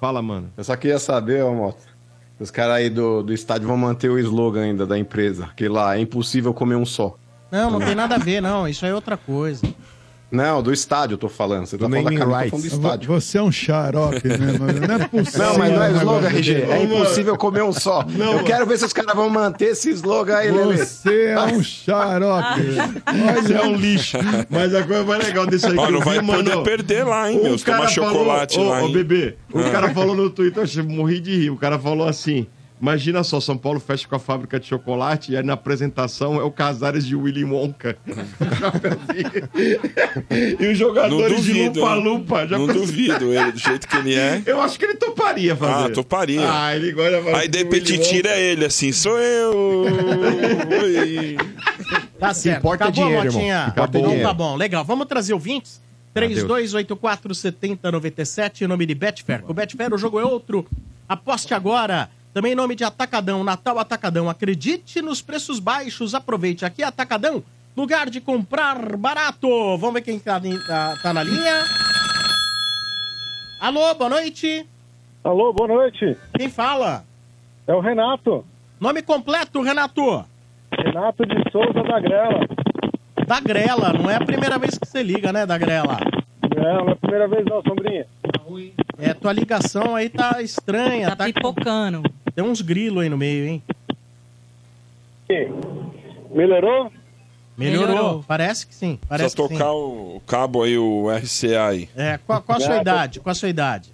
Fala, mano. Eu só queria saber, ô Mota. Os caras aí do, do estádio vão manter o slogan ainda da empresa. Que lá é impossível comer um só. Não, não tem nada a ver, não. Isso aí é outra coisa. Não, do estádio eu tô falando. Você tá Do falando da camisa, eu tô falando do estádio. Você é um xarope mesmo. Não é [laughs] possível. Não, mas não é slogan, RG. É impossível comer um só. eu quero ver se os caras vão manter esse slogan aí, Lelê. Você é um xarope. [laughs] Mas é um lixo. Mas a coisa mais legal desse aí Ó, que não eu vai vi, poder mano, perder lá, hein, meu? Tomar chocolate falou, lá, ô, hein? ô, bebê, o Ah. cara falou no Twitter, eu achei- morri de rir. O cara falou assim: imagina só, São Paulo fecha com a fábrica de chocolate e aí na apresentação é o Casares de Willy Wonka. [laughs] e os jogadores de duvido. Lupa hein? Lupa. Já Não pensou? duvido ele, do jeito que ele é. Eu acho que ele toparia fazer. Ah, toparia. Ah, ele gosta de Aí de repente tira ele assim, sou eu. [laughs] Oi. Tá certo. importa Acabou, dinheiro, irmão. Motinha? Acabou Então tá bom, legal. Vamos trazer ouvintes? 3284 7097, em nome de Betfair. Com Betfair o jogo é outro. Aposte agora. Também em nome de Atacadão, Natal Atacadão. Acredite nos preços baixos. Aproveite aqui, Atacadão. Lugar de comprar barato. Vamos ver quem tá, tá- tá na linha. Alô, boa noite. Alô, boa noite. Quem fala? É o Renato. Nome completo, Renato. Renato de Souza da Grela. Da Grela, não é a primeira vez que você liga, né, da Grela? Não, não é a primeira vez não, Sombrinha. É, tua ligação aí tá estranha, Tá tá, pipocando. Tem uns grilos aí no meio, hein? Melhorou? Melhorou, Melhorou. parece que sim, parece Só que sim. tocar o, o cabo aí, o RCA aí. É, qual, qual a sua idade? Qual a sua idade?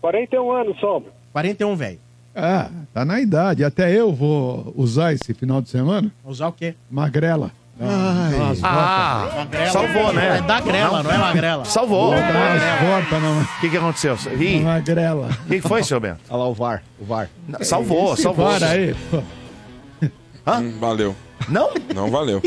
41 anos, Sombra. 41, velho. Ah, tá na idade. Até eu vou usar esse final de semana. Usar o quê? Magrela. Umas Ah, salvou, né? É da grela, não, é magrela. Salvou. O que, que aconteceu? Ih, o magrela. que, que foi, seu Bento? Olha lá o VAR. O VAR. Salvou, salvou. Para aí. pô. Hum, valeu. Não? Não valeu.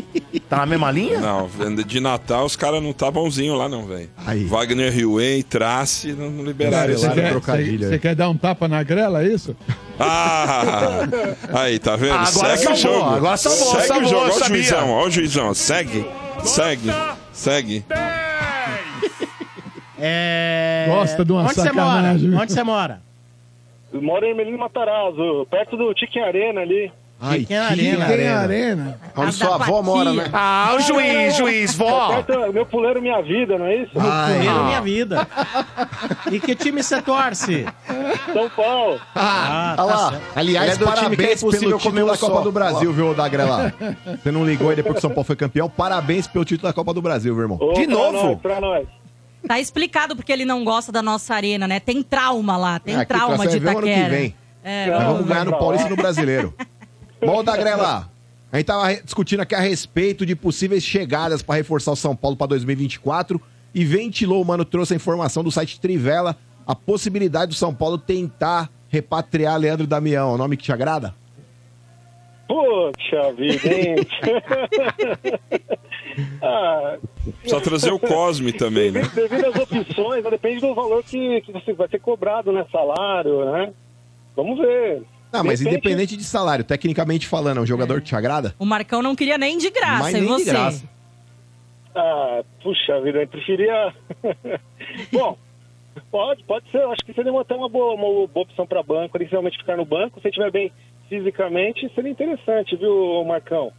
Tá na mesma linha? Não, de Natal os caras não tá bonzinho lá, não, velho. Aí. Wagner Hillway, Trace, não, não liberaram Você isso. quer, trocadilho você- você quer dar um tapa na grela, é isso? Ah! Aí, tá vendo? Agora Segue o jogo. agora salvou, Segue salvou, o jogo. Ó o juizão, ó o juizão. Segue, segue, segue. É... Gosta de uma Onde você sacanagem. mora? Onde você mora? Eu moro em Melino Matarazzo, perto do Tiquim Arena ali. Ai, Fiquem na Fiquem arena. na arena. Onde sua avó mora, né? Ah, o juiz, juiz, vó. Meu puleiro, minha vida, não é isso? Primeiro minha vida. E que time você torce? São Paulo. Ah, Olha lá. certo. Aliás, é do time que é parabéns pelo título da Copa só. do Brasil, viu, Dagrela? [laughs] Você não ligou aí depois que o São Paulo foi campeão? Parabéns pelo título da Copa do Brasil, viu, irmão? Ô, De pra novo? Nós, pra nós. Tá explicado porque ele não gosta da nossa arena, né? Tem trauma lá, tem É, aqui trauma pra de o ano que Itaquera. vem. É, Nós vamos ganhar no Paulista e no Brasileiro. [laughs] Bom, Dagrela, a gente tava discutindo aqui a respeito de possíveis chegadas para reforçar o São Paulo para 2024 e ventilou, mano, trouxe a informação do site Trivela, a possibilidade do São Paulo tentar repatriar Leandro Damião. É o nome que te agrada? Poxa vida, hein? [laughs] ah, Precisa trazer o Cosme também, né? devido, devido às opções, né, depende do valor que, que você vai ser cobrado, né? Salário, né? Vamos ver. Ah, mas De independente de salário, tecnicamente falando, é um jogador que te agrada? O Marcão não queria nem de graça, Mas e nem de você? graça. Ah, puxa vida, eu preferia. [laughs] Bom, pode, pode ser. Eu acho que seria até uma boa, uma boa opção para banco, ele realmente ficar no banco. Se ele estiver bem fisicamente, seria interessante, viu, Marcão?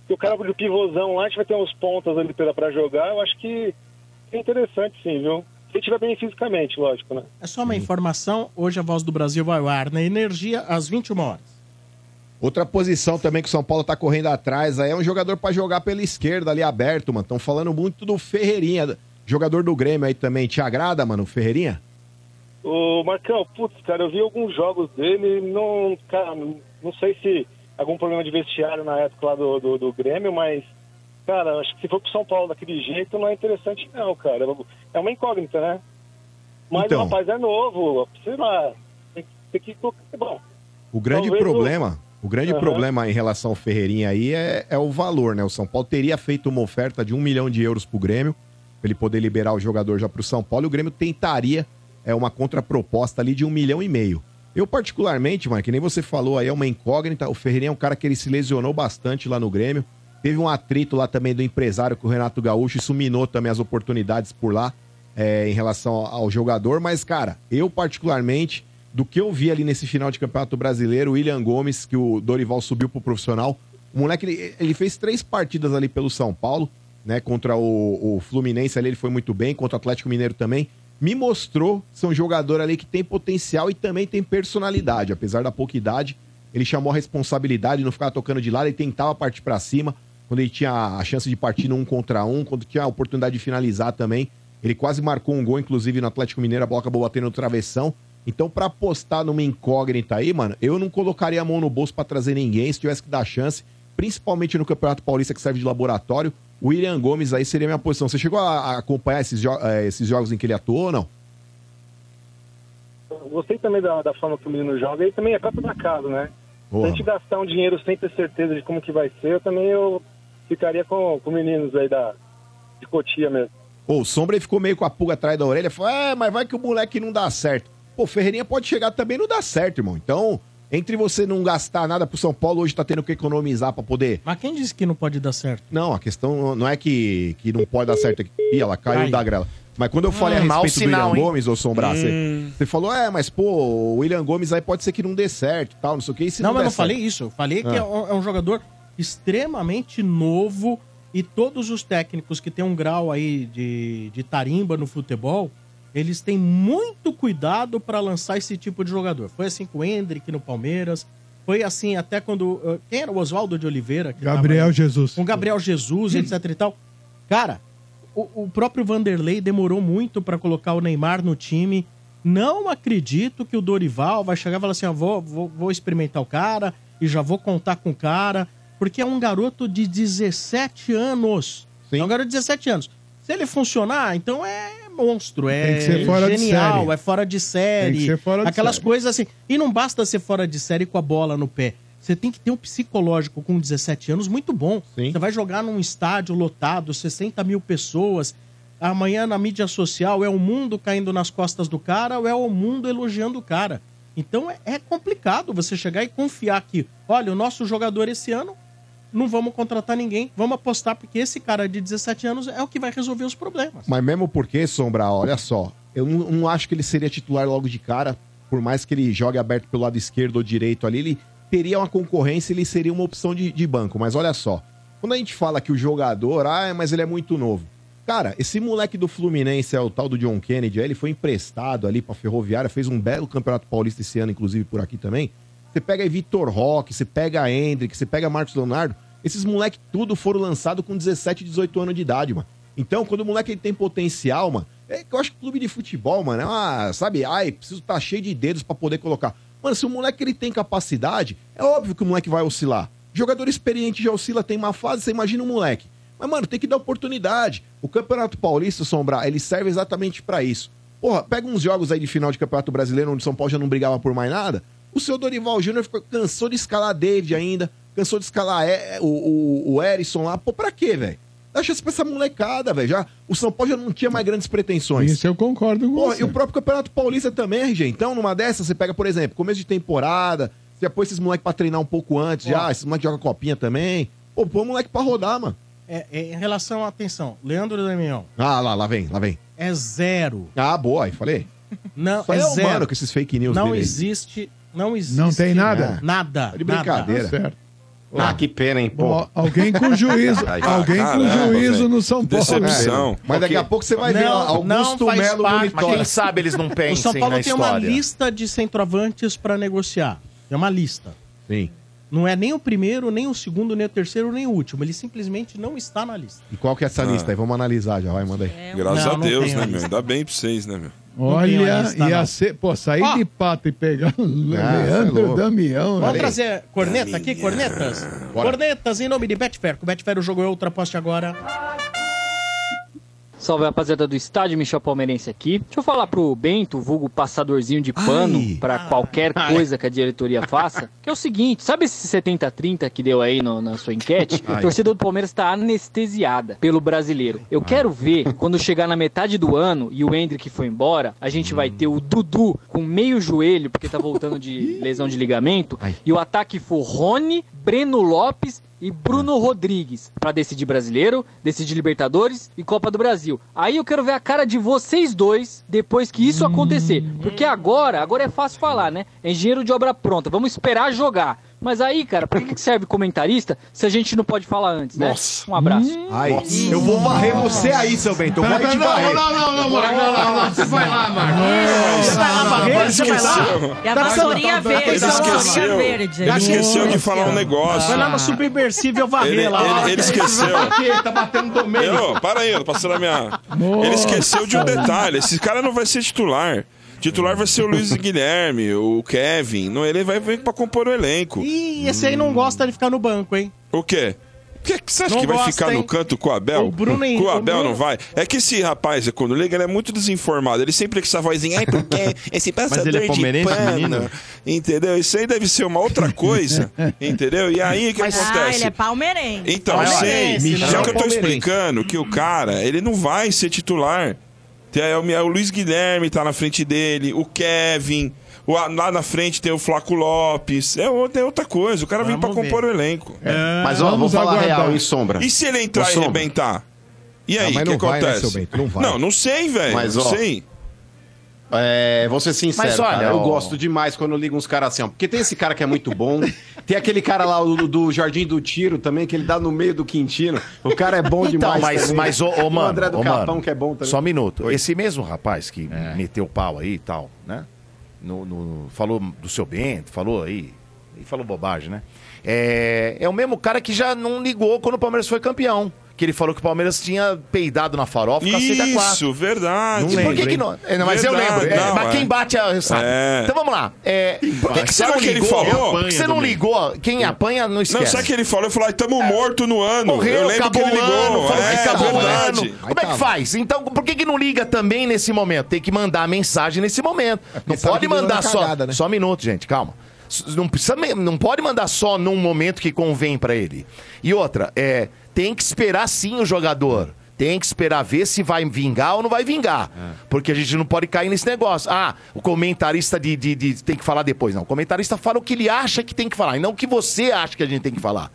Porque o cara do pivôzão lá, a gente vai ter uns pontas ali para jogar. Eu acho que é interessante, sim, viu? Se estiver bem fisicamente, lógico, né? É só uma informação. Hoje a Voz do Brasil vai ao ar na Energia às 21 horas. Outra posição também que o São Paulo tá correndo atrás aí é um jogador pra jogar pela esquerda ali aberto, mano. Estão falando muito do Ferreirinha, jogador do Grêmio aí também. Te agrada, mano, o Ferreirinha? O Marcão, putz, cara, eu vi alguns jogos dele, não, cara, não não sei se algum problema de vestiário na época lá do, do, do Grêmio, mas, cara, acho que se for pro São Paulo daquele jeito, não é interessante não, cara. É uma incógnita, né? Mas Então. o rapaz é novo, sei lá, tem, que- tem que colocar. Bom, O grande Talvez o- problema, o grande Aham. problema em relação ao Ferreirinha aí é, é o valor, né? O São Paulo teria feito uma oferta de um milhão de euros pro Grêmio, pra ele poder liberar o jogador já pro São Paulo, e o Grêmio tentaria é, uma contraproposta ali de um milhão e meio. Eu, particularmente, mano, que nem você falou aí, é uma incógnita. O Ferreirinha é um cara que ele se lesionou bastante lá no Grêmio. Teve um atrito lá também do empresário com o Renato Gaúcho, isso minou também as oportunidades por lá é, em relação ao, jogador. Mas, cara, eu particularmente, do que eu vi ali nesse final de campeonato brasileiro, o William Gomes, que o Dorival subiu pro profissional, o moleque, ele, ele fez três partidas ali pelo São Paulo, né? Contra o, o Fluminense ali, ele foi muito bem, contra o Atlético Mineiro também. Me mostrou ser um jogador ali que tem potencial e também tem personalidade. Apesar da pouca idade, ele chamou a responsabilidade, não ficava tocando de lado, ele tentava partir pra cima. Quando ele tinha a chance de partir no um contra um, quando tinha a oportunidade de finalizar também. Ele quase marcou um gol, inclusive, no Atlético Mineiro, a bola acabou batendo no travessão. Então, pra apostar numa incógnita aí, mano, eu não colocaria a mão no bolso pra trazer ninguém se tivesse que dar chance, principalmente no Campeonato Paulista que serve de laboratório. O William Gomes aí seria a minha posição. Você chegou a acompanhar esses, jo- eh, esses jogos em que ele atuou ou não? gostei também da, da forma que o menino joga, e também é próprio da casa, né? Se Porra, a gente gastar um dinheiro sem ter certeza de como que vai ser, eu também eu ficaria com, com meninos aí da, de Cotia mesmo. Pô, o Sombra ele ficou meio com a pulga atrás da orelha. Falou, é, mas vai que o moleque não dá certo. Pô, Ferreirinha pode chegar também e não dá certo, irmão. Então, entre você não gastar nada pro São Paulo, hoje tá tendo que economizar pra poder... Mas quem disse que não pode dar certo? Não, a questão não é que, que não pode dar certo aqui. Ih, ela caiu Cai. da grela. Mas quando eu falei Hum, a mau respeito sinal, do William hein? Gomes, ô Sombra, você, Hum. você falou, é, mas pô, o William Gomes aí pode ser que não dê certo e tal, não sei o que. Se não, mas não certo? falei isso. Eu falei que Ah. é um, é um jogador extremamente novo e todos os técnicos que têm um grau aí de, de tarimba no futebol, eles têm muito cuidado para lançar esse tipo de jogador. Foi assim com o Hendrick no Palmeiras, foi assim até quando... uh, Quem era o Oswaldo de Oliveira? Gabriel tava- Jesus. com Gabriel Jesus, etc e tal. Cara, o, o próprio Vanderlei demorou muito pra colocar o Neymar no time. Não acredito que o Dorival vai chegar e falar assim: ó, vou, vou, vou experimentar o cara e já vou contar com o cara. Porque é um garoto de 17 anos. É um garoto de 17 anos. Se ele funcionar, então é monstro, é genial, é fora de série. Tem que ser fora de aquelas série. coisas assim. E não basta ser fora de série com a bola no pé. Você tem que ter um psicológico com 17 anos muito bom. Você vai jogar num estádio lotado, 60 mil pessoas. Amanhã na mídia social é o mundo caindo nas costas do cara ou é o mundo elogiando o cara. Então é, é complicado você chegar e confiar que, olha, o nosso jogador esse ano não vamos contratar ninguém, vamos apostar porque esse cara de 17 anos é o que vai resolver os problemas. Mas mesmo porque, Sombra, olha só, eu não, não acho que ele seria titular logo de cara, por mais que ele jogue aberto pelo lado esquerdo ou direito ali, ele, teria uma concorrência, ele seria uma opção de, de banco. Mas olha só, quando a gente fala que o jogador, ah, mas ele é muito novo. Cara, esse moleque do Fluminense é o tal do John Kennedy, ele foi emprestado ali pra Ferroviária, fez um belo campeonato paulista esse ano, inclusive por aqui também. Você pega aí Vitor Roque, você pega Hendrick, você pega Marcos Leonardo, esses moleques tudo foram lançados com 17, 18 anos de idade, mano. Então, quando o moleque ele tem potencial, mano, é eu acho que clube de futebol, mano, é uma, sabe, ai, preciso estar cheio de dedos pra poder colocar. Mano, se o moleque ele tem capacidade, é óbvio que o moleque vai oscilar. Jogador experiente já oscila, tem uma fase, você imagina o moleque. Mas, mano, tem que dar oportunidade. O Campeonato Paulista, Sombra, ele serve exatamente pra isso. Porra, pega uns jogos aí de final de Campeonato Brasileiro, onde São Paulo já não brigava por mais nada. O seu Dorival Júnior cansou de escalar David ainda, cansou de escalar é, o, o, o Erisson lá. Pô, pra quê, velho? Dá chance pra essa molecada, velho. Já, o São Paulo já não tinha mais grandes pretensões. Isso eu concordo com Porra, você. e o próprio Campeonato Paulista também, RG. Então, numa dessas, você pega, por exemplo, começo de temporada, você já põe esses moleques pra treinar um pouco antes, já, esses moleques jogam copinha também. Pô, põe o moleque pra rodar, mano. É, é, em relação à atenção, Leandro Damião, Ah, lá, lá vem, lá vem. é zero. Ah, boa, aí falei. Não, Só é é zero. humano com esses fake news Não dele existe, não existe. Não tem nada? Nada. Tá de brincadeira. nada. Certo. Ah, que pena, hein, pô. Bom, alguém com juízo. Ai, alguém com caramba, juízo velho. no São Paulo. Decepção. Mas daqui a pouco você vai ver Não, Augusto não faz Melo Mas quem sabe eles não [laughs] O pensem São Paulo tem uma lista de centroavantes pra negociar. É uma lista. Sim. Não é nem o primeiro, nem o segundo, nem o terceiro, nem o último. Ele simplesmente não está na lista. E qual que é essa lista aí? Vamos analisar já, vai, manda aí. Graças Não, a não Deus, né, meu? Ainda bem pra vocês, né, meu? Olha, ia ser. Pô, sair Ó. de pato e pegar o cê é Leandro louco. Damião. Vamos trazer corneta aqui, cornetas? Bora. Cornetas em nome de Betfair. Com o Betfair o jogo é outra, poste agora. Salve rapaziada do estádio, Michel Palmeirense aqui. Deixa eu falar pro Bento, vulgo passadorzinho de pano, Ai. pra qualquer coisa que a diretoria [laughs] faça, que é o seguinte, sabe esse 70-30 que deu aí no- na sua enquete? A torcida do Palmeiras tá anestesiada pelo brasileiro. Eu quero ver, quando chegar na metade do ano e o Hendrick foi embora, a gente vai ter o Dudu com meio joelho, porque tá voltando de [laughs] lesão de ligamento, Ai. e o ataque for Rony, Breno Lopes e Bruno Rodrigues pra decidir Brasileiro, decidir Libertadores e Copa do Brasil. Aí eu quero ver a cara de vocês dois depois que isso acontecer. Porque agora, agora é fácil falar, né? É engenheiro de obra pronta. Vamos esperar jogar. Mas aí, cara, pra que serve comentarista se a gente não pode falar antes, né? Nossa. Um abraço. Ai, eu vou varrer você aí, seu Bento. Eu vou te varrer. não, não, não, Marcos, não, não, não, você vai lá, Marcos. Você vai lá, Barreiro? Você vai lá? E a Tá vassourinha precisando- verde, Ele a vassourinha esqueceu. verde. Ele esqueceu de falar um negócio. Vai lá no subversível varrer Ele, lá. ele- ele esqueceu. Tá batendo do meio. Para aí, eu tô passando a minha. Ele esqueceu de um detalhe: esse cara não vai ser titular. Titular vai ser o Luiz [laughs] Guilherme, o Kevin. Não, ele vai vir pra compor o elenco. Ih, esse aí não gosta de ficar no banco, hein? O quê? Que, que você acha Não que vai gosta, ficar no hein? canto com o Abel? O Bruno hein, com o o Abel Bruno- não vai? É que esse rapaz, quando liga, ele é muito desinformado. Ele sempre com essa vozinha, ai, porque esse passador ele é de palmeirense, pano, menino? entendeu? Isso aí deve ser uma outra coisa, [laughs] entendeu? E aí, o que Ah, acontece? ele é palmeirense. Então, Olha lá, sei. Só não. que eu tô Palmeirense. explicando que o cara, ele não vai ser titular. Tem aí o, o Luiz Guilherme tá na frente dele, o Kevin, o- lá na frente tem o Flaco Lopes. É outra, é outra coisa. O cara vem pra Vamos compor o elenco. Mas ó, vou Vamos falar aguardar. real, hein, Sombra? E se ele entrar e Sombra. arrebentar? E aí, Ah, o mas que não vai, né, acontece? Não vai. Não, não sei, velho. Mas, não ó, sei. É, vou ser sincero, Mas olha, cara, eu ó. gosto demais quando eu ligo uns caras assim, ó, porque tem esse cara que é muito bom, [laughs] tem aquele cara lá do, do Jardim do Tiro também, que ele dá no meio do Quintino, o cara é bom Então, demais mas, também. mas ô, ô, o mano, André do ô, Capão, mano, que é bom também. Só um minuto. Esse mesmo rapaz que meteu o pau aí e tal, né? No, no- falou do seu Bento, falou aí. E falou bobagem, né? É, é o mesmo cara que já não ligou quando o Palmeiras foi campeão. Que ele falou que o Palmeiras tinha peidado na farofa. Isso, verdade. Não E por lembro, que, que não? É, não, mas eu Verdade, lembro. É, não, mas é. quem bate a- sabe. É. Então vamos lá. É, por que, que você Sabe não o que ele ligou? falou? Por que você não ligou? Quem apanha não Não, esquece. sabe o que ele falou? Ele falou, ah, tamo morto no ano. Morreu, eu lembro que acabou ele o ligou. ano, falou é, que acabou o ano. Como é que faz? Então, por que, que não liga também nesse momento? Tem que mandar mensagem nesse momento. não sabe pode que mandar só. né? Só um minuto, gente, calma. Não, precisa, não pode mandar só num momento que convém pra ele. E outra, é, tem que esperar sim o jogador. Tem que esperar ver se vai vingar ou não vai vingar. Porque a gente não pode cair nesse negócio. Ah, o comentarista de, de- de- tem que falar depois. Não, o comentarista fala o que ele acha que tem que falar, e não o que você acha que a gente tem que falar.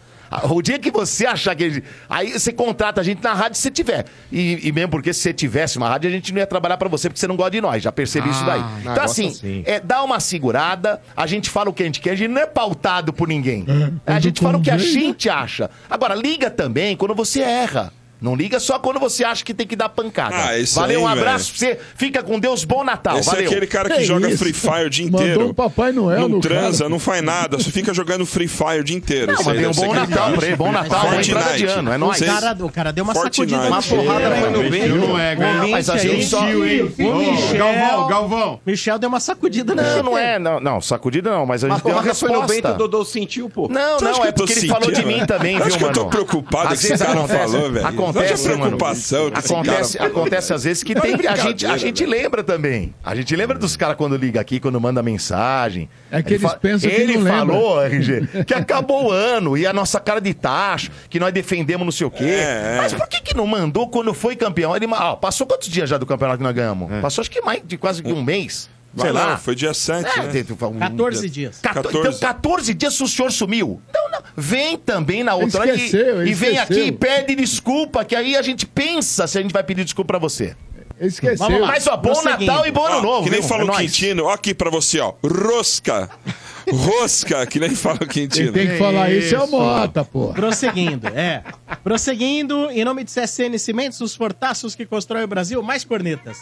O dia que você achar que. a gente- Aí você contrata a gente na rádio se você tiver. E, e mesmo porque se você tivesse uma rádio, a gente não ia trabalhar pra você, porque você não gosta de nós. Já percebi isso daí. Ah, Então, assim, sim. é, dá uma segurada, a gente fala o que a gente quer, a gente não é pautado por ninguém. a gente fala o que a gente acha. Agora, liga também quando você erra. Não liga só quando você acha que tem que dar pancada. Ah, isso Valeu, aí, um abraço pra você. Fica com Deus, bom Natal. Esse Valeu. é aquele cara que Que joga isso? Free Fire o dia Mandou inteiro. um Papai Noel Não no transa, cara. não faz nada, só fica jogando Free Fire o dia inteiro. Não, Esse mas aí deu um bom Natal pra ele, bom Natal, entrada de ano, é nóis. O cara, o cara deu uma Fortnite. sacudida Uma porrada foi no vento. Não é, ganhou. Mas a gente só- O Michel, Galvão, Galvão. Michel deu uma sacudida no Não, não é, não, não, sacudida não, mas a gente deu uma porra, foi no resposta. vento, o Dodô sentiu, pô. Não, Você não, é tô porque ele falou de mim também, viu, acho que eu mano? tô preocupado Às que esse cara não acontece- falou, velho. Acontece, preocupação mano. desse Acontece, cara. acontece às vezes que Olha tem, a a gente, a brincadeira, gente velho. lembra também. A gente lembra dos caras quando liga aqui, quando manda mensagem. É que Ele eles pensam que Ele não lembra. falou, [laughs] RG, que acabou o ano e a nossa cara de tacho, que nós defendemos não sei o quê. É, é. Mas por que que não mandou quando foi campeão? Ele, ó, passou quantos dias já do campeonato que nós ganhamos? Passou acho que mais de quase que um mês. Sei lá, lá. foi dia 7, É, né? foi um 14 dia- dias. Cator- 14. Então, 14 dias o senhor sumiu. Não, não. Vem também na outra Esqueceu, e, e vem aqui e pede desculpa, que aí a gente pensa se a gente vai pedir desculpa pra você. Esqueceu. Vamos lá. Mas, ó, bom Prosseguindo. Natal e bom ano Ó, novo. que nem viu? fala É nóis. Quintino, ó aqui pra você, ó. Rosca. Rosca, que nem fala o Quem Quintino. tem que falar isso é o Mota, pô. Prosseguindo, é. Prosseguindo, em nome de CSN Cimentos, os fortaços que constrói o Brasil, mais cornetas.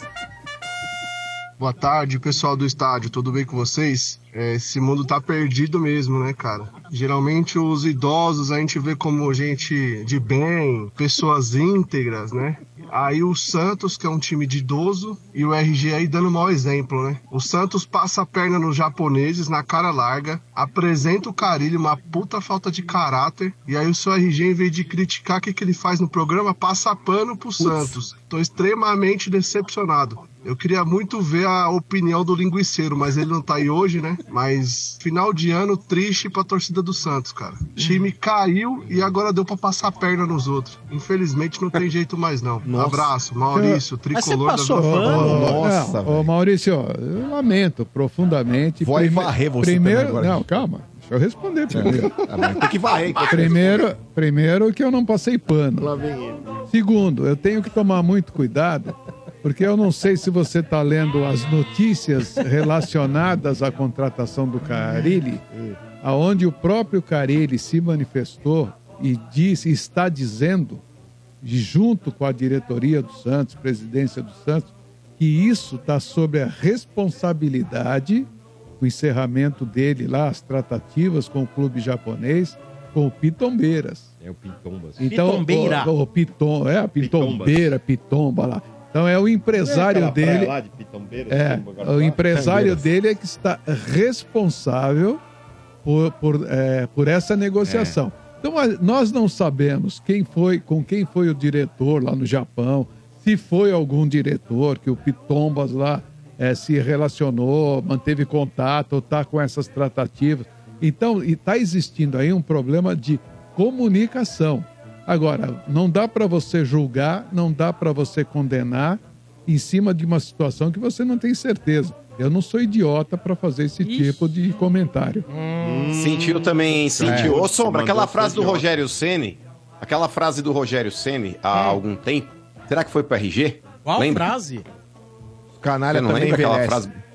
Boa tarde, pessoal do estádio, tudo bem com vocês? É, esse mundo tá perdido mesmo, né, cara? Geralmente os idosos a gente vê como gente de bem, pessoas íntegras, né? Aí o Santos, que é um time de idoso, e o RG aí dando mau exemplo, né? O Santos passa a perna nos japoneses na cara larga, apresenta o Carilho, uma puta falta de caráter, e aí o seu RG, em vez de criticar o que, que ele faz no programa, passa pano pro Santos. Tô extremamente decepcionado. Eu queria muito ver a opinião do linguiceiro, mas ele não tá aí hoje, né? Mas final de ano triste pra torcida do Santos, cara. O time caiu e agora deu pra passar a perna nos outros. Infelizmente não tem jeito mais não. Abraço, Maurício, Mas você tricolor da passou Vila? Família. Nossa, Não, ô Maurício, eu lamento profundamente. Vou aí varrer você primeiro, agora. Não, calma. Deixa eu responder primeiro. Ah, mas Tem que varrer. primeiro, primeiro que eu não passei pano. Lá vem ele. Segundo, eu tenho que tomar muito cuidado, porque eu não sei se você está lendo as notícias relacionadas à contratação do Carilli, aonde o próprio Carilli se manifestou e disse, está dizendo, junto com a diretoria do Santos, presidência do Santos, que isso está sob a responsabilidade, o encerramento dele lá, as tratativas com o clube japonês, com o Pitombeiras. É o Pintombas. Então, Pitombeira. O, o Piton, é a Pitombeira, Pitomba lá. Então é o empresário dele. lá de Pitombeira, É, agora o empresário dele é que está responsável por, por, é, por essa negociação. Então a- nós não sabemos quem foi, com quem foi o diretor lá no Japão, se foi algum diretor que o Pitombas lá é, se relacionou, manteve contato, ou está com essas tratativas. Então, está existindo aí um problema de comunicação. Agora, não dá para você julgar, não dá para você condenar em cima de uma situação que você não tem certeza. Eu não sou idiota para fazer esse tipo de comentário. Sentiu também, sentiu. É. Ô, Sombra, aquela frase do idiota. Rogério Ceni, aquela frase do Rogério Ceni há algum tempo, será que foi pro RG? Qual Lembra? frase? Canalha Você não também lembra aquela envelhece. frase?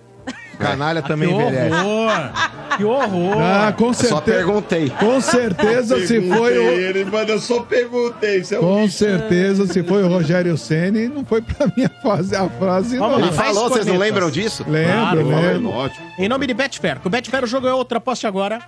Canalha Que também envelhece. horror! Que horror! Ah, com Eu só certeza. perguntei. Com certeza, se foi o. Ele, mano, eu só perguntei. Isso é um Com certeza, se foi o Rogério Ceni, não foi pra minha fase, a frase, Vamos não. Ele falou, vocês não lembram disso? Lembro, Claro, lembro. ótimo. Em nome de Betfair, que o Betfair o jogo é outra, poste agora.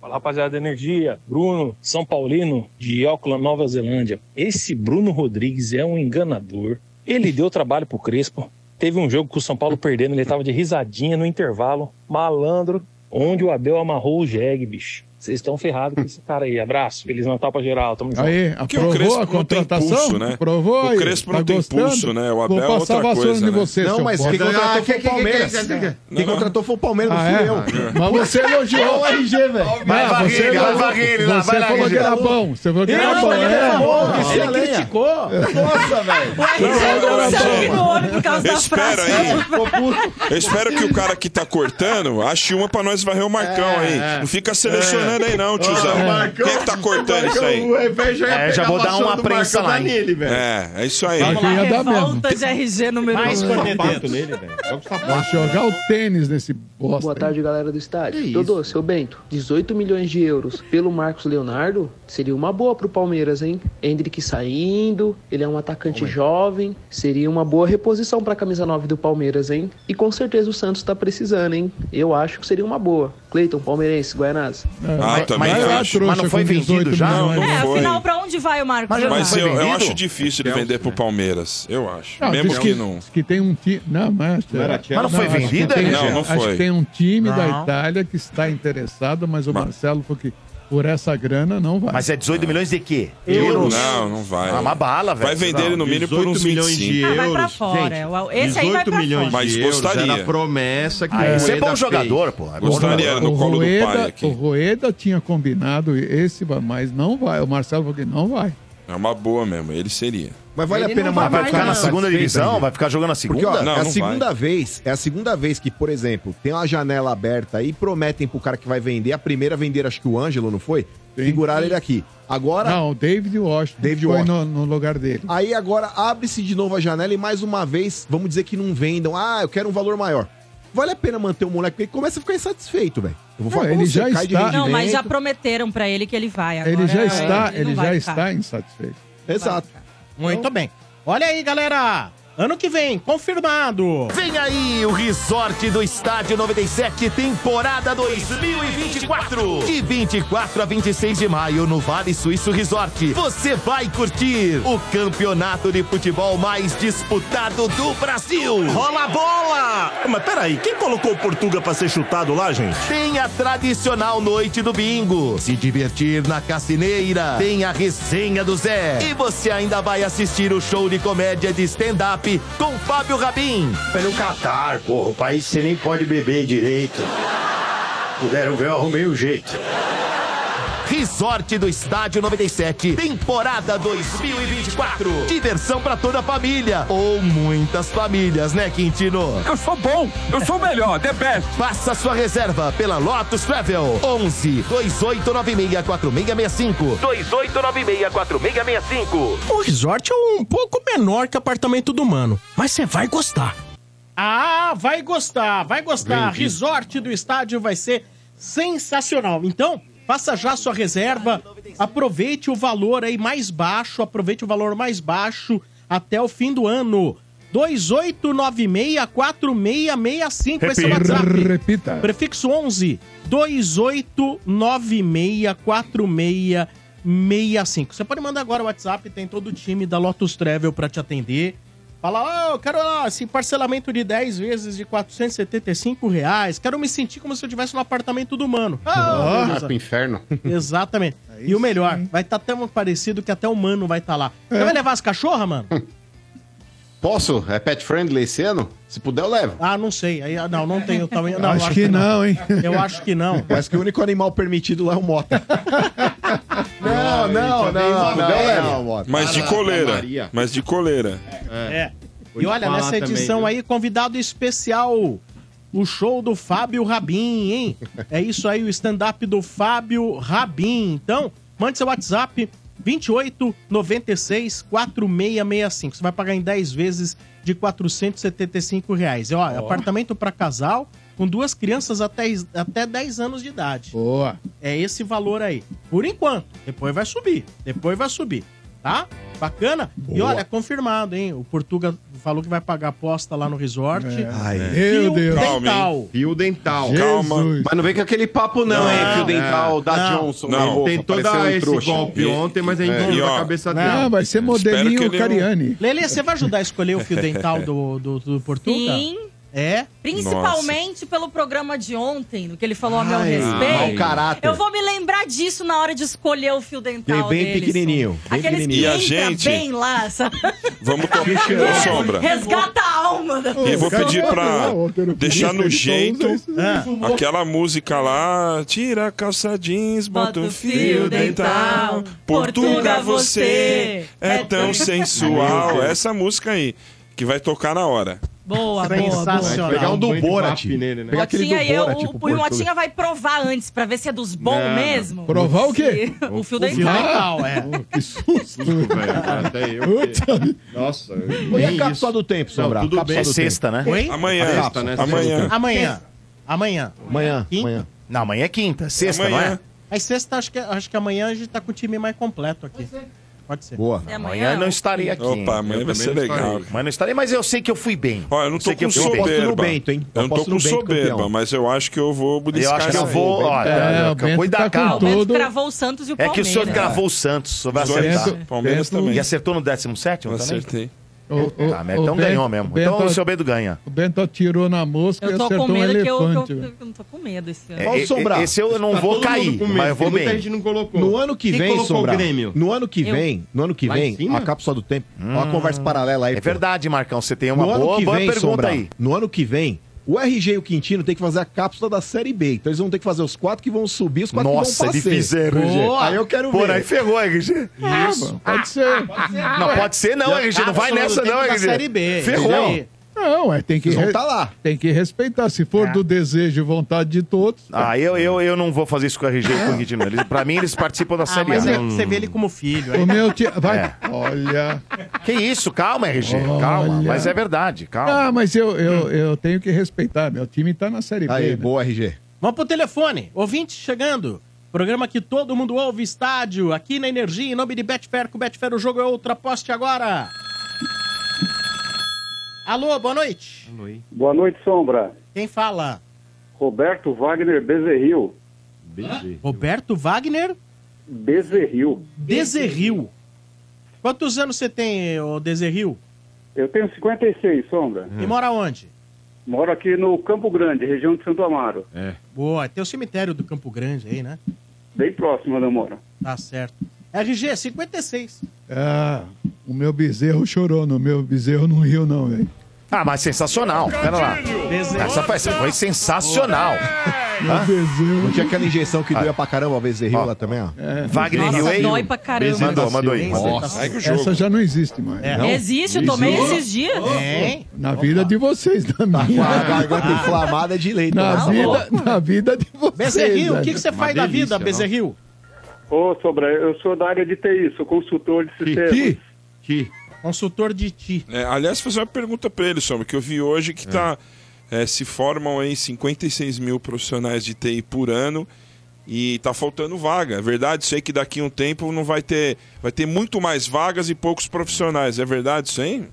Fala rapaziada da Energia, Bruno, São Paulino, de Auckland, Nova Zelândia. Esse Bruno Rodrigues é um enganador. Ele deu trabalho pro Crespo. Teve um jogo com o São Paulo perdendo, ele tava de risadinha no intervalo. Malandro, onde o Abel amarrou o jegue, bicho. Vocês estão ferrados com esse cara aí. Abraço. Feliz Natal pra geral. Tamo junto. Aí, o aprovou Crespo a não tem contratação? pulso, né? Aprovou O aí? Crespo não Tá tem gostando? pulso, né? O Abel é outra coisa, de né? você, Não, mas quem contratou Ah, foi que- o Palmeiras. que- que- que- Quem Não, contratou foi o Palmeiras, não Ah, fui é? eu. Mas você elogiou o RG, velho. Vai varrer você ele, vai varrer ele lá, Você vai lá, falou que era bom. Você falou que era Não, bom. é. Nossa, ele lenha. criticou. Nossa, velho. O RG sangue no por causa da Espera frase. aí. Eu espero que o cara que tá cortando ache uma pra nós varrer o Marcão aí. Não fica selecionando errando aí não, tiozão. Quem é que tá cortando isso aí? É, já vou dar uma prensa lá, hein? nele, velho. É, é isso aí. Dar mesmo. Revolta de RG número Mais um. Vai jogar o tênis nesse bosta. Boa tarde, galera do estádio. Dodô, seu Bento, 18 milhões de euros pelo Marcos Leonardo seria uma boa pro Palmeiras, hein? Hendrick saindo, ele é um atacante jovem, seria uma boa reposição pra camisa 9 do Palmeiras, hein? E com certeza o Santos tá precisando, hein? Eu acho que seria uma boa. Cleiton, palmeirense, Guaianazes. Ah, também Vai lá, acho. Mas não foi com 18 vendido já? milhões. Não, É, foi. afinal, pra onde vai o Marcos? Mas não Mas foi eu, eu acho difícil ele vender pro Palmeiras. Eu acho. Não, Mesmo diz que não. que tem um time. Não, mas. Não? Mas não foi acho que vendida, Não, não Acho foi. que tem um time da Não. Itália que está interessado, mas o Marcelo falou que por essa grana não vai. Mas é 18 milhões de quê? Euros. Não, não vai. Ah, uma bala, velho. Vai vender ele no mínimo por 18 uns milhões 25. de Ah, euros. vai pra fora. Gente, O- esse aí vai 18 pra milhões fora. Mas de euros gostaria. era a promessa que Ah, o esse é Rueda bom jogador, fez. pô. É bom Gostaria jogador. no o colo do pai Rueda, aqui. o Rueda tinha combinado esse, mas não vai. O Marcelo falou que não vai. É uma boa mesmo, ele seria. Mas vale Ele a pena não vai Mas vai ficar na segunda divisão? Vai ficar jogando na Porque, segunda? ó, Não, é a não segunda vez, é a segunda vez que, por exemplo, tem uma janela aberta aí, prometem pro cara que vai vender, a primeira vender, acho que o Ângelo, não foi? Figuraram ele aqui. Agora, Não, o David Washington David foi Washington. no, no lugar dele. aí agora abre-se de novo a janela e mais uma vez, vamos dizer que não vendam. Ah, eu quero um valor maior. Vale a pena manter o moleque, porque ele começa a ficar insatisfeito, velho. Eu vou falar Não, ele você, já cai de está- Não, mas já prometeram pra ele que ele vai. Agora, ele já é, está, ele vai já ficar. está insatisfeito. Exato. Muito bem. Olha aí, galera. Ano que vem, confirmado. Vem aí o Resort do Estádio 97, temporada 2024. De 24 a 26 de maio no Vale Suíço Resort. Você vai curtir o campeonato de futebol mais disputado do Brasil. Rola a bola! Mas peraí, quem colocou o Portuga pra ser chutado lá, gente? Tem a tradicional noite do bingo. Se divertir na cassineira. Tem a resenha do Zé. E você ainda vai assistir o show de comédia de stand-up com Fábio Rabin. Pelo Catar, porra. O país você nem pode beber direito. Puderam ver, eu arrumei o jeito. Resort do Estádio 97, temporada 2024. Diversão pra toda a família. Ou muitas famílias, né, Quintino? Eu sou bom, eu sou o melhor, the best. Faça sua reserva pela Lotus Travel. 11 2896 4665. 2896 4665. O resort é um pouco menor que apartamento do mano, mas você vai gostar. Ah, vai gostar, vai gostar. Vendido. Resort do estádio vai ser sensacional. Então, faça já sua reserva. Aproveite o valor aí mais baixo, aproveite o valor mais baixo até o fim do ano. 28964665, esse é o. WhatsApp. Repita. Prefixo 11 28964665. Você pode mandar agora o WhatsApp, tem todo o time da Lotus Travel pra te atender. Fala, ó, eu quero esse parcelamento de 10 vezes de 475 reais. Quero me sentir como se eu estivesse no apartamento do mano. Ah, Ah, beleza. pro inferno. [laughs] Exatamente. e o melhor, vai estar tão parecido que até o mano vai estar lá. Você vai levar as cachorras, mano? [laughs] Posso? É pet friendly esse ano? Se puder, eu levo. Ah, não sei. Aí, ah, não, não tenho tamanho. Não, Acho que não, hein? Eu acho que não. Parece que o único animal permitido lá é o Mota. [laughs] não, não, não, não, não. Mas de coleira. Mas de coleira. É. Vou E olha, nessa edição aí, convidado especial, o show do Fábio Rabin, hein? [laughs] É isso aí, o stand-up do Fábio Rabin. Então, mande seu WhatsApp 28 96 4665. Você vai pagar em 10 vezes de 475 reais. E, ó, apartamento para casal com duas crianças até, até 10 anos de idade. Boa. É esse valor aí. Por enquanto. Depois vai subir. Depois vai subir. Tá? Bacana? E Boa. olha, confirmado, hein? O Portuga falou que vai pagar aposta lá no resort. Ai, Meu Fio Deus. Calma, dental. Fio dental. Calma. Mas não vem com aquele papo, não, Não, hein? Fio é. dental da Não. Johnson. Não. na boca, Tentou dar um esse trouxa. golpe E- ontem, mas a gente É. não E, a ó, cabeça Não. dele. Ah, vai ser modelinho que ele não- Cariani. Lele, você vai ajudar a escolher o fio [laughs] dental do, do, do Portuga? Sim, É? principalmente pelo programa de ontem, no que ele falou a meu Ai, respeito. mau caráter. Eu vou me lembrar disso na hora de escolher o fio dental Bem deles. pequenininho, bem Aqueles pequenininho. que E a gente? bem lá, sabe? Vamos tomar. Sombra. Resgata a alma da E vou pedir pra deixar no jeito. Ah, aquela música lá. Tira a calça jeans, bota o fio dental. Portuga, você é tão sensual. Essa música aí, que vai tocar na hora. Boa, boa, Sensacional. Pegar um do Borat. nele, né? Pegar aquele do Motinha, eu, Borat, tipo, o. Motinha vai provar antes pra ver se é dos bons Não, mesmo. Provar o quê? Se- [laughs] O fio dental. é. [laughs] Que susto. Velho, até eu. Nossa, E a cápsula do tempo, Não, Sombra? tudo Cápsula bem. É do sexta, né? Oi? Amanhã. Sexta, né? Amanhã. Amanhã. Amanhã. Amanhã, Quinta? amanhã. Não, amanhã é quinta. Sexta, não Amanhã. é? Mas sexta, acho que, acho que amanhã a gente tá com o time mais completo aqui. Pode ser. Boa. É Amanhã eu não estarei aqui. Opa, amanhã Eu vai ser legal. estarei. Mas não estarei, mas eu sei que eu fui bem. Olha, eu não tô com eu no soberba. Bento, hein? Eu não tô com soberba, campeão. mas eu acho que eu vou Eu beliscar acho que eu vou. Ó, É, o Bento cuida tá da com calma. O Bento cravou o Santos e o É que o Palmeiras. senhor gravou o Santos. O senhor vai acertar. Palmeiras também. E acertou no 17 Eu também? acertei. O, o, Tá, mas então o ganhou Bento- mesmo. Bento- Então o seu Bedo ganha. O Bento atirou na mosca e Eu tô acertou com um medo que eu, elefante. eu, velho. eu não tô com medo esse ano. É, Qual e- Sombra? Esse eu não Tá vou cair, mas eu vou tem Muita bem. gente não colocou. No ano que Quem vem, o no ano que Eu. vem, no ano que Lá vem, a cápsula do tempo, uma conversa paralela aí. É pô. verdade, Marcão. Você tem uma no ano boa, que boa vem, pergunta Sombra, aí. no ano que vem, o RG e o Quintino tem que fazer a cápsula da Série B. Então eles vão ter que fazer os quatro que vão subir, os quatro Nossa, que vão eles passar. fizeram, RG. Boa. Aí eu quero Pô, ver. aí ferrou, RG. Isso. Pode ser. Não, pode ser não, RG. Não vai nessa não, RG. Série B. Ferrou. Não, é, tem que, Vocês vão tá lá. tem que respeitar. Se for É. do desejo e vontade de todos. Ah, eu, eu, eu não vou fazer isso com o RG e com o Quintino. Eles, pra mim, eles participam da Ah, Série mas A. é- você vê ele como filho. aí- O meu time. Vai. É. Olha. Que isso? Calma, RG. Calma. Olha. Mas é verdade. Calma. Ah, mas eu, eu, eu tenho que respeitar. Meu time tá na Série B. Aí, né? boa, RG. Vamos pro telefone. Ouvinte chegando. Programa que todo mundo ouve, estádio, aqui na Energia, em nome de Betfair. Com Betfair o jogo é outra. Aposte agora. Alô, boa noite. Boa noite, Sombra. Quem fala? Roberto Wagner Bezerril. Roberto Wagner Bezerril. Bezerril. Quantos anos você tem, ô Bezerril? Eu tenho 56, Sombra. E mora onde? Moro aqui no Campo Grande, região de Santo Amaro. Boa, tem o cemitério do Campo Grande aí, né? Bem próximo onde eu moro. Tá certo. RG, 56. Ah, o meu bezerro chorou. No meu bezerro não riu, não, velho. Ah, mas sensacional. Pera lá. Essa foi, foi sensacional. Hã? bezerro. Não tinha aquela injeção que Ah. doía pra caramba, o Bezerril lá também, ó. É. Wagner Nossa, Hilley. dói pra caramba. Mandou, mandou aí. Nossa. Essa já não existe mais. É. Não? Existe, eu tomei esses dias. Hein? Na vida de vocês, na Com a minha. garganta inflamada de leite. Na né? vida, na vida de vocês. Bezerril, o que, que você faz da vida, não? Bezerril? Ô, Sombra, eu sou da área de TI, sou consultor de sistemas. Que? Que? Consultor de ti. É, aliás, fazer uma pergunta pra ele, Sombra, que eu vi hoje que tá, é, se formam aí 56 mil profissionais de TI por ano e tá faltando vaga. É verdade? Sei que daqui a um tempo não vai ter. Vai ter muito mais vagas e poucos profissionais. É verdade isso aí?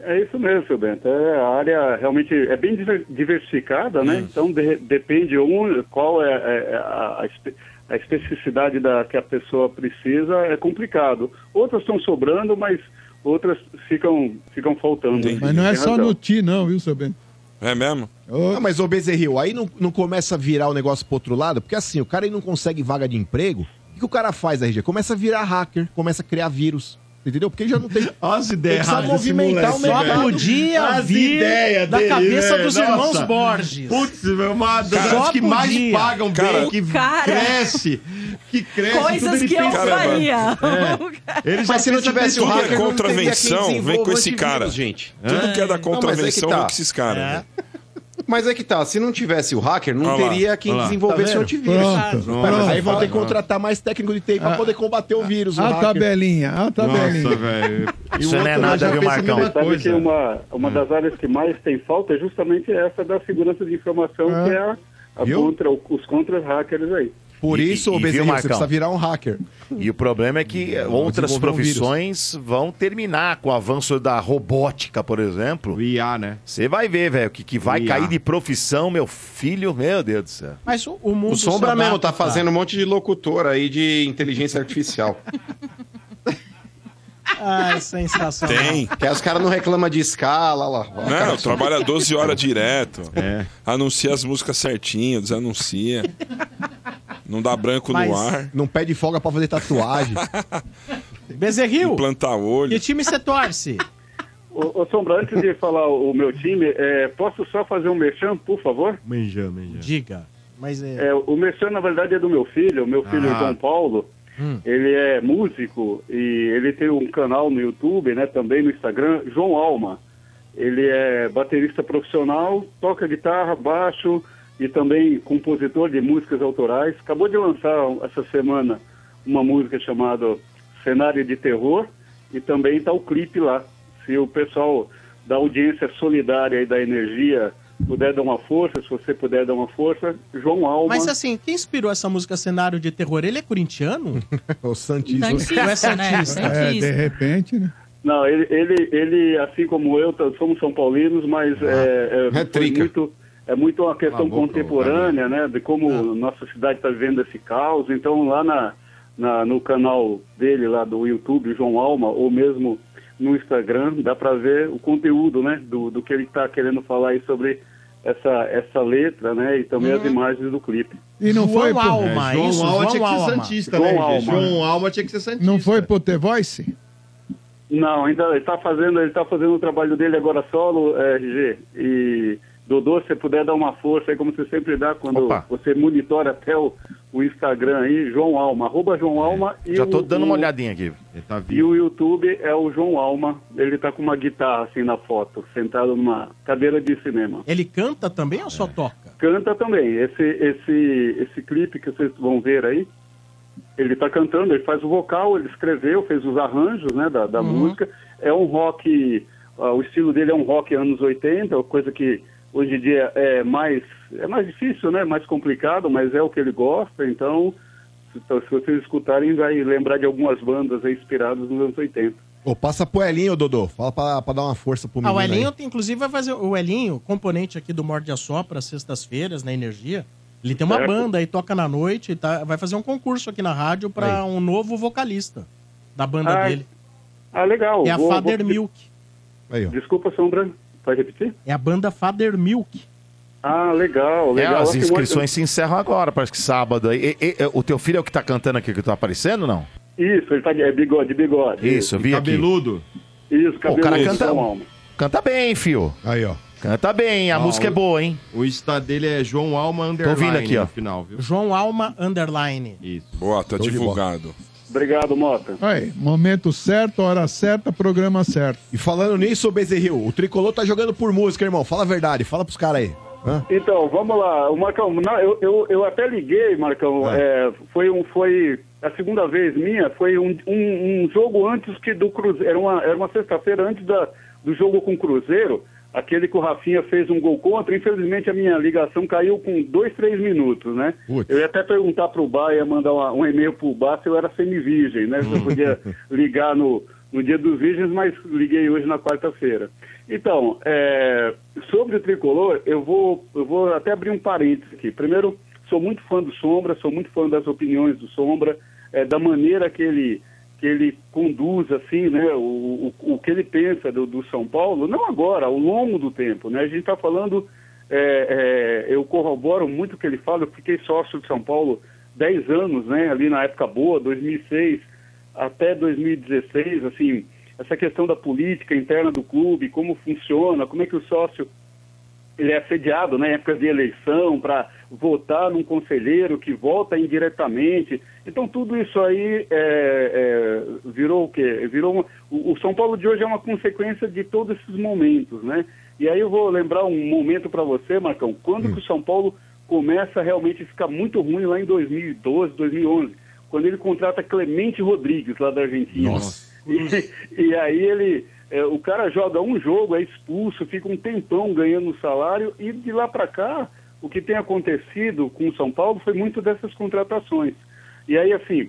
É isso mesmo, seu Bento. É, a área realmente é bem diver- diversificada, né? Então de- depende um, qual é, é, a, a espe- a especificidade da, que a pessoa precisa, é complicado. Outras estão sobrando, mas outras ficam, ficam faltando. Mas não é só razão. no ti, não, viu, seu Bento? É mesmo? Ah, mas o Bezerril, aí não, não começa a virar o negócio pro outro lado? Porque assim, o cara ele não consegue vaga de emprego. O que, que o cara faz, RG? Começa a virar hacker, começa a criar vírus. Entendeu? Porque ele já não tem. [laughs] As Ele ideias precisa movimentar o moleque, Só mercado. velho. podia As vir ideias da dele, cabeça velho. dos irmãos Nossa. Borges. Putz, meu, uma das Só que mais pagam Cara, bem, que Cara. cresce. Que cresce. Coisas tudo ele que eu faria. Ele já Mas se não tivesse o hacker, é não teria quem contravenção, vem com esse cara. gente. Tudo que é da é contravenção, tá. vem com esses caras. Mas é que tá, se não tivesse o hacker, não Olha lá, teria quem olha lá. desenvolvesse Tá o vendo? antivírus. Pronto. Mas pronto. aí vão ter que contratar mais técnico de TI pra Ah. poder combater o vírus. o A hacker. tabelinha, a tabelinha. Nossa, velho. E Isso não é nada, já viu, Marcão? mesma Sabe coisa. que uma, uma das áreas que mais tem falta é justamente essa da segurança de informação, que é a, a contra, os contra-hackers aí. Por E- isso, e- o e Bezerril, viu, você precisa virar um hacker. E o problema é que outras desenvolver um profissões vão terminar com o avanço da robótica, por exemplo. O IA, né? Você vai ver, velho, que, que vai cair de profissão, meu filho, meu Deus do céu. Mas o, o mundo. O Sombra se mesmo tá adapta. fazendo um monte de locutor aí de inteligência artificial. Ai, [laughs] sensacional. Tem. que os caras não reclamam de escala lá. Não, cara, trabalha 12 horas direto. É. Anuncia as músicas certinho, desanuncia. Não dá branco Mas- no ar. Não pede folga pra fazer tatuagem. [laughs] Bezerril, Implantar olho. que time você torce? Ô, ô Sombra, antes de falar o meu time, é, posso só fazer um merchan, por favor? Manjã, manjã. Diga. Mas é. É, o merchan, na verdade, é do meu filho, o meu filho Ah. João Paulo. Ele é músico e ele tem um canal no YouTube, né, também no Instagram, João Alma. Ele é baterista profissional, toca guitarra, baixo e também compositor de músicas autorais. Acabou de lançar essa semana uma música chamada Cenário de Terror e também está o clipe lá. Se o pessoal da audiência solidária e da energia puder dar uma força, se você puder dar uma força, João Alma. Mas assim, quem inspirou essa música Cenário de Terror? Ele é corintiano? [laughs] o Santista. Não é [laughs] Santista. É, de repente, né? Não, ele, ele, ele, assim como eu, somos São Paulinos, mas é, é, foi muito, é muito uma questão contemporânea, né? De como nossa cidade está vivendo esse caos. Então, lá na, na- no canal dele, lá do YouTube, João Alma, ou mesmo no Instagram, dá para ver o conteúdo, né? Do, do que ele está querendo falar aí sobre essa, essa letra, né? E também as imagens do clipe. E não foi pro... Alma, É, João isso, Alma João tinha que ser Alma. Santista, João né? Alma. João Alma tinha que ser Santista. Não foi pro The Voice? Não, ainda ele está fazendo, ele tá fazendo o trabalho dele agora solo, é, RG. E Dodô, se você puder dar uma força aí, como você sempre dá quando Opa. você monitora até o, o Instagram aí, João Alma, arroba João Alma. e Já tô o- dando uma olhadinha aqui. tá E o YouTube é o João Alma. Ele tá com uma guitarra assim na foto, sentado numa cadeira de cinema. Ele canta também ou só toca? Canta também. Esse, esse, esse clipe que vocês vão ver aí, ele está cantando, ele faz o vocal, ele escreveu, fez os arranjos né, da, da música. É um rock, ah, o estilo dele é um rock anos 80, coisa que hoje em dia é mais, é mais difícil, né? Mais complicado, mas é o que ele gosta, então se, então, se vocês escutarem, vai lembrar de algumas bandas aí inspiradas nos anos 80. Ô, passa pro Elinho, Dodô. Fala pra, pra dar uma força pro Ah, menino o Elinho, aí. tem- inclusive, vai fazer. O Elinho, componente aqui do Morde a Sopra, sextas-feiras, na Energia. Ele tem uma Certo. banda aí, toca na noite, tá, vai fazer um concurso aqui na rádio pra um novo vocalista da banda Ah, dele. Ah, legal. É a Vou- Father vou- Milk. Desculpa, Sombra, pode repetir? É a banda Father Milk. Ah, legal, É, legal. as Assim, inscrições se encerram agora, parece que sábado. E- e- e- o teu filho é o que tá cantando aqui, que tá aparecendo, não? Isso, ele tá de é bigode, bigode. Isso, eu vi aqui. Isso, Pô, o cara cabeludo, canta, Alma. canta bem, fio. Aí, ó. Canta bem, a Ah, música é o- boa, hein? O Insta dele é João Alma Tô Underline ouvindo aqui, ó. no final, viu? João Alma Underline. Isso. Boa, tá de divulgado. Obrigado, Mota. Aí, momento certo, hora certa, programa certo. E falando nisso, Bezerril, o Tricolor tá jogando por música, irmão. Fala a verdade, fala pros caras aí. Hã? Então, vamos lá. O Marcão, não, eu, eu, eu até liguei, Marcão. é, foi, um, foi a segunda vez minha, foi um, um, um jogo antes que do Cruzeiro. Era uma, era uma sexta-feira antes da, do jogo com o Cruzeiro. Aquele que o Rafinha fez um gol contra. Infelizmente, a minha ligação caiu com dois, três minutos, né? Eu ia até perguntar pro Bar, ia mandar uma- um e-mail pro Bar se eu era semi-virgem, né? Se eu podia [laughs] ligar no, no dia dos virgens, mas liguei hoje na quarta-feira. Então, é, sobre o tricolor, eu vou, eu vou até abrir um parênteses aqui. Primeiro, sou muito fã do Sombra, sou muito fã das opiniões do Sombra, é, da maneira que ele, que ele conduz, assim, né, o, o, o que ele pensa do, do São Paulo, não agora, ao longo do tempo, né? A gente está falando, é, é, eu corroboro muito o que ele fala, eu fiquei sócio de São Paulo 10 anos, né, ali na época boa, 2006 até 2016, assim, essa questão da política interna do clube, como funciona, como é que o sócio ele é assediado na época de eleição para votar num conselheiro que vota indiretamente. Então tudo isso aí é, é, virou o quê? Virou uma- o, São Paulo de hoje é uma consequência de todos esses momentos, né? E aí eu vou lembrar um momento para você, Marcão, quando que o São Paulo começa a realmente ficar muito ruim lá em 2012, 2011, quando ele contrata Clemente Rodrigues lá da Argentina. E, e aí ele, é, o cara joga um jogo, é expulso, fica um tempão ganhando salário e de lá para cá, o que tem acontecido com o São Paulo foi muito dessas contratações. E aí, assim,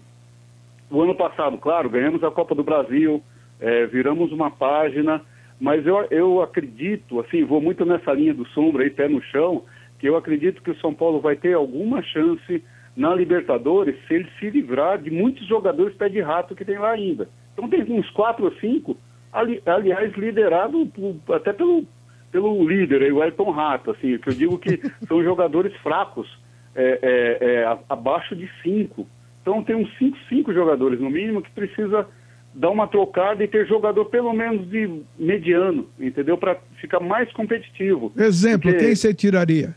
o ano passado, claro, ganhamos a Copa do Brasil, é, viramos uma página, mas eu, eu acredito, assim, vou muito nessa linha do sombra aí, pé no chão, que eu acredito que o São Paulo vai ter alguma chance na Libertadores se ele se livrar de muitos jogadores pé de rato que tem lá ainda. Então tem uns quatro ou cinco, ali, aliás, liderado por- até pelo, pelo líder, aí, o Elton Rato, assim, que eu digo que [laughs] são jogadores fracos, é, é, é, abaixo de cinco. Então tem uns cinco, cinco jogadores no mínimo que precisa dar uma trocada e ter jogador pelo menos de mediano, entendeu? Para ficar mais competitivo. Exemplo, Porque- quem você tiraria?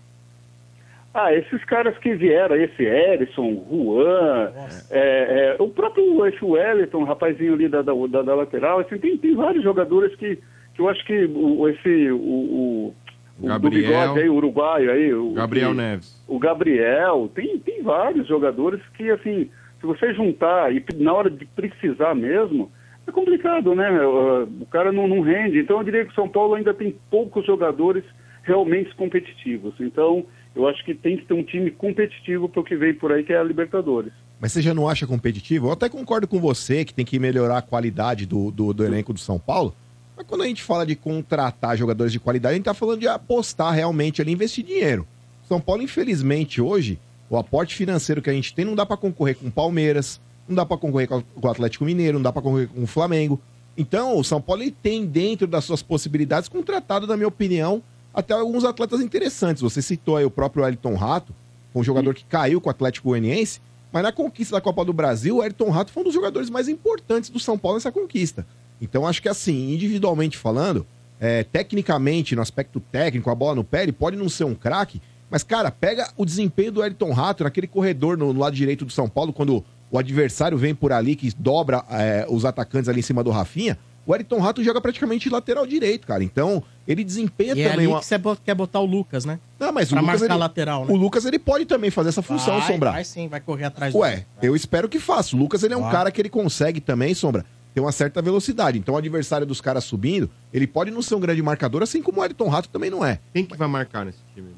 ah, esses caras que vieram, esse Erisson, Juan, é, é, o próprio esse Wellington, rapazinho ali da, da, da- lateral, assim, tem, tem vários jogadores que, que eu acho que o, esse, o, o, o do Gabriel. bigode aí, o uruguaio aí, o, Gabriel que- Neves. o Gabriel, tem, tem vários jogadores que, assim, se você juntar e na hora de precisar mesmo, é complicado, né? O, o cara não, não rende. Então, eu diria que o São Paulo ainda tem poucos jogadores realmente competitivos. Então, eu acho que tem que ter um time competitivo para o que vem por aí, que é a Libertadores. Mas você já não acha competitivo? Eu até concordo com você que tem que melhorar a qualidade do, do, do elenco do São Paulo. Mas quando a gente fala de contratar jogadores de qualidade, a gente tá falando de apostar realmente ali, investir dinheiro. São Paulo, infelizmente, hoje, o aporte financeiro que a gente tem não dá pra concorrer com o Palmeiras, não dá pra concorrer com o Atlético Mineiro, não dá pra concorrer com o Flamengo. Então, o São Paulo tem dentro das suas possibilidades contratado, na minha opinião, até alguns atletas interessantes. Você citou aí o próprio Elton Rato, um jogador que caiu com o Atlético Goianiense, mas na conquista da Copa do Brasil, o Ayrton Rato foi um dos jogadores mais importantes do São Paulo nessa conquista. Então, acho que assim, individualmente falando, é, tecnicamente, no aspecto técnico, a bola no pé, ele pode não ser um craque, mas, cara, pega o desempenho do Ayrton Rato naquele corredor no, no lado direito do São Paulo, quando o adversário vem por ali, que dobra é, os atacantes ali em cima do Rafinha. O Ayrton Rato joga praticamente lateral direito, cara. Então, ele desempenha E é também ali uma... que você quer botar o Lucas, né? Não, mas pra o Lucas, marcar ele, lateral, né? o Lucas ele pode também fazer essa função, vai, Sombra. Vai sim, vai correr atrás Ué, eu espero que faça. O Lucas ele é um Vai. cara que ele consegue também, Sombra, ter uma certa velocidade. Então o adversário dos caras subindo, ele pode não ser um grande marcador, assim como o Ayrton Rato também não é. Quem que vai marcar nesse time?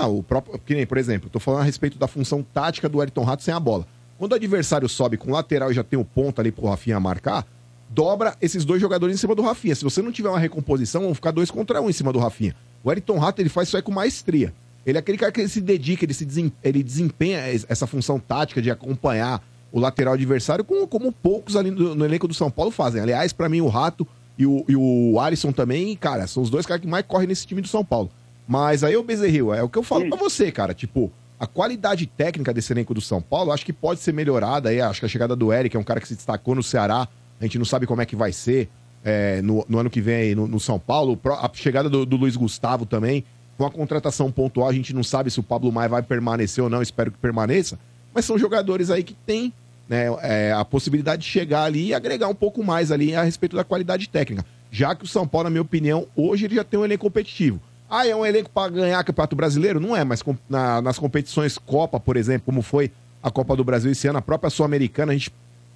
Não, o próprio. Que nem, por exemplo, tô falando a respeito da função tática do Ayrton Rato sem a bola. Quando o adversário sobe com o lateral e já tem o ponto ali pro Rafinha marcar, dobra esses dois jogadores em cima do Rafinha. Se você não tiver uma recomposição, vão ficar dois contra um em cima do Rafinha. O Ayrton Rato, ele faz isso aí com maestria. Ele é aquele cara que se dedica, ele, se desem- ele desempenha es- essa função tática de acompanhar o lateral adversário como, como poucos ali no, no elenco do São Paulo fazem. Aliás, pra mim, o Rato e o, e o Alisson também, cara, são os dois caras que mais correm nesse time do São Paulo. Mas aí, o Bezerril, é o que eu falo pra você, cara. Tipo, a qualidade técnica desse elenco do São Paulo, acho que pode ser melhorada aí. Acho que a chegada do Eric é um cara que se destacou no Ceará. A gente não sabe como é que vai ser é, no, no ano que vem aí no, no São Paulo. A chegada do, do Luiz Gustavo também. Com a contratação pontual, a gente não sabe se o Pablo Maia vai permanecer ou não. Espero que permaneça. Mas são jogadores aí que têm né, é, a possibilidade de chegar ali e agregar um pouco mais ali a respeito da qualidade técnica. Já que o São Paulo, na minha opinião, hoje ele já tem um elenco competitivo. Ah, é um elenco para ganhar Campeonato Brasileiro? Não é, mas com- na- nas competições Copa, por exemplo, como foi a Copa do Brasil esse ano, a própria Sul-Americana, a gente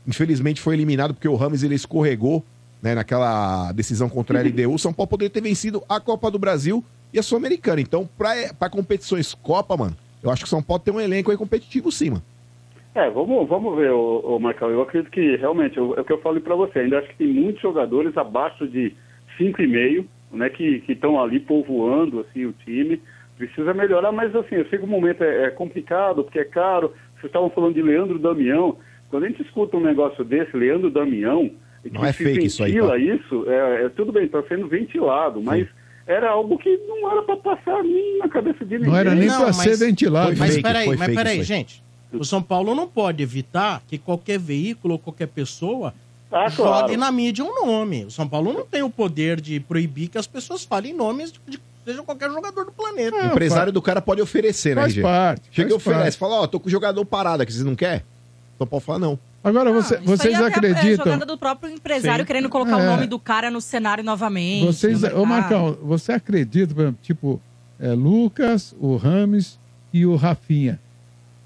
infelizmente foi eliminado porque o Rames ele escorregou né, naquela decisão contra a LDU. São Paulo poderia ter vencido a Copa do Brasil e a Sul-Americana. Então, para competições Copa, mano, eu acho que São Paulo tem um elenco aí competitivo sim, mano. É, vamos, vamos ver, ô, ô Marcão. Eu acredito que realmente, é o que eu falei para você, ainda acho que tem muitos jogadores abaixo de 5,5, né, que estão ali povoando assim, o time. Precisa melhorar, mas assim, eu sei que o momento é, é complicado, porque é caro. Vocês estavam falando de Leandro Damião. Quando a gente escuta um negócio desse, Leandro Damião, e Não é se fake isso aí, ventila tá? isso, é, é tudo bem, está sendo ventilado, mas era algo que não era para passar nem na cabeça de ninguém. Não era nem pra ser ventilado. Mas peraí, foi mas peraí, gente. O São Paulo não pode evitar que qualquer veículo ou qualquer pessoa Ah, jogue claro. na mídia um nome. O São Paulo não tem o poder de proibir que as pessoas falem nomes de, de seja qualquer jogador do planeta. o empresário do cara pode oferecer, né, Faz RG? parte, Chega e faz oferece, parte. fala, ó, tô com o jogador parado aqui, vocês não querem? São Paulo fala, não. Agora, você- Isso vocês aí é- É acreditam... jogada do próprio empresário Sim. querendo colocar É. o nome do cara no cenário novamente. Vocês, no ô. Marcão, você acredita, por exemplo, tipo, é, Lucas, o Rames e o Rafinha?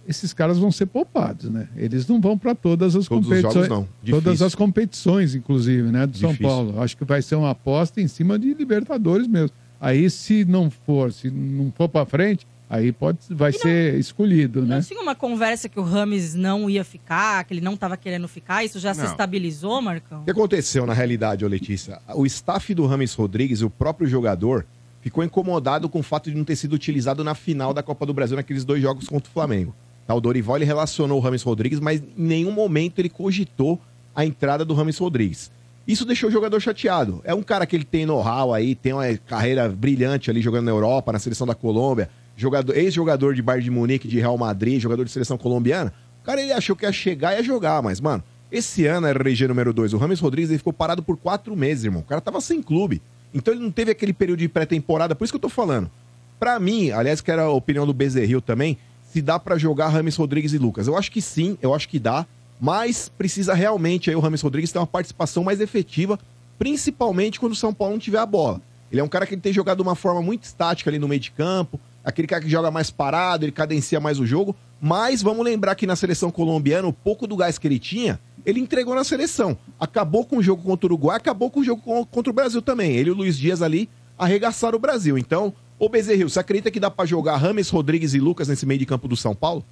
Esses caras vão ser poupados, né? Eles não vão para todas as Todos os competições. jogos, não. Todas as competições, inclusive, né? Do São Difícil. Paulo. Acho que vai ser uma aposta em cima de Libertadores mesmo. Aí, se não for, se não for para frente, aí pode, vai ser escolhido, né? Não tinha uma conversa que o Rames não ia ficar, que ele não estava querendo ficar? Isso já se Não. estabilizou, Marcão? O que aconteceu na realidade, ô Letícia? O staff do Rames Rodrigues, o próprio jogador, ficou incomodado com o fato de não ter sido utilizado na final da Copa do Brasil naqueles dois jogos contra o Flamengo. Tá, o Dorival ele relacionou o Rames Rodrigues, mas em nenhum momento ele cogitou a entrada do Rames Rodrigues. Isso deixou o jogador chateado. É um cara que ele tem know-how aí, tem uma carreira brilhante ali jogando na Europa, na seleção da Colômbia, jogador, ex-jogador de Bayern de Munique, de Real Madrid, jogador de seleção colombiana. O cara ele achou que ia chegar e ia jogar, mas, mano, esse ano, RG número 2, o Rames Rodrigues ele ficou parado por quatro meses, irmão. O cara tava sem clube. Então ele não teve aquele período de pré-temporada, por isso que eu tô falando. Pra mim, aliás, que era a opinião do Bezerril também, se dá pra jogar Rames Rodrigues e Lucas. Eu acho que sim, eu acho que dá, mas precisa realmente aí o Rames Rodrigues ter uma participação mais efetiva principalmente quando o São Paulo não tiver a bola. Ele é um cara que ele tem jogado de uma forma muito estática ali no meio de campo, aquele cara que joga mais parado, ele cadencia mais o jogo, mas vamos lembrar que na seleção colombiana, o pouco do gás que ele tinha, ele entregou na seleção. Acabou com o jogo contra o Uruguai, acabou com o jogo con- contra o Brasil também. Ele e o Luiz Dias ali arregaçaram o Brasil. Então, ô Bezerril, você acredita que dá pra jogar Rames, Rodrigues e Lucas nesse meio de campo do São Paulo?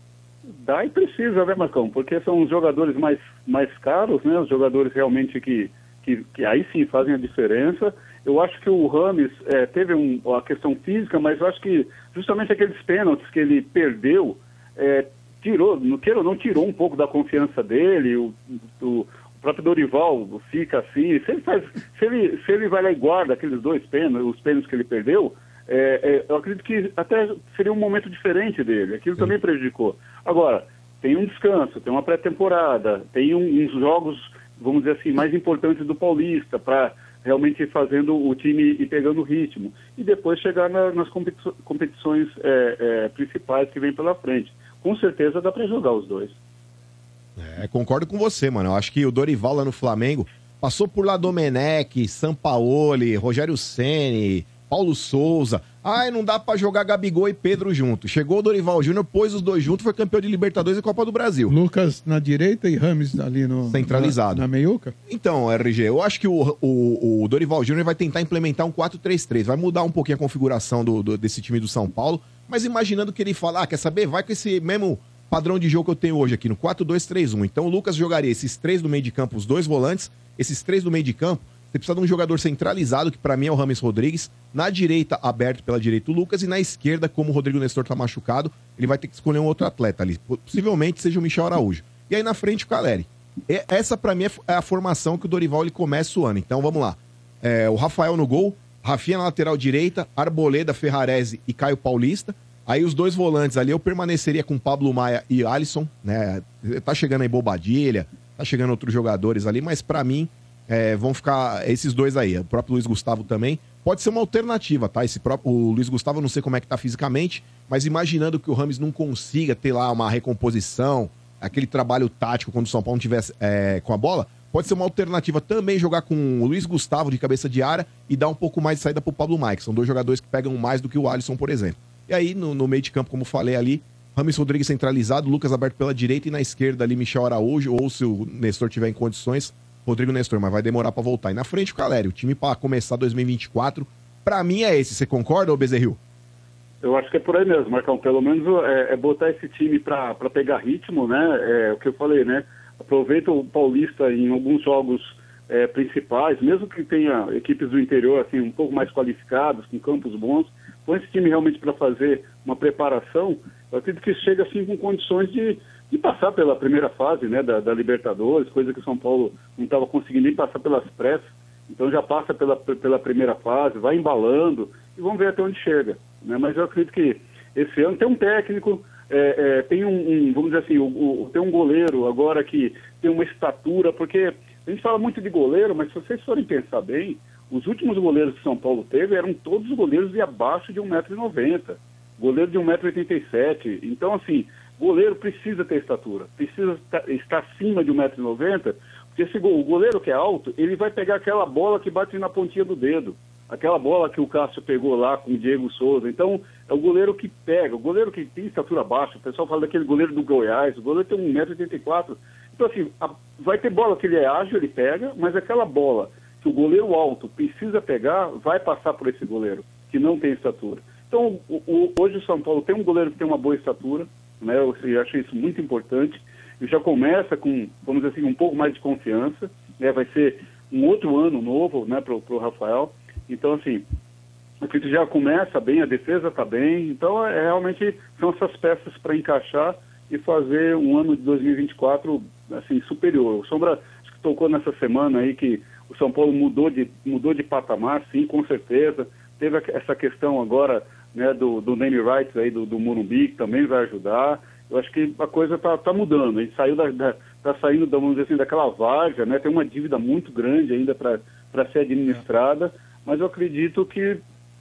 Dá e precisa, né, Marcão? Porque são os jogadores mais, mais caros, né? Os jogadores realmente que, que, que aí sim fazem a diferença. Eu acho que o Rames eh, teve um, a questão física, mas eu acho que justamente aqueles pênaltis que ele perdeu, eh, tirou, não queira ou não, tirou um pouco da confiança dele. O, o, o próprio Dorival fica assim. Se ele, faz, se, ele, se ele vai lá e guarda aqueles dois pênaltis, os pênaltis que ele perdeu, é, é, eu acredito que até seria um momento diferente dele. Aquilo também prejudicou. Agora, tem um descanso, tem uma pré-temporada, tem um- uns jogos, vamos dizer assim, mais importantes do Paulista para realmente ir fazendo o time e pegando o ritmo. E depois chegar na- nas competi- competições é, é, principais que vem pela frente. Com certeza dá para jogar os dois. É, concordo com você, mano. Eu acho que o Dorival lá no Flamengo passou por lá Domenech, Sampaoli, Rogério Ceni, Paulo Souza. Ai, não dá pra jogar Gabigol e Pedro junto. Chegou o Dorival Júnior, pôs os dois juntos, foi campeão de Libertadores e Copa do Brasil. Lucas na direita e Rames ali no. Centralizado. Na, na meiuca? Então, RG, eu acho que o, o, o Dorival Júnior vai tentar implementar um 4-3-3. Vai mudar um pouquinho a configuração do, do- desse time do São Paulo, mas imaginando que ele fala, ah, quer saber? Vai com esse mesmo padrão de jogo que eu tenho hoje aqui, no 4-2-3-1. Então o Lucas jogaria esses três do meio de campo, os dois volantes, esses três do meio de campo. Você precisa de um jogador centralizado, que pra mim é o Rames Rodrigues. Na direita, aberto pela direita, o Lucas. E na esquerda, como o Rodrigo Nestor tá machucado, ele vai ter que escolher um outro atleta ali. Possivelmente seja o Michel Araújo. E aí na frente, o Caleri. E- Essa, pra mim, é é a formação que o Dorival ele começa o ano. Então vamos lá. É, o Rafael no gol, Rafinha na lateral direita, Arboleda, Ferrarese e Caio Paulista. Aí os dois volantes ali eu permaneceria com Pablo Maia e Alisson, né? Tá chegando aí Bobadilha, tá chegando outros jogadores ali, mas pra mim é, vão ficar esses dois aí. O próprio Luiz Gustavo também. Pode ser uma alternativa, tá? Esse próprio, o Luiz Gustavo não sei como é que tá fisicamente, mas imaginando que o Rames não consiga ter lá uma recomposição, aquele trabalho tático quando o São Paulo tivesse é, com a bola, pode ser uma alternativa também jogar com o Luiz Gustavo de cabeça de área e dar um pouco mais de saída pro Pablo que são dois jogadores que pegam mais do que o Alisson, por exemplo. E aí, no, no meio de campo, como falei ali, Rames Rodrigues centralizado, Lucas aberto pela direita e na esquerda ali Michel Araújo, ou se o Nestor tiver em condições, Rodrigo Nestor, mas vai demorar pra voltar. E na frente o Calério, o time pra começar 2024, pra mim é esse. Você concorda, Bezerril? Eu acho que é por aí mesmo, Marcão. Pelo menos é, é botar esse time para pegar ritmo, né? É o que eu falei, né? Aproveita o Paulista em alguns jogos é, principais, mesmo que tenha equipes do interior assim um pouco mais qualificadas, com campos bons, põe esse time realmente para fazer uma preparação. Eu acredito que chega assim com condições de, de passar pela primeira fase, né? Da, da Libertadores, coisa que o São Paulo não estava conseguindo nem passar pelas pressas. Então já passa pela, pela primeira fase, vai embalando e vamos ver até onde chega. Né? Mas eu acredito que esse ano tem um técnico, é, é, tem um, um, vamos dizer assim, o, o- tem um goleiro agora que tem uma estatura, porque a gente fala muito de goleiro, mas se vocês forem pensar bem, os últimos goleiros que São Paulo teve eram todos goleiros de abaixo de 1,90m. Goleiro de 1,87m. Então, assim, goleiro precisa ter estatura, precisa estar, acima de 1,90m, porque go- o goleiro que é alto, ele vai pegar aquela bola que bate na pontinha do dedo. Aquela bola que o Cássio pegou lá com o Diego Souza. Então, é o goleiro que pega, o goleiro que tem estatura baixa. O pessoal fala daquele goleiro do Goiás, o goleiro tem 1,84m. Então, assim, a- vai ter bola que ele é ágil, ele pega, mas aquela bola que o goleiro alto precisa pegar, vai passar por esse goleiro, que não tem estatura. Então, o- o- hoje o São Paulo tem um goleiro que tem uma boa estatura, né? Eu, eu acho isso muito importante. E já começa com, vamos dizer assim, um pouco mais de confiança. Né? Vai ser um outro ano novo né, para o Rafael. Então, assim, o que já começa bem, a defesa está bem. Então, é, realmente são essas peças para encaixar e fazer um ano de 2024 assim, superior. O Sombra acho que tocou nessa semana aí que o São Paulo mudou de, mudou de patamar, sim, com certeza. Teve essa questão agora né, do, do name rights aí do, do Morumbi, que também vai ajudar. Eu acho que a coisa está tá mudando. A gente saiu da, da- tá saindo, vamos dizer assim, daquela várzea, né? Tem uma dívida muito grande ainda para ser administrada, mas eu acredito que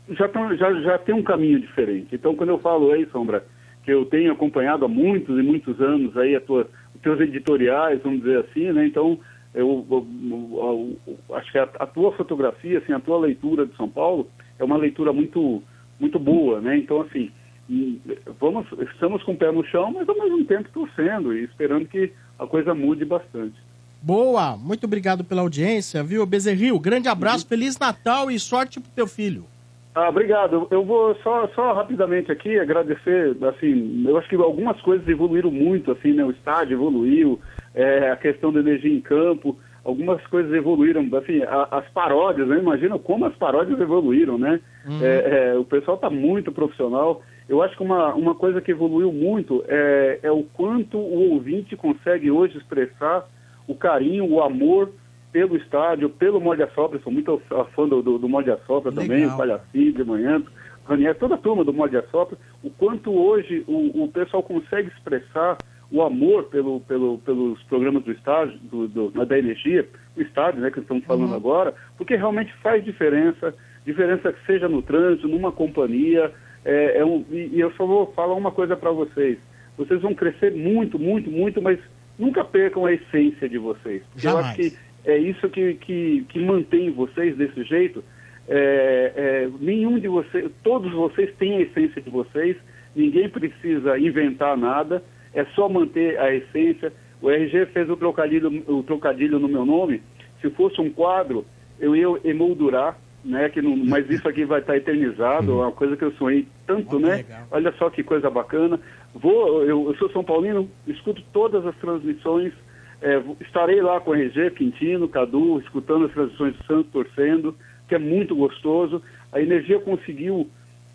já, tão- já, já tem um caminho diferente. Então, quando eu falo aí, Sombra, que eu tenho acompanhado há muitos e muitos anos aí a tua, os teus editoriais, vamos dizer assim, né? Então, eu, eu- eu- eu- acho que a, a tua fotografia, assim, a tua leitura de São Paulo é uma leitura muito, muito boa, né? Então, assim, hum, vamos, estamos com o pé no chão, mas ao mesmo tempo torcendo e esperando que a coisa mude bastante. Boa, muito obrigado pela audiência, viu, Bezerril? Grande abraço, Feliz Natal e sorte pro teu filho. Ah, obrigado. Eu vou só, só rapidamente aqui agradecer, assim, eu acho que algumas coisas evoluíram muito, assim, né? O estádio evoluiu, é, a questão da energia em campo, algumas coisas evoluíram, assim, a- as paródias, né? Imagina como as paródias evoluíram, né? É, é, o pessoal está muito profissional. Eu acho que uma, uma coisa que evoluiu muito é, é o quanto o ouvinte consegue hoje expressar o carinho, o amor pelo estádio, pelo Molde a Sopra. Sou muito fã do, do, do Sopra também, o Palhacinho de manhã, Ranier, toda a turma do Molde a Sopra. O quanto hoje o, o pessoal consegue expressar o amor pelo, pelo, pelos programas do estádio, do, do- da energia, o estádio, né, que estamos falando agora, porque realmente faz diferença, diferença que seja no trânsito, numa companhia, é, é um, e, e eu só vou falar uma coisa para vocês, vocês vão crescer muito, muito, muito, mas nunca percam a essência de vocês. Porque Eu Jamais. acho que é isso que, que, que mantém vocês desse jeito. É, é, nenhum de vocês, todos vocês têm a essência de vocês, ninguém precisa inventar nada, é só manter a essência. O RG fez o trocadilho, o trocadilho no meu nome. Se fosse um quadro, eu ia emoldurar, né? Que não, mas isso aqui vai estar eternizado, é uma coisa que eu sonhei tanto, né? Olha só que coisa bacana. Vou, eu, eu sou São Paulino, escuto todas as transmissões. é, estarei lá com o RG, Quintino, Cadu, escutando as transmissões do Santos, torcendo, que é muito gostoso. A energia conseguiu,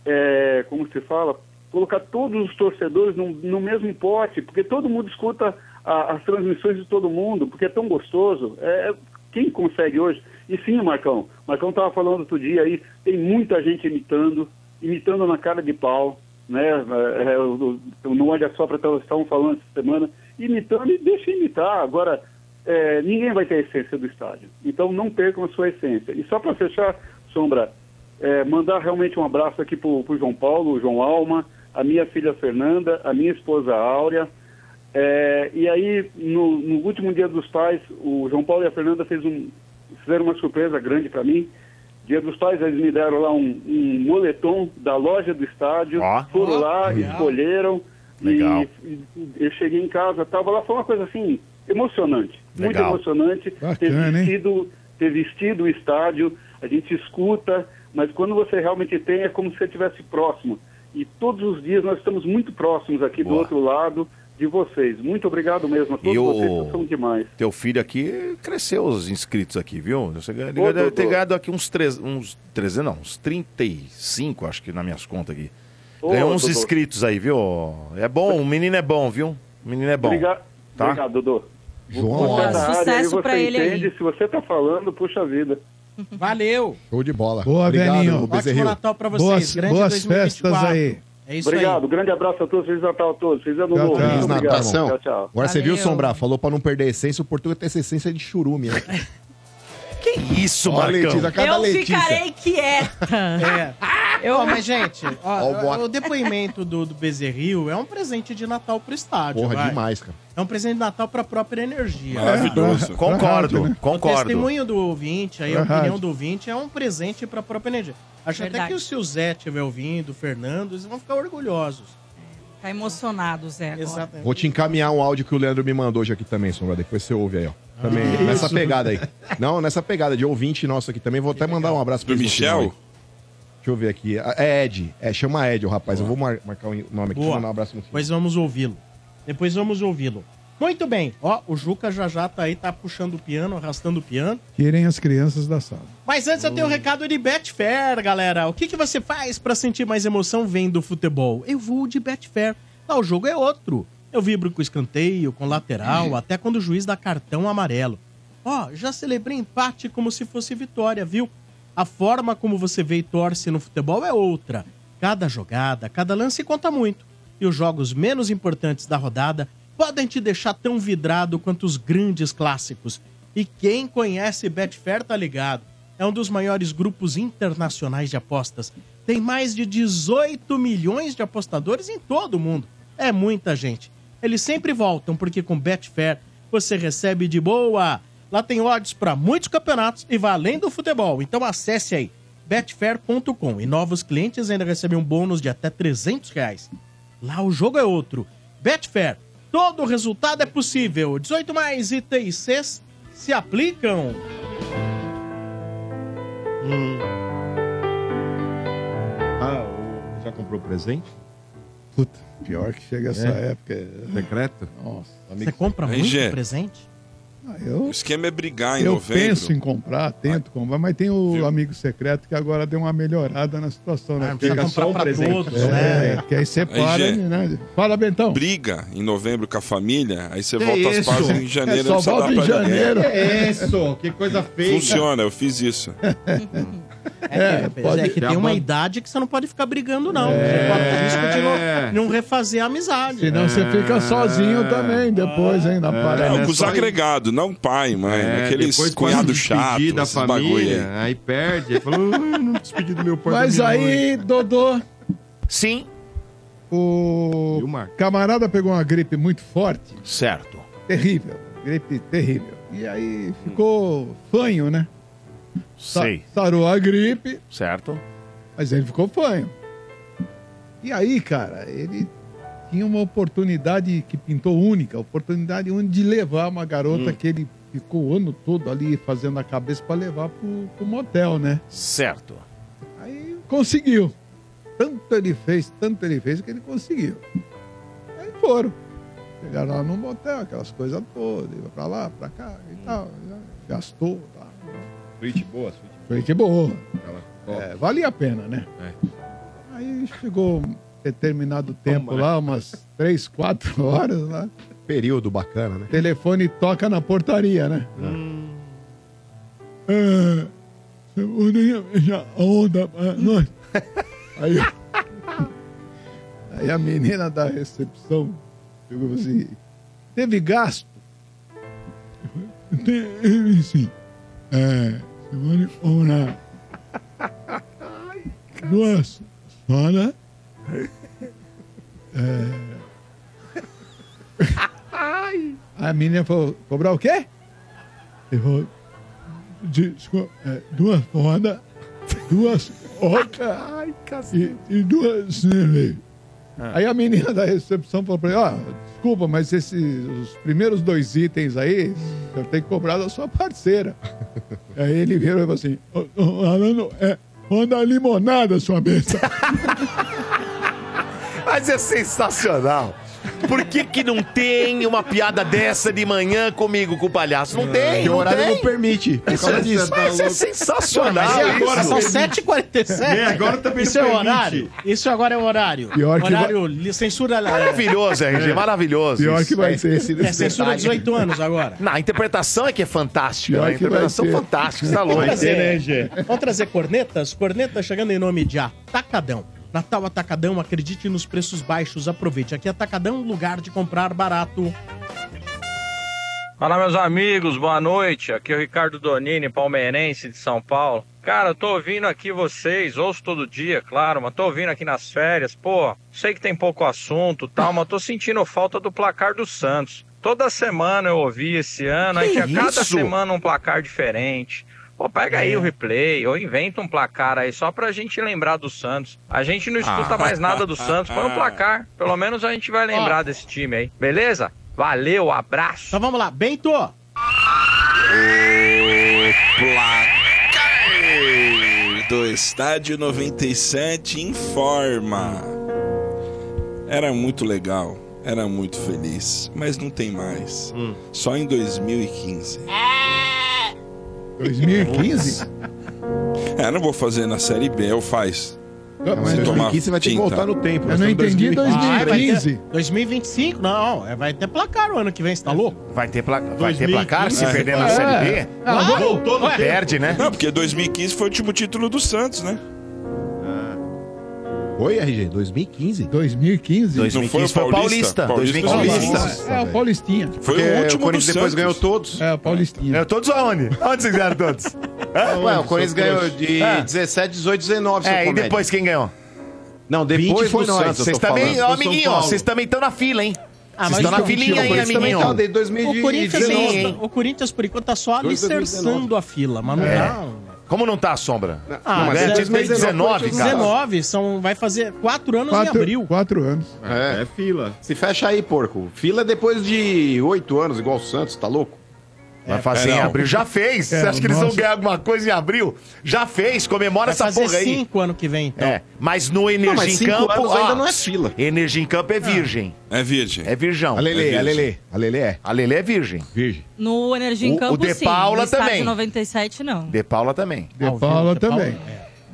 é, como se fala, colocar todos os torcedores no, no mesmo pote, porque todo mundo escuta a- as transmissões de todo mundo, porque é tão gostoso. É, quem consegue hoje? E sim, Marcão, Marcão estava falando outro dia aí, tem muita gente imitando, imitando na cara de pau, né? É, é, o- o- no Olha Só para estavam falando essa semana, imitando e deixa imitar. Agora, é, ninguém vai ter a essência do estádio. Então não percam a sua essência. E só para fechar, Sombra, é, mandar realmente um abraço aqui pro, pro João Paulo, o João Alma, a minha filha Fernanda, a minha esposa Áurea. É, e aí, no, no último dia dos pais, o João Paulo e a Fernanda fez um, fizeram uma surpresa grande para mim. Dia dos pais, eles me deram lá um, um moletom da loja do estádio. Foram lá, legal. escolheram. Legal. E, e eu cheguei em casa, tava lá, foi uma coisa assim, emocionante. Muito Legal. emocionante. ter Bacana, hein? vestido, ter vestido o estádio, a gente escuta, mas quando você realmente tem, é como se você estivesse próximo. E todos os dias nós estamos muito próximos aqui do Boa. outro lado de vocês. Muito obrigado mesmo a todos E o- vocês, que são demais. Teu filho aqui cresceu os inscritos aqui, viu? Você Ô, deve ter doutor. ganhado aqui uns, treze, uns 300, não, uns 35, acho que nas minhas contas aqui. Ô, Ganhou uns doutor. inscritos aí, viu? É bom, o menino é bom, viu? O menino é bom. Obrigado, Tá? obrigado Dodô. João é Sucesso você ele aí. Se você tá falando, puxa vida. Valeu. Show de bola. Boa, Obrigado, velhinho. Ótimo. Natal pra vocês. Boas, Grande boas 2024. festas aí. É isso Obrigado, aí. grande abraço a todos, Feliz Natal a todos. Feliz ano novo. Feliz. Natal. Tchau, tchau. Agora você viu, Valeu. Sombra? Falou pra não perder a essência, o Portugal tem essa essência de churume, né? [laughs] Que isso, Ó, a Marcão? Letícia, cada Eu Letícia. ficarei quieta. É. [laughs] Eu, Ó, mas, gente, ó, Ó, o o depoimento do, do Bezerril é um presente de Natal pro estádio. Porra, vai. demais, cara. É um presente de Natal pra própria energia. Maravilhoso. Pra Concordo, rádio, né? O concordo. testemunho do ouvinte, aí, a Pra opinião rádio. do ouvinte é um presente pra própria energia. Acho até Verdade. que se o Zé estiver ouvindo, o Fernando, eles vão ficar orgulhosos. Tá emocionado, Zé. agora. Exatamente. Vou te encaminhar um áudio que o Leandro me mandou hoje aqui também, Sombra. Depois você ouve aí, ó. Também, Que nessa isso? pegada aí. Não, nessa pegada de ouvinte nosso aqui também. Vou até mandar um abraço final Michel? Deixa eu ver aqui. É Ed. É, chama Ed, o rapaz. Eu vou mar- marcar o nome aqui. Boa. mandar um abraço no. Depois vamos ouvi-lo. Depois vamos ouvi-lo. Muito bem. Ó, o Juca já já tá aí, tá puxando o piano, arrastando o piano. Tirem as crianças da sala. Mas antes eu tenho um recado de Betfair, galera. O que, que você faz pra sentir mais emoção vendo futebol? Eu vou de Betfair. Lá o jogo é outro. Eu vibro com escanteio, com lateral, até quando o juiz dá cartão amarelo. Ó, já celebrei empate como se fosse vitória, viu? A forma como você vê e torce no futebol é outra. Cada jogada, cada lance conta muito. E os jogos menos importantes da rodada podem te deixar tão vidrado quanto os grandes clássicos. E quem conhece Betfair tá ligado. É um dos maiores grupos internacionais de apostas. Tem mais de 18 milhões de apostadores em todo o mundo. É muita gente. Eles sempre voltam porque com Betfair você recebe de boa. Lá tem odds para muitos campeonatos e vai além do futebol. Então acesse aí betfair.com e novos clientes ainda recebem um bônus de até 300 reais. Lá o jogo é outro. Betfair, todo resultado é possível. 18 mais Cs se aplicam. Ah, o- já comprou presente? Puta, pior que chega essa É? época. Secreto? Nossa. Você compra muito presente? Ah, eu, O esquema é brigar em eu novembro. penso em comprar, tento comprar, mas tem o amigo secreto que agora deu uma melhorada na situação, né? Ah, precisa comprar só um pra todos, é, né? Que aí separa, Gê. né? Fala, Bentão. Briga em novembro com a família, aí você Que volta às isso? pazes em janeiro. É, só não precisa volta dar em pra ninguém. janeiro. É isso, que coisa feia. Funciona, eu fiz isso. [laughs] É, pode- é que tem uma idade que você não pode ficar brigando, não. Você corre o risco de não, não refazer a amizade. Senão você fica sozinho também depois, hein? Na parada. Não, com os agregados, não pai, mãe. É, aqueles depois cunhado quase chato, da esses bagulho aí. família, aí perde, aí falou, "Ah, eu não despedi do meu pai. Mas aí, mãe." Dodô. Sim. O camarada pegou uma gripe muito forte. Certo. Terrível. Gripe terrível. E aí ficou fanho, né? Sei. Sarou a gripe, Certo. mas ele ficou fanho. E aí, cara, ele tinha uma oportunidade que pintou única, oportunidade única de levar uma garota Hum. que ele ficou o ano todo ali fazendo a cabeça pra levar pro, pro motel, né? Certo. Aí conseguiu. Tanto ele fez, tanto ele fez que ele conseguiu. Aí foram. Chegaram lá no motel, aquelas coisas todas, ia pra lá, pra cá e tal. Gastou. Suíte boa, suíte Foi que boa. boa. É, valia a pena, né? É. Aí chegou um determinado tempo lá, umas três, quatro [laughs] horas lá. Período bacana, né? Telefone toca na portaria, né? É, você poderia fechar a onda pra nós? [laughs] Aí, aí a menina da recepção chegou assim: teve gasto? Teve sim. É, pode comprar duas sodas. É, a menina falou: cobrar o quê? Ele falou: desculpa, é, duas sodas, duas coca e, e duas cervejas. Aí a menina da recepção falou pra ele, ó, desculpa, mas esses, os primeiros dois itens aí, o senhor tem que cobrar da sua parceira. [laughs] aí ele virou e falou assim, "Ô, ô, falando, é, manda limonada, sua besta. [laughs] Mas é sensacional. Por que que não tem uma piada dessa de manhã comigo com o palhaço? Não tem, Porque o não horário tem. não permite. Por Isso causa é, disso. mas é sensacional Mas e agora? isso. São 7h47. É, agora também Isso não é o permite. horário? Isso agora é o horário. Pior que horário, li- censura... Maravilhoso, RG, maravilhoso. Pior isso. que vai É, ser esse É censura 18 anos agora. Não, a interpretação é que é fantástica. Pior né? A que vai interpretação ser. fantástica, você tá Vamos louco. trazer, vamos trazer cornetas? Corneta chegando em nome de Atacadão. Natal Atacadão, acredite nos preços baixos. Aproveite. Aqui Atacadão, lugar de comprar barato. Fala, meus amigos, boa noite. Aqui é o Ricardo Donini, palmeirense de São Paulo. Cara, eu tô ouvindo aqui vocês, ouço todo dia, claro, mas tô ouvindo aqui nas férias. Pô, sei que tem pouco assunto e tal, mas tô sentindo falta do placar do Santos. Toda semana eu ouvi esse ano, aí Que tinha cada semana um placar diferente. Pô, pega aí o replay, ou inventa um placar aí só pra gente lembrar do Santos. A gente não escuta Ah. mais nada do [laughs] Santos, põe um placar. Pelo menos a gente vai lembrar desse time aí, beleza? Valeu, abraço. Então vamos lá, Bento. Placar do Estádio 97 informa. Era muito legal, era muito feliz, mas não tem mais. Só em 2015. 2015? [laughs] É, não vou fazer na Série B, eu faz. Mas Se em tomar 2015 você vai ter que tinta. voltar no tempo. Eu não entendi 2015. Ah, vai ter 2015. 2025? Não, é, vai ter placar o ano que vem, você tá louco? Vai ter, pla... vai ter placar se É. perder na É. Série B? Ah, vamos- Voltou no Ué, Perde, né? Não, porque 2015 foi o último título do Santos, né? Oi, RG, 2015? 2015? 2015 foi o Paulista. Paulista 2015. Nossa, É, o. Paulistinha. Foi Porque o o último do Corinthians depois Santos. ganhou todos. É, o Paulistinha. Ganhou todos aonde? Onde vocês ganharam todos? Ué, o Corinthians ganhou de Ah. 17, 18, 19, seu É, e depois quem ganhou? Não, 20 depois foi nós. Vocês também, ó, amiguinho, vocês também estão na fila, hein? Ah, Vocês mas estão na o filinha aí, amiguinho. tá desde 2019, O Corinthians, hein? o Corinthians, por enquanto, tá só alicerçando a fila, mas não É. tá... Como não tá a sombra? Ah, Não, mas é 2019, cara. 19, são, vai fazer quatro anos em Quatro, abril. quatro anos. É. É fila. Se fecha aí, porco. Fila é depois de oito anos, igual o Santos, tá louco? Vai fazer É, em não. abril. Já fez. É, Você acha que eles vão ganhar alguma coisa em abril? Já fez. Comemora Vai essa fazer porra aí. cinco ano que vem, então. É, mas no Energia mas em cinco Campo. anos ainda não é fila. Energia em Campo é virgem. É virgem. É virgão. A Lele, É a virgem. Lele. A Lele é. A Lele é virgem. Virgem. No Energia em O- o Campo, De sim. Paula no estádio também. 97, não. De Paula também. De Ah, Paula De Paula, também.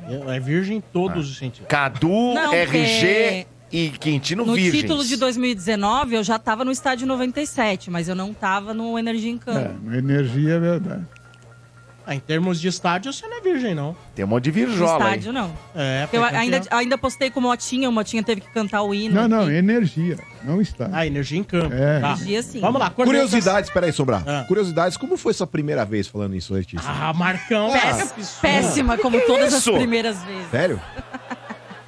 É, é virgem em todos os sentidos. Cadu, Não, RG é- e Quintino No virgens. título de 2019, eu já tava no estádio 97, mas eu não tava no Energia em É, Campo. na energia é verdade. Ah, em termos de estádio, você não é virgem, não. Tem um monte de No virjola estádio, não. É, Eu ainda, campeão. ainda postei com o Motinha, o Motinha teve que cantar o hino. Não, não, aqui. energia. Não está. Ah, energia em campo. É. Tá. Energia, sim. Vamos lá. Curiosidades, peraí, Sobrar. Ah. Curiosidades, como foi sua primeira vez falando isso, Letícia? Ah, Marcão. Péss- Ah, péssima, como todas isso? as primeiras vezes. Sério? [laughs]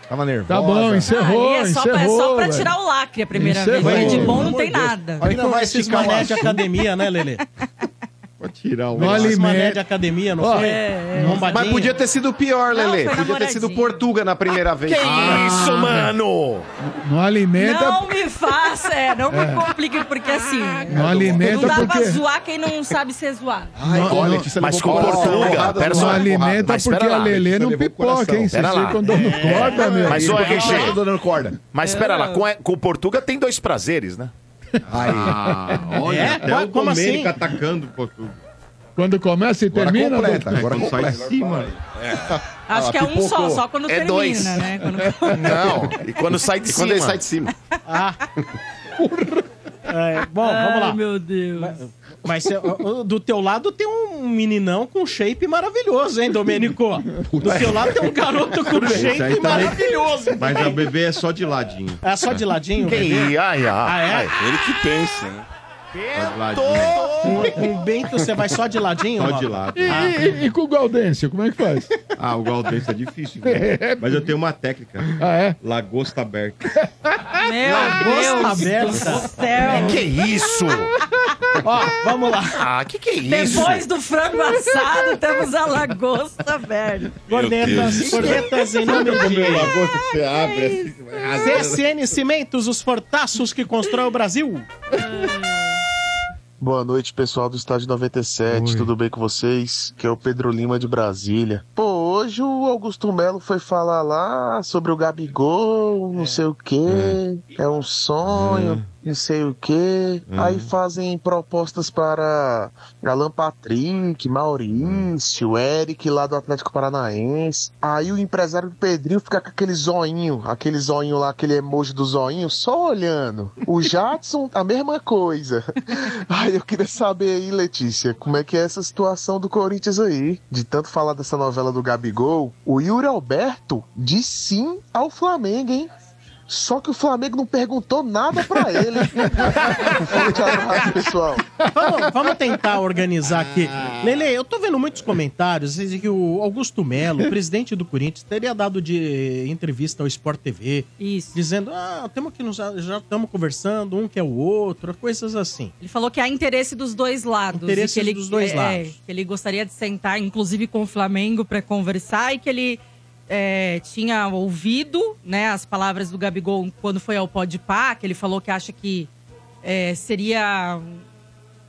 Tava nervosa. Tá bom, encerrou, Ali é só, pra, é encerrou. só pra velho. tirar o lacre a primeira Encerrou. vez. De bom não tem nada. Aí não vai esses mané de academia, né, Lelê? [laughs] Pode tirar o. Não Esses alimenta- mané de academia, não Ó, foi? é, é. Mas podia ter sido pior, Não, Lele. foi Podia ter sido. Portuga na primeira vez. Que Ah, isso, mano? Não alimenta. Não me faça, é, não me complique, porque assim. Não alimenta Não dá pra porque. zoar quem não sabe ser zoado. Ai, Não, olha, não. Letícia Mas levou com. Portuga, Porrada pera Não só. alimenta mas porque a lá, Lelê Letícia não levou pipoca, coração. hein? Pera Vocês lá. ficam dando corda, meu. Mas, ô, Ele RG, fala que eu tô dando corda. Mas espera lá, com, com o Portuga tem dois prazeres, né? Aí. Ah, olha, É? até Como o Domênico assim? atacando Portugal. Quando começa e Agora termina. completa, doutor? agora Quando sai de cima. Acho Ah, que é um pipocou. só, só quando É termina, dois. né? [laughs] Quando... Não. E quando sai de E cima. quando ele sai de cima. [laughs] É, bom, vamos lá. Ai, meu Deus. Mas cê- do teu lado tem um meninão com shape maravilhoso, hein, Domênico? Do teu lado tem um garoto com shape também- maravilhoso. Mas a bebê é só de ladinho. É só de ladinho, Que bebê? ai, ai, Ah, é? ai. Ele que pensa, né? Ladinho. Com, com o Bento você vai só de ladinho? Só mano? de lado. E, e- e com o Gaudêncio, como é que faz? Ah, o Galdense é difícil. né? Mas eu tenho uma técnica. Ah, é? Lagosta aberta. Meu Lagosta Deus aberta. do céu. Que isso? Ó, vamos lá. Ah, que que é isso? Depois do frango assado, temos a lagosta, velho. Cornetas, cornetas em nome de... lagosta que você abre assim. CSN Cimentos, os fortaços que constrói o Brasil. Boa noite, pessoal do Estádio 97, tudo bem com vocês? Que é o Pedro Lima de Brasília. Pô, hoje o Augusto Melo foi falar lá sobre o Gabigol, não sei o quê, é, um sonho, não sei o quê. Aí fazem propostas para Alan Patrick, Maurício, Eric lá do Atlético Paranaense. Aí o empresário do Pedrinho fica com aquele zoinho, aquele zoinho lá, aquele emoji do zoinho, só olhando. O Jadson, a mesma coisa. [laughs] Aí eu queria saber aí, Letícia, como é que é essa situação do Corinthians aí? De tanto falar dessa novela do Gabigol, o Yuri Alberto diz sim ao Flamengo, hein? Só que o Flamengo não perguntou nada pra ele. [laughs] Forte abraço, pessoal. Vamos, vamos tentar organizar aqui. Lele, eu tô vendo muitos comentários dizem que o Augusto Melo, [laughs] presidente do Corinthians, teria dado de entrevista ao Sport TV. Isso. Dizendo, ah, temos que nos, já estamos conversando, um quer o outro, coisas assim. Ele falou que há interesse dos dois lados. Interesse que ele, dos dois é, lados. que ele gostaria de sentar, inclusive, com o Flamengo para conversar e que ele é, tinha ouvido né, as palavras do Gabigol quando foi ao Podpah, que ele falou que acha que é, seria...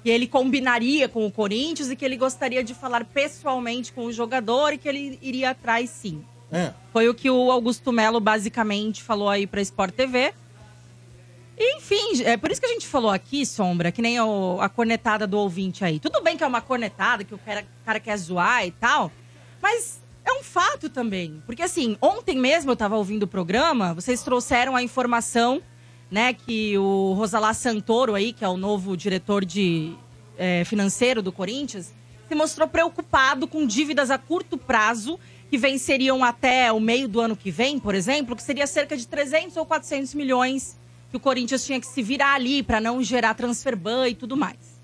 que ele combinaria com o Corinthians e que ele gostaria de falar pessoalmente com o jogador e que ele iria atrás sim. É. Foi o que o Augusto Melo basicamente falou aí pra Sport TV. E, Enfim, é por isso que a gente falou aqui, Sombra, que nem o- a cornetada do ouvinte aí. Tudo bem que é uma cornetada, que o cara, o cara quer zoar e tal, mas é um fato também. Porque assim, ontem mesmo eu tava ouvindo o programa, vocês trouxeram a informação, né, que o Rosalá Santoro aí, que é o novo diretor de é, financeiro do Corinthians, se mostrou preocupado com dívidas a curto prazo que venceriam até o meio do ano que vem, por exemplo, que seria cerca de 300 ou 400 milhões que o Corinthians tinha que se virar ali para não gerar transfer ban e tudo mais.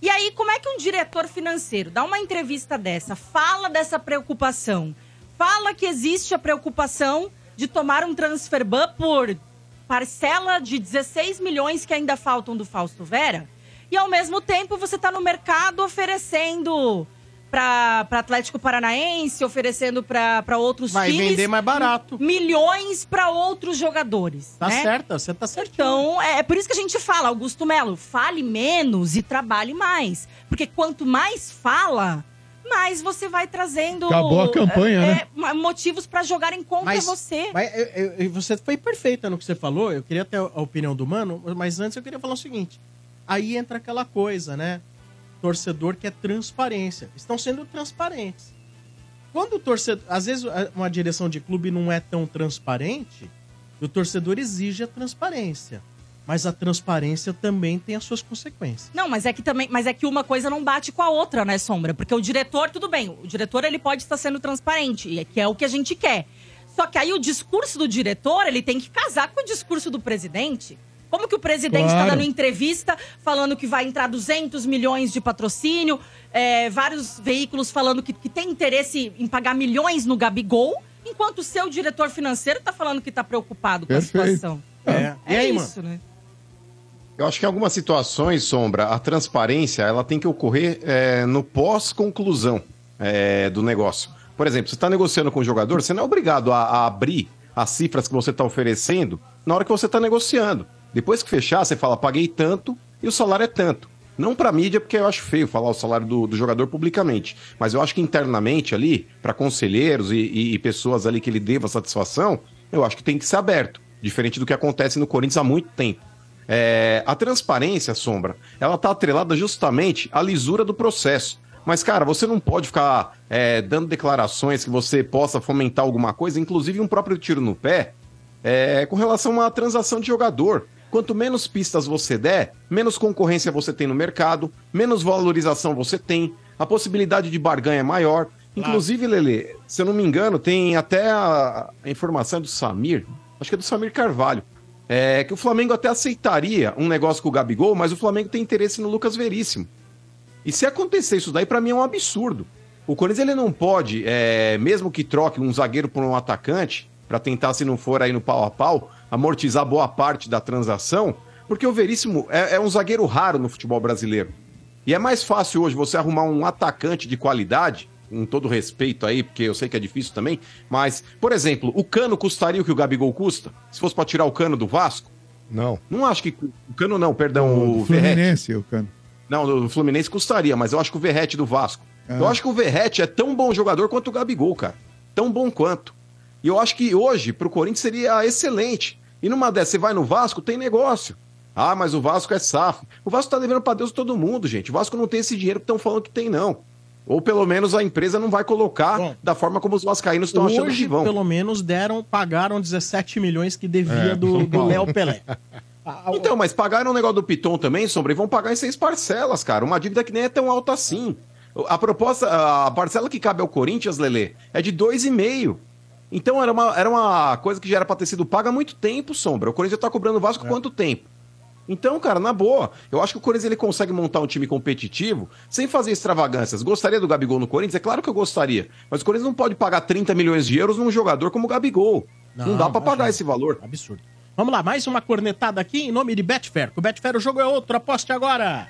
E aí, como é que um diretor financeiro dá uma entrevista dessa, fala dessa preocupação, fala que existe a preocupação de tomar um transfer ban por parcela de 16 milhões que ainda faltam do Fausto Vera. E ao mesmo tempo você tá no mercado oferecendo para Atlético Paranaense, oferecendo para outros Vai times. vender mais barato. Milhões para outros jogadores. Tá né? certa, você tá certinho. Então, é por isso que a gente fala, Augusto Melo, fale menos e trabalhe mais. Porque quanto mais fala, mais você vai trazendo. Acabou a campanha, é, né? é, motivos para jogarem contra você. Mas eu- eu- você foi perfeita no que você falou. Eu queria ter a opinião do Mano, mas antes eu queria falar o seguinte. Aí entra aquela coisa, né? Torcedor que é transparência. Estão sendo transparentes. Quando o torcedor. Às vezes uma direção de clube não é tão transparente, o torcedor exige a transparência. Mas a transparência também tem as suas consequências. Não, mas é que também, mas é que uma coisa não bate com a outra, né, Sombra? Porque o diretor, tudo bem, o diretor ele pode estar sendo transparente, é que é o que a gente quer. Só que aí o discurso do diretor, ele tem que casar com o discurso do presidente. Como que o presidente está Claro. dando entrevista falando que vai entrar 200 milhões de patrocínio, é, vários veículos falando que, que tem interesse em pagar milhões no Gabigol, enquanto o seu diretor financeiro está falando que está preocupado com a Perfeito. situação. É. É isso, né? Eu acho que em algumas situações, Sombra, a transparência ela tem que ocorrer é, no pós-conclusão é, do negócio. Por exemplo, você está negociando com o jogador, você não é obrigado a, a abrir as cifras que você está oferecendo na hora que você está negociando. Depois que fechar, você fala, paguei tanto e o salário é tanto. Não para mídia, porque eu acho feio falar o salário do, do jogador publicamente. Mas eu acho que internamente ali, para conselheiros e, e- e pessoas ali que ele deva satisfação, eu acho que tem que ser aberto. Diferente do que acontece no Corinthians há muito tempo. É, a transparência, Sombra, ela tá atrelada justamente à lisura do processo. Mas, cara, você não pode ficar é, dando declarações que você possa fomentar alguma coisa, inclusive um próprio tiro no pé, é, com relação à transação de jogador. Quanto menos pistas você der, menos concorrência você tem no mercado, menos valorização você tem, a possibilidade de barganha é maior. Inclusive, Lele, se eu não me engano, tem até a, a informação do Samir, acho que é do Samir Carvalho, é, que o Flamengo até aceitaria um negócio com o Gabigol, mas o Flamengo tem interesse no Lucas Veríssimo. E se acontecer isso daí, pra mim é um absurdo. O Corinthians ele não pode, é, mesmo que troque um zagueiro por um atacante, pra tentar, se não for aí no pau a pau, amortizar boa parte da transação, porque o Veríssimo é, é um zagueiro raro no futebol brasileiro. E é mais fácil hoje você arrumar um atacante de qualidade, com todo respeito aí, porque eu sei que é difícil também, mas, por exemplo, o Cano custaria o que o Gabigol custa? Se fosse pra tirar o Cano do Vasco? Não. Não acho que. O Cano não, perdão, o, O Verrete. Fluminense, o cano. Não, o Fluminense custaria, mas eu acho que o Verrete do Vasco. Ah. Eu acho que o Verrete é tão bom jogador quanto o Gabigol, cara. Tão bom quanto. E eu acho que hoje, pro Corinthians, seria excelente. E numa dessas, você vai no Vasco, tem negócio. Ah, mas o Vasco é safo. O Vasco tá devendo pra Deus todo mundo, gente. O Vasco não tem esse dinheiro que estão falando que tem, não. Ou pelo menos a empresa não vai colocar da forma como os vascaínos estão achando que Hoje, vão. pelo menos, deram, pagaram 17 milhões que devia É, do, do. Léo Pelé. [laughs] Então, mas pagaram o negócio do Piton também, Sombra, e vão pagar em seis parcelas, cara. Uma dívida que nem é tão alta assim. A proposta, a parcela que cabe ao Corinthians, Lelê, é de dois e meio. Então era uma, era uma coisa que já era pra ter sido paga há muito tempo, Sombra. O Corinthians tá cobrando o Vasco há quanto tempo? Então, cara, na boa, eu acho que o Corinthians ele consegue montar um time competitivo sem fazer extravagâncias. Gostaria do Gabigol no Corinthians? É claro que eu gostaria. Mas o Corinthians não pode pagar 30 milhões de euros num jogador como o Gabigol. Não, Não, dá pra pagar esse valor. Absurdo. Vamos lá, mais uma cornetada aqui em nome de Betfair. Com o Betfair o jogo é outro, aposte agora.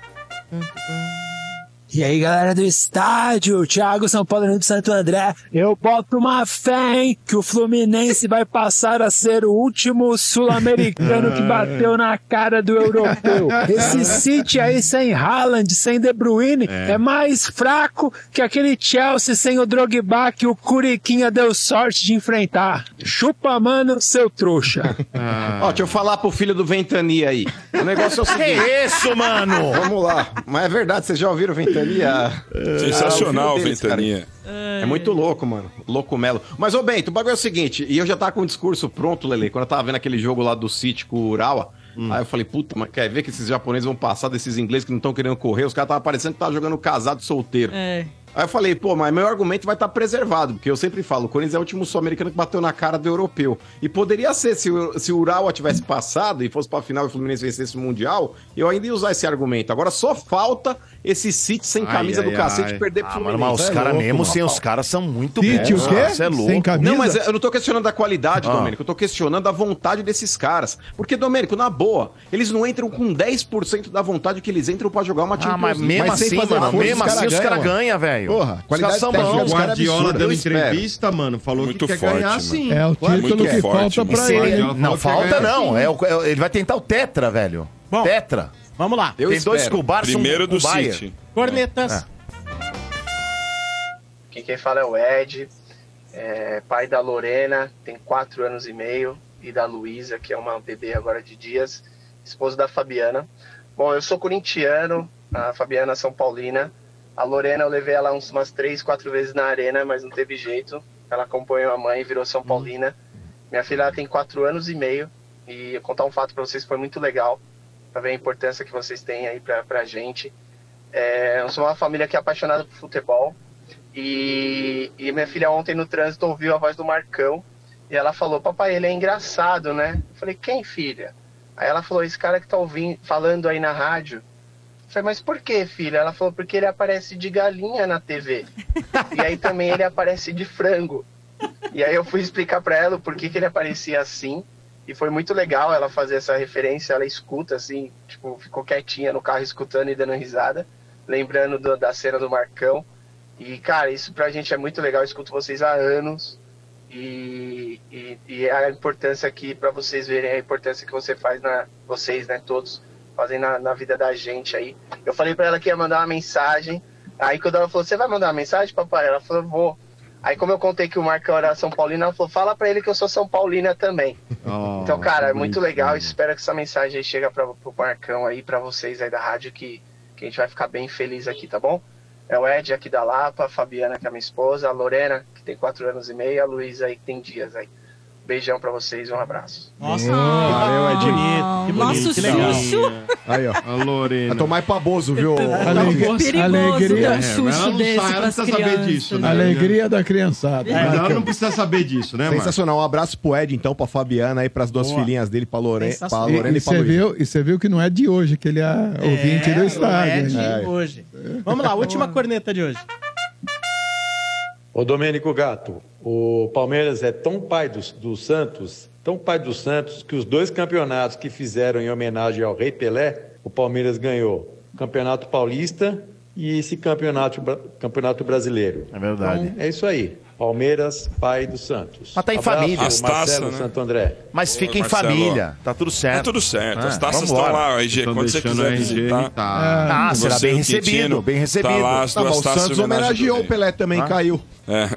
E aí, galera do estádio, Thiago São Paulo de Santo André, eu boto uma fé, hein, que o Fluminense vai passar a ser o último sul-americano que [laughs] bateu na cara do europeu. Esse City aí sem Haaland, sem De Bruyne, é. mais fraco que aquele Chelsea sem o Drogba que o Curiquinha deu sorte de enfrentar. Chupa, mano, seu trouxa. [laughs] Ó, deixa eu falar pro filho do Ventania aí. O negócio é o seguinte. Que isso, mano? Vamos lá. Mas é verdade, vocês já ouviram Ventania? Sensacional, Ah, o filho deles, Ventania. É muito louco, mano. Louco Melo. Mas, ô Bento, o bagulho é o seguinte, e eu já tava com o discurso pronto, Lele, quando eu tava vendo aquele jogo lá do City com o Urawa. Aí eu falei, puta, mas quer ver que esses japoneses vão passar desses ingleses que não estão querendo correr? Os caras estavam parecendo que estavam jogando casado solteiro. É. Aí eu falei, pô, mas meu argumento vai estar preservado, porque eu sempre falo, o Corinthians é o último sul-americano que bateu na cara do europeu. E poderia ser, se o, se o Urawa tivesse passado e fosse pra final e o Fluminense vencesse o Mundial, eu ainda ia usar esse argumento. Agora só falta esse City sem Ai, camisa ai, do cacete ai. perder pro Ah, Fluminense. mano, mas os É caras mesmo, sem os caras, são muito City, bons. o quê? Você é louco. Não, mas eu não tô questionando a qualidade, Ah. Domênico. Eu tô questionando a vontade desses caras. Porque, Domênico, na boa, eles não entram com 10% da vontade que eles entram pra jogar uma Champions Ah, mas mesmo assim, mano, mesmo assim os caras ganham, velho. Porra, Os qualidade são técnica dos os caras caras Guardiola deu Eu espero. entrevista, mano, falou Muito que quer forte, ganhar mano. sim. É o título que falta pra ele- ele. Não falta, não. É o- é- ele vai tentar o Tetra, velho. Bom, Tetra. Vamos lá. Tem dois com o Barça, um Primeiro com o do Bayern. City. Cornetas. Aqui quem fala é o Ed, é, pai da Lorena, tem quatro anos e meio, e da Luísa, que é uma bebê agora de dias, esposa da Fabiana. Bom, eu sou corintiano, a Fabiana São Paulina. A Lorena eu levei ela uns, umas três, quatro vezes na arena, mas não teve jeito. Ela acompanhou a mãe e virou São Paulina. Minha filha tem quatro anos e meio, e eu contar um fato para vocês foi muito legal, para ver a importância que vocês têm aí pra, pra gente. É, eu sou uma família que é apaixonada por futebol, e, e minha filha ontem no trânsito ouviu a voz do Marcão e ela falou: Papai, ele é engraçado, né? Eu falei: Quem, filha? Aí ela falou: Esse cara que tá ouvindo, falando aí na rádio. Falei: Mas por que, filha? Ela falou: Porque ele aparece de galinha na TV. e aí também ele aparece de frango. E aí eu fui explicar para ela o porquê que ele aparecia assim. E foi muito legal ela fazer essa referência. Ela escuta assim, tipo, ficou quietinha no carro escutando e dando risada, lembrando do- da cena do Marcão. E, cara, isso pra gente é muito legal. Eu escuto vocês há anos. E, e, e a importância aqui, pra vocês verem a importância que você faz na. Vocês, né, todos, fazem na, na vida da gente aí. Eu falei pra ela que ia mandar uma mensagem. Aí quando ela falou, você vai mandar uma mensagem, papai? Ela falou, vou. Aí como eu contei que o Marcão era São Paulino, ela falou, fala pra ele que eu sou São Paulina também. Oh, Então, cara, é muito legal. Espero que essa mensagem aí chegue para pro Marcão aí, pra vocês aí da rádio, que, que a gente vai ficar bem feliz aqui, tá bom? É o Ed aqui da Lapa, a Fabiana, que é minha esposa, a Lorena, que tem quatro anos e meio, a Luísa aí, que tem dias aí. Beijão pra vocês e um abraço. Nossa, valeu, que Edinho. bonito, que bonito, Nosso que legal. Xuxo. Aí, ó. A Lorena. Vai tomar pra bozo, viu? Alegria, Perigoso alegria, ter um É, Xuxo ela não desse sabe, ela não precisa saber disso, né? alegria da criançada. Mas ela não precisa saber disso, né? Sensacional. Um abraço pro Ed, então, pra Fabiana aí, pras duas Boa. filhinhas dele, pra, Lore... pra. Lorena E e, pra viu, e você viu que não é de hoje que ele é ouvinte do o estádio. Ed né? hoje. Vamos lá, última corneta de hoje. Ô Domênico Gato, o Palmeiras é tão pai do, do Santos, tão pai do Santos, que os dois campeonatos que fizeram em homenagem ao Rei Pelé, o Palmeiras ganhou o Campeonato Paulista e esse campeonato, campeonato Brasileiro. É verdade. Então, é isso aí. Palmeiras, pai do Santos. Mas tá em Abraço, família. Marcelo As taças, né? Santo André. Mas fica em Marcelo. família. Tá tudo certo. Tá tudo certo. As É, taças estão lá, RG. Quando você quiser visitar. irritar. Ah, Ah, será Você, bem recebido, Quintino, bem recebido. Tá lá as Tá, duas o taças Santos homenageou o Pelé também, Ah. caiu. É.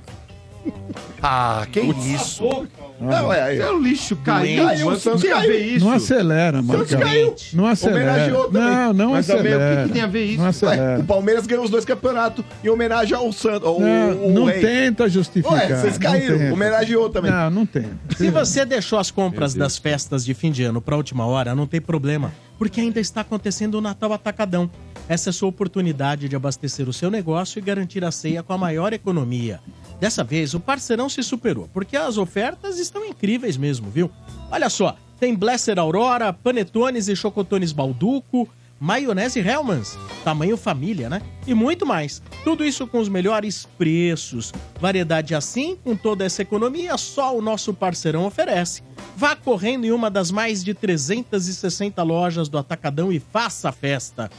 Ah, que isso? Não, é, É o lixo, caiu. Caiu, o o Santos Santos tem a caiu. ver isso. Não acelera, Santos Marcão. caiu. Não acelera. Homenageou também. Não, não Mas também, o que acelera. que tem a ver isso? Não Ué, acelera. o Palmeiras ganhou os dois campeonatos em homenagem ao Santos. ao- Não, o não rei. tenta justificar. Ué, vocês caíram. tenta. Homenageou também. Não, não tem. Se você deixou as compras das festas de fim de ano para última hora, não tem problema, porque ainda está acontecendo o Natal Atacadão. Essa é sua oportunidade de abastecer o seu negócio e garantir a ceia com a maior economia. Dessa vez, o parceirão se superou, porque as ofertas estão incríveis mesmo, viu? Olha só, tem Blesser Aurora, Panetones e Chocotones Balduco, maionese Hellmann's, tamanho família, né? E muito mais. Tudo isso com os melhores preços. Variedade assim, com toda essa economia, só o nosso parceirão oferece. Vá correndo em uma das mais de 360 lojas do Atacadão e faça a festa.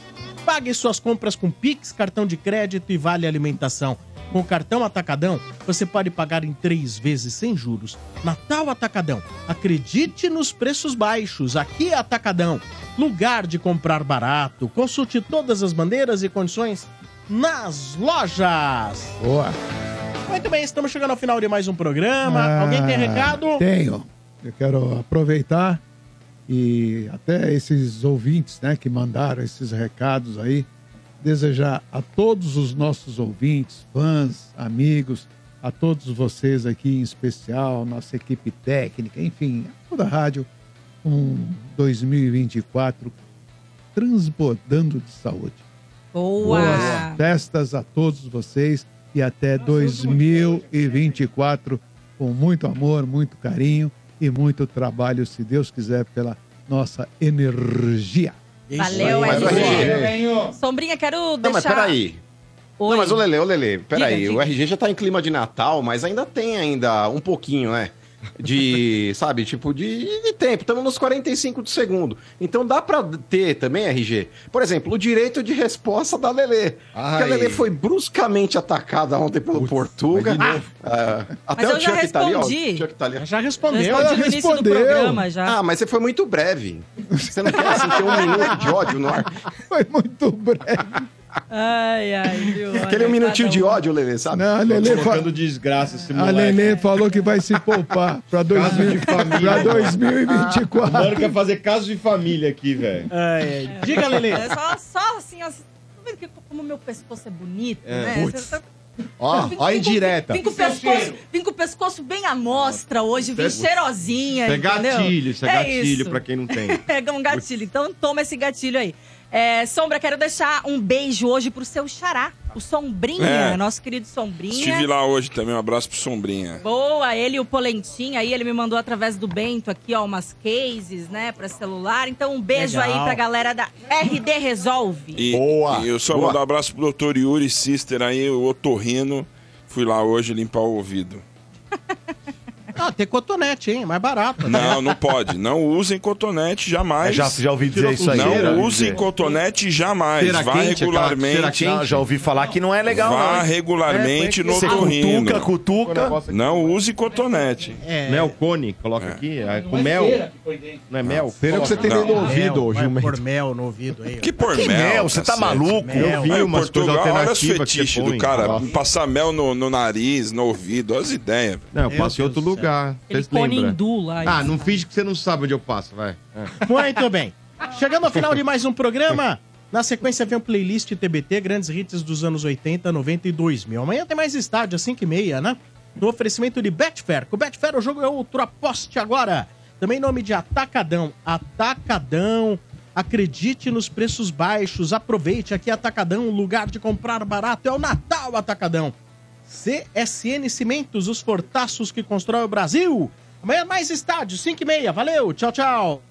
Pague suas compras com Pix, cartão de crédito e vale alimentação. Com o cartão Atacadão, você pode pagar em três vezes sem juros. Natal Atacadão. Acredite nos preços baixos. Aqui é Atacadão. Lugar de comprar barato. Consulte todas as bandeiras e condições nas lojas. Boa. Muito bem, estamos chegando ao final de mais um programa. Ah, Alguém tem recado? Tenho. Eu quero aproveitar e até esses ouvintes, né, que mandaram esses recados aí, desejar a todos os nossos ouvintes, fãs, amigos, a todos vocês aqui em especial, nossa equipe técnica, enfim, toda a rádio, um 2024 transbordando de saúde. Boa! Boas festas a todos vocês e até 2024 com muito amor, muito carinho e muito trabalho, se Deus quiser, pela nossa energia. Valeu, o RG. Sombrinha, quero Não, deixar... mas peraí. Oi. Não, mas ô Lele, ô Lele, peraí. Diga, O diga. RG já tá em clima de Natal, mas ainda tem ainda um pouquinho, né? De, sabe, tipo, de, de tempo. Estamos nos 45 de segundo. Então dá pra ter também, RG, por exemplo, o direito de resposta da Lele. Porque a Lele foi bruscamente atacada ontem pelo Portuga. Ah, até Mas o Chuck tá ali, ó. respondi. O Chuck tá ali. Já respondeu. Respondi no início do programa já. Ah, mas você foi muito breve. Você não quer assim ter um minuto de ódio no ar? Foi muito breve. Ai, ai, viu? Aquele Olha, minutinho cada de um. ódio, Lele, sabe? Não, a Lele fa- desgraça esse A moleque. Lelê falou que vai se poupar para Caso de família. pra 2024. O mano quer fazer caso de família aqui, velho. Diga, Lelê. É só, só assim, ó. Tá vendo que como meu pescoço é bonito, É. né? Putz. Tá- Ó, ó a indireta. Vim com, o pescoço, vim com o pescoço bem à mostra hoje, vim é- cheirosinha, Isso é entendeu? gatilho, isso é, gatilho isso. pra quem não tem. Pega [laughs] um gatilho. Então toma esse gatilho aí. É, Sombra, quero deixar um beijo hoje pro seu xará, o Sombrinha, É. nosso querido Sombrinha. Estive lá hoje também, um abraço pro Sombrinha. Boa, ele e o Polentinho aí, ele me mandou através do Bento aqui, ó, umas cases, né, pra celular. Então um beijo Legal. aí pra galera da RD Resolve. E, e eu só mandar um abraço pro doutor Yuri Sister aí, o otorrino. Fui lá hoje limpar o ouvido. [laughs] Ah, tem cotonete, hein? Mais barato. né? Não, não pode. Não usem cotonete jamais. É, já- já ouvi dizer isso aí. Não usem cotonete jamais. Cera Vá quente, aquela regularmente. Não, já ouvi falar que não é legal, Vá não, regularmente É, no otorrino. cutuca, cutuca. Não use cotonete. É. Mel cone, coloca aqui. é com é mel. Não é mel? Cera que você tem Não. ouvido, Gilmar. pôr mel no ouvido aí. Que por mel? mel? Você tá maluco? Eu vi umas Portugal, coisas olha os alternativas que fetiches do cara. Passar mel no, no nariz, no ouvido, olha as ideias. Não, eu em outro do lugar. Ele? Conindu lá. Ah, não finge que você não sabe onde eu passo, vai. É. Muito bem. Chegando ao final de mais um programa, na sequência vem um playlist TBT, grandes hits dos anos 80, 90 e 2000. Amanhã tem mais estádio, às 5h30, né? No oferecimento de Betfair. Com o Betfair o jogo é outro, aposte agora. Também nome de Atacadão. Atacadão. Acredite nos preços baixos. Aproveite aqui Atacadão, lugar de comprar barato. É o Natal Atacadão. CSN Cimentos, os fortaços que constrói o Brasil. Amanhã mais estádio, 5h30. Valeu, tchau, tchau.